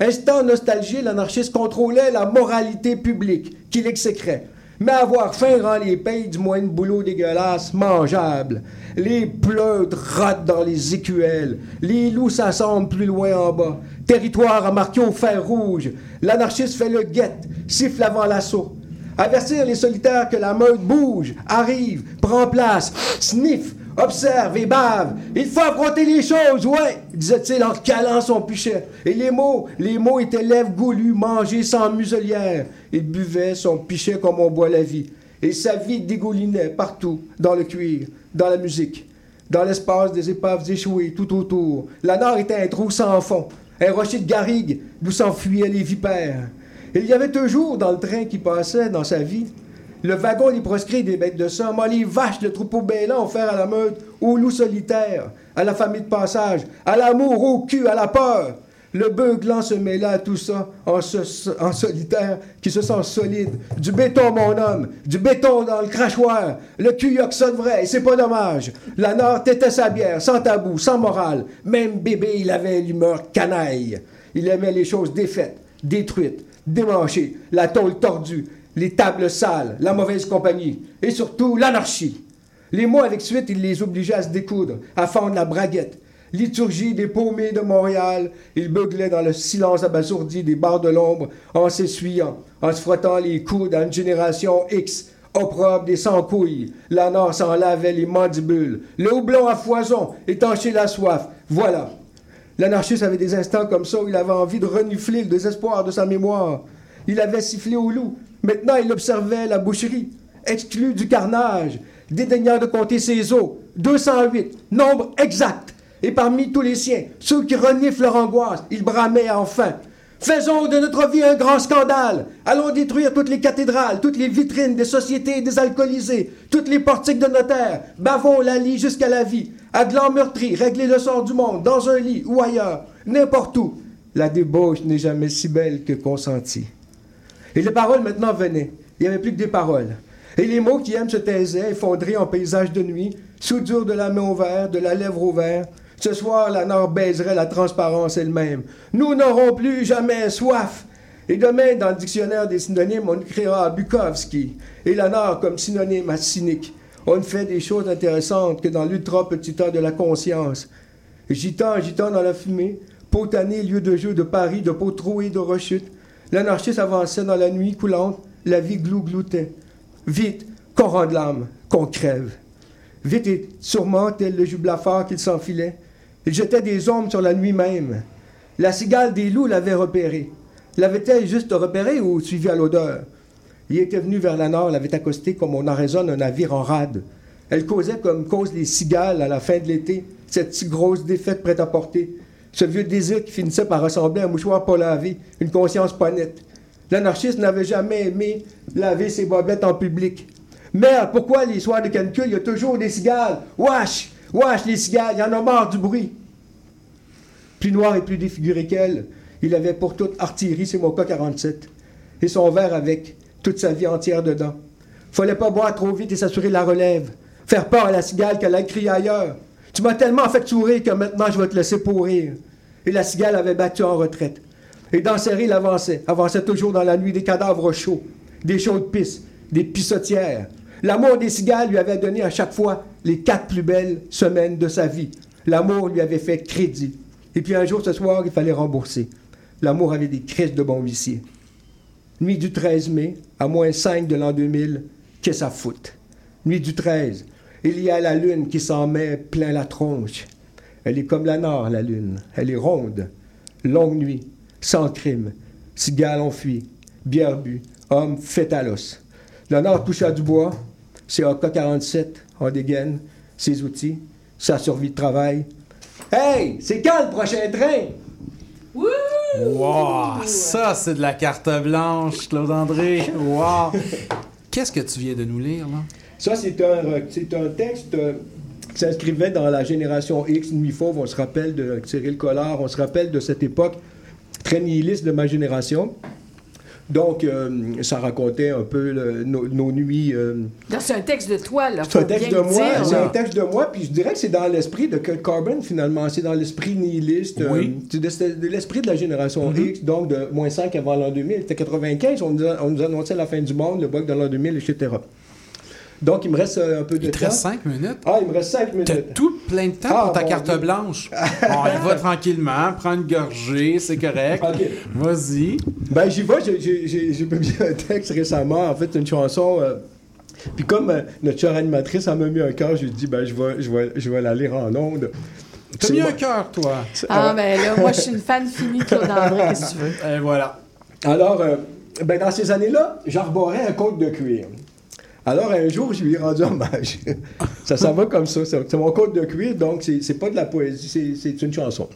Instant nostalgie, l'anarchiste contrôlait la moralité publique, qu'il exécrait? Mais avoir faim rend les pays du moins de boulot dégueulasse mangeable. Les pleutres rotent dans les écuelles. Les loups s'assemblent plus loin en bas. Territoire à marquer au fer rouge. L'anarchiste fait le guette, siffle avant l'assaut. Avertir les solitaires que la meute bouge, arrive, prend place, sniff, observe et bave. Il faut affronter les choses, ouais, disait-il en calant son pichet. Et les mots, les mots étaient lèvres goulues, mangées sans muselière. Il buvait son pichet comme on boit la vie. Et sa vie dégoulinait partout, dans le cuir, dans la musique, dans l'espace des épaves échouées tout autour. La nord était un trou sans fond, un rocher de garrigue d'où s'enfuyaient les vipères. Il y avait toujours dans le train qui passait dans sa vie le wagon des proscrits des bêtes de somme, les vaches, le troupeau bélant offert à la meute, aux loups solitaires, à la famille de passage, à l'amour, au cul, à la peur. Le beuglant se mêla à tout ça en, solitaire qui se sent solide. Du béton, mon homme, du béton dans le crachoir. Le cul sonne vrai, c'est pas dommage. La Nord tétait sa bière, sans tabou, sans morale. Même bébé, il avait l'humeur canaille. Il aimait les choses défaites, détruites, démanchées, la tôle tordue, les tables sales, la mauvaise compagnie, et surtout l'anarchie. Les mots avec suite, il les obligeait à se découdre, à fendre la braguette. Liturgie des paumés de Montréal, il beuglait dans le silence abasourdi des bars de l'ombre en s'essuyant, en se frottant les coudes à une génération X, opprobre des sans-couilles. La Nord s'en lavait les mandibules. Le houblon à foison étanchait la soif. Voilà. L'anarchiste avait des instants comme ça où il avait envie de renifler le désespoir de sa mémoire. Il avait sifflé au loup. Maintenant, il observait la boucherie, exclu du carnage, dédaignant de compter ses os. 208, nombre exact. Et parmi tous les siens, ceux qui reniflent leur angoisse, il bramait enfin. Faisons de notre vie un grand scandale. Allons détruire toutes les cathédrales, toutes les vitrines des sociétés désalcoolisées, toutes les portiques de notaires. Bavons la lit jusqu'à la vie. Adlan meurtri, régler le sort du monde, dans un lit ou ailleurs, n'importe où. La débauche n'est jamais si belle que consentie. Et les paroles maintenant venaient. Il n'y avait plus que des paroles. Et les mots qui aiment se taisaient, effondrés en paysage de nuit, soudure de la main au verre, de la lèvre au verre. Ce soir, la Nord baiserait la transparence elle-même. Nous n'aurons plus jamais soif. Et demain, dans le dictionnaire des synonymes, on écrira Bukowski et la Nord comme synonyme à cynique. On ne fait des choses intéressantes que dans l'ultra petit temps de la conscience. Gitant, gitant dans la fumée, potané, lieu de jeu de Paris, de peau trouée de rechute, l'anarchiste avançait dans la nuit coulante, la vie glou-gloutait. Vite, qu'on rende l'âme, qu'on crève. Vite et sûrement, tel le jublafard qu'il s'enfilait, il jetait des ombres sur la nuit même. La cigale des loups l'avait repéré. L'avait-elle juste repéré ou suivi à l'odeur? Il était venu vers la nord, l'avait accosté comme on arraisonne un navire en rade. Elle causait comme causent les cigales à la fin de l'été, cette grosse défaite prête à porter. Ce vieux désir qui finissait par ressembler à un mouchoir pas lavé, une conscience pas nette. L'anarchiste n'avait jamais aimé laver ses bobettes en public. Merde, pourquoi les soirs de canicule, il y a toujours des cigales? Wesh! Wesh, les cigales, il y en a marre du bruit. Plus noir et plus défiguré qu'elle, il avait pour toute artillerie ses Moka 47 et son verre avec toute sa vie entière dedans. Fallait pas boire trop vite et s'assurer la relève. Faire peur à la cigale qu'elle a crié ailleurs. Tu m'as tellement fait sourire que maintenant je vais te laisser pourrir. Et la cigale avait battu en retraite. Et dans ses il avançait, avançait toujours dans la nuit des cadavres chauds, des chaudes pisses, des pissotières. L'amour des cigales lui avait donné à chaque fois les quatre plus belles semaines de sa vie. L'amour lui avait fait crédit. Et puis un jour, ce soir, il fallait rembourser. L'amour avait des crises de bon huissier. Nuit du 13 mai, à moins 5 de l'an 2000, qu'est-ce à foutre? Nuit du 13, il y a la lune qui s'en met plein la tronche. Elle est comme la nord, la lune. Elle est ronde. Longue nuit, sans crime. Cigale enfui, bière bu, homme fait à l'os. Le nord touche à du bois, c'est AK-47 en dégaine, ses outils, sa survie de travail. Hey, c'est quand le prochain train? Wow, ça c'est de la carte blanche, Claude André. Wow. Qu'est-ce que tu viens de nous lire là? Ça, c'est un, c'est un texte euh, qui s'inscrivait dans la génération X, Nuit Fauve. On se rappelle de Cyril Collard, on se rappelle de cette époque très nihiliste de ma génération. Donc, euh, ça racontait un peu le- nos, nos nuits. euh, c'est un texte de toi, là. c'est un texte de moi, c'est un texte de moi, puis je dirais que c'est dans l'esprit de Kurt Cobain finalement, c'est dans l'esprit nihiliste, euh, Oui. c'est de, c'est de l'esprit de la génération Mhm. X, donc de moins 5 avant l'an 2000. C'était 95, on nous, a- on nous annonçait la fin du monde, le bug de l'an 2000, etc. Donc il me reste euh, un peu de Il te temps. reste 5 minutes? Ah, il me reste 5 minutes. T'as tout plein de temps Ah, pour ta carte Dieu. blanche. Bon, il va tranquillement, prends une gorgée, c'est correct. Vas-y. Ben, j'y vais. J'ai- publié un texte récemment. En fait, une chanson. euh, puis comme euh, notre chère animatrice elle m'a mis un cœur, j'ai dit, ben, je vais, je vais, je vais la lire en ondes. T'as mis moi- un cœur, toi. Ah, ben là, moi, je suis une fan finie de Claude André, qu'est-ce que tu veux? Et voilà. Alors, euh, ben, dans ces années-là, j'arborais un côte de cuir. Alors, un jour, je lui ai rendu hommage. ça s'en va comme ça. C'est c'est mon côte de cuir, donc c'est pas de la poésie, c'est- une chanson.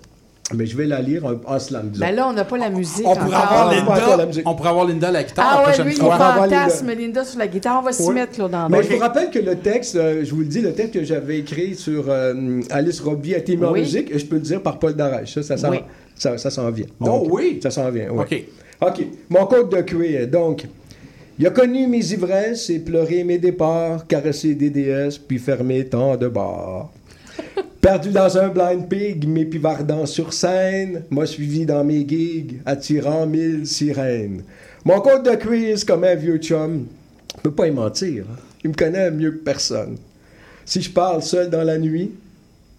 Mais je vais la lire en, en slam, disons. Ben là, on n'a pas la musique On pourrait, encore. avoir Ah, la Linda, musique. on pourrait avoir Linda à la guitare Ah la ouais, prochaine lui, il fantasme Linda sur la guitare. On va s'y Oui. mettre, Claude André. Mais je vous rappelle que le texte, euh, je vous le dis, le texte que j'avais écrit sur euh, Alice Robbie a été mis en Oui. musique, et je peux le dire par Paul Darèche. Ça, ça, s'en- Oui. ça, ça s'en vient. Oh Donc, oui? Ça s'en vient, oui. OK. OK. Mon code de cuir. Donc, il a connu mes ivresses et pleuré mes départs, caressé des déesses, puis fermé tant de bars. Perdu dans un blind pig, mes pivardants sur scène, m'a suivi dans mes gigs, attirant mille sirènes. Mon code de c'est comme un vieux chum. Je peux pas y mentir. hein. Il me connaît mieux que personne. Si je parle seul dans la nuit,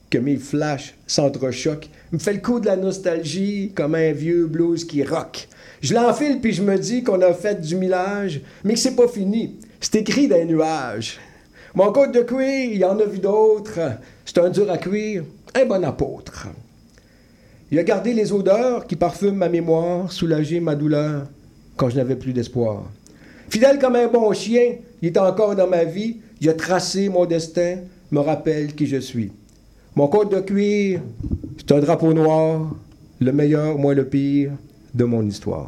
que mes flashs s'entrechoquent, me fait le coup de la nostalgie comme un vieux blues qui rock. Je l'enfile puis je me dis qu'on a fait du millage, mais que c'est pas fini. C'est écrit dans les nuages. Mon code de cuir, il y en a vu d'autres. C'est un dur à cuire, un bon apôtre. Il a gardé les odeurs qui parfument ma mémoire, soulagé ma douleur quand je n'avais plus d'espoir. Fidèle comme un bon chien, il est encore dans ma vie, il a tracé mon destin, me rappelle qui je suis. Mon code de cuir, c'est un drapeau noir, le meilleur, moi le pire, de mon histoire.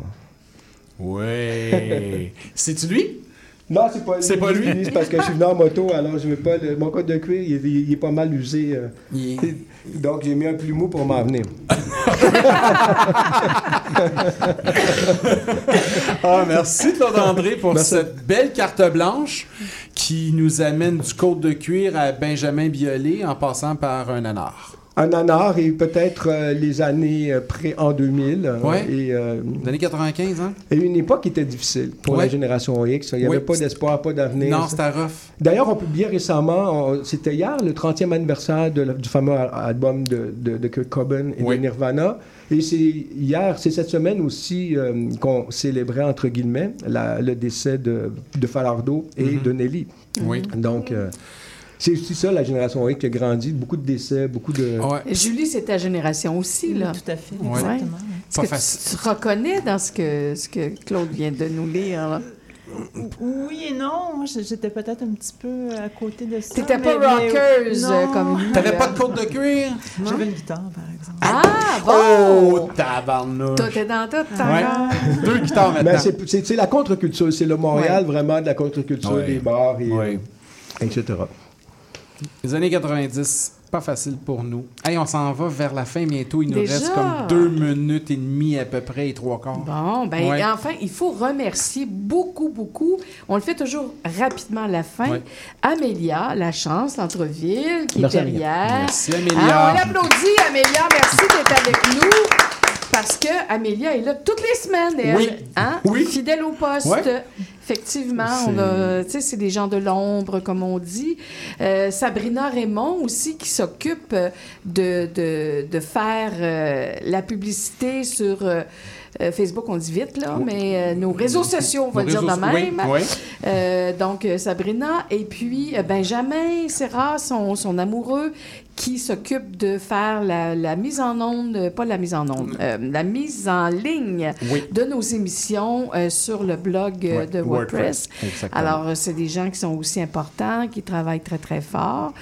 Ouais. C'est-tu lui? Non, c'est pas lui. C'est pas lui? Parce que je suis venu en moto, alors je veux pas. le- mon code de cuir, il, est- il est pas mal usé. euh. Donc j'ai mis un plumeau pour m'en venir. Ah, merci Claude André pour Merci. cette belle carte blanche qui nous amène du côte de cuir à Benjamin Biolay en passant par un anard. Un nanar et peut-être euh, les années euh, près en 2000. euh, Ouais. Et, euh, L'année 95, hein? et une époque qui était difficile pour Ouais. la génération X. Il n'y avait pas d'espoir, pas d'avenir. Non, c'était rough. D'ailleurs, on publiait récemment, c'était hier, le 30e anniversaire de la- du fameux al- album de, de, de Kurt Cobain et de Nirvana. Et c'est hier, c'est cette semaine aussi qu'on célébrait, entre guillemets, la- le décès de, de Falardo et Mhm. de Nelly. Oui. Donc, c'est aussi ça, la génération X qui a grandi. Beaucoup de décès, beaucoup de... Julie, c'est ta génération aussi, là. Tout à fait, Ouais. exactement. Est-ce que tu- tu, reconnais dans ce que, ce que Claude vient de nous lire, là? Oui et non. Moi, j'étais peut-être un petit peu à côté de ça. T'étais pas mais- rockeuse, euh, comme lui. T'avais pas de côte de cuir? J'avais une guitare, par exemple. Ah, Oh, bon! tabarnouche! Tout est dans tout, Ouais. encore. Deux guitares maintenant. Ben, c'est- la contre-culture. C'est le Montréal, Ouais. vraiment, de la contre-culture, Ouais. des bars, et, Ouais. euh, etc. Les années 90, pas facile pour nous. Hey, on s'en va vers la fin bientôt. Il nous Déjà? reste comme deux minutes et demie à peu près et trois quarts. Bon, ben Ouais. enfin, il faut remercier beaucoup, beaucoup. On le fait toujours rapidement à la fin. Ouais. Amélia, la chance, l'entreville, qui Merci, est Amélia. derrière. Merci, Amélia. Ah, on l'applaudit, Amélia. Merci d'être avec nous. Parce que Amélia est là toutes les semaines, elle. Oui. Hein? Oui. Fidèle au poste. Ouais. Effectivement, C'est- des gens de l'ombre, comme on dit. Euh, Sabrina Raymond aussi, qui s'occupe de, de, de faire euh, la publicité sur euh, Facebook, on dit vite, là, mais nos réseaux sociaux, on va Nos dire de réseaux- même. oui. Donc, Sabrina, et puis Benjamin Serra, son, son amoureux, qui s'occupe de faire la, la mise en onde, euh, pas la mise en onde, euh, la mise en ligne Oui. de nos émissions euh, sur le blog Ouais, de WordPress. Alors, c'est des gens qui sont aussi importants, qui travaillent très, très fort.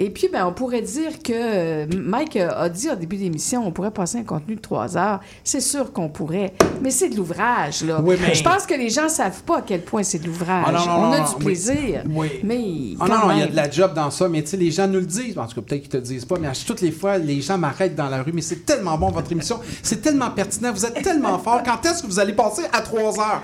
Et puis, ben, on pourrait dire que Mike a dit au début de l'émission, on pourrait passer un contenu de trois heures. C'est sûr qu'on pourrait, mais c'est de l'ouvrage, là. Oui, mais- Je pense que les gens savent pas à quel point c'est de l'ouvrage. Ah, on a non, du plaisir, Oui. mais Ah non, non, il y a de la job dans ça, mais tu sais, les gens nous le disent. En tout cas, peut-être qu'ils te le disent pas, mais à toutes les fois, les gens m'arrêtent dans la rue. Mais c'est tellement bon, votre émission. C'est tellement pertinent. Vous êtes tellement fort. Quand est-ce que vous allez passer à 3 heures?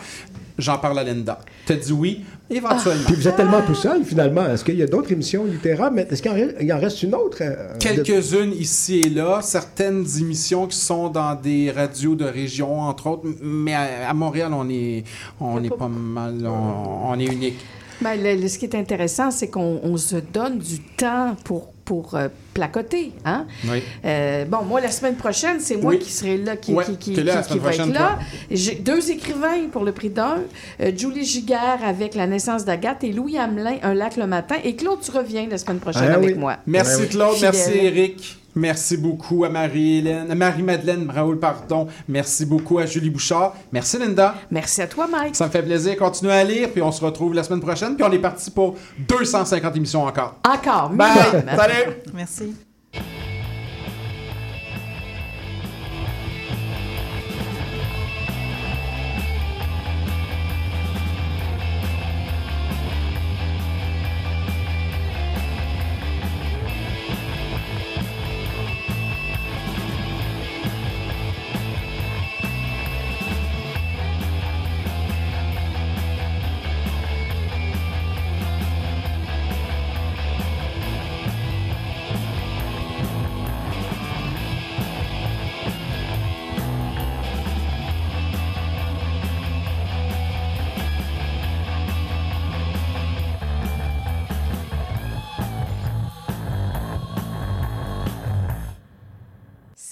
J'en parle à Linda. T'as dit oui, éventuellement. Puis vous êtes tellement tout seul, finalement. Est-ce qu'il y a d'autres émissions littéraires? Mais est-ce qu'il en, reste- il en reste une autre? euh, de- Quelques-unes ici et là, certaines émissions qui sont dans des radios de région, entre autres, mais à, à Montréal, on est, on est pas mal, on, on est unique. Ben, le- le- ce qui est intéressant, c'est qu'on on se donne du temps pour, pour euh, placoter. Hein? Oui. Euh, bon, moi, la semaine prochaine, c'est moi Oui. qui serai là, qui, Ouais, qui, là qui- va être là. J'ai deux écrivains pour le prix d'un. Euh, Julie Giguère avec La naissance d'Agathe et Louis Hamelin, Un lac le matin. Et Claude, tu reviens la semaine prochaine Ah avec oui. moi. Merci Ah Ouais, Claude, merci. Eric, merci beaucoup à Marie-Hélène, à Marie-Madeleine Raoul, pardon, merci beaucoup à Julie Bouchard, merci Linda. Merci à toi, Mike. Ça me fait plaisir, continuez à lire, puis on se retrouve la semaine prochaine, puis on est parti pour 250 émissions encore. Encore. Bye! Salut! Merci.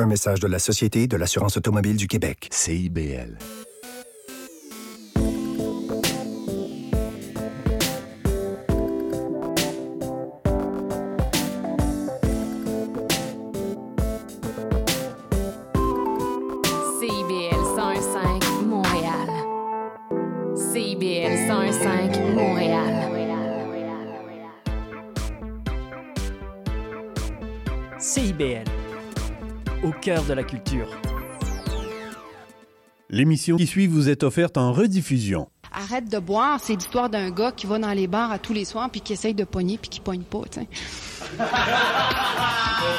Un message de la Société de l'assurance automobile du Québec. CIBL. CIBL 101.5 Montréal. CIBL 101.5 Montréal. CIBL, au cœur de la culture. L'émission qui suit vous est offerte en rediffusion. Arrête de boire, c'est l'histoire d'un gars qui va dans les bars à tous les soirs puis qui essaye de pogner puis qui pogne pas, tu sais.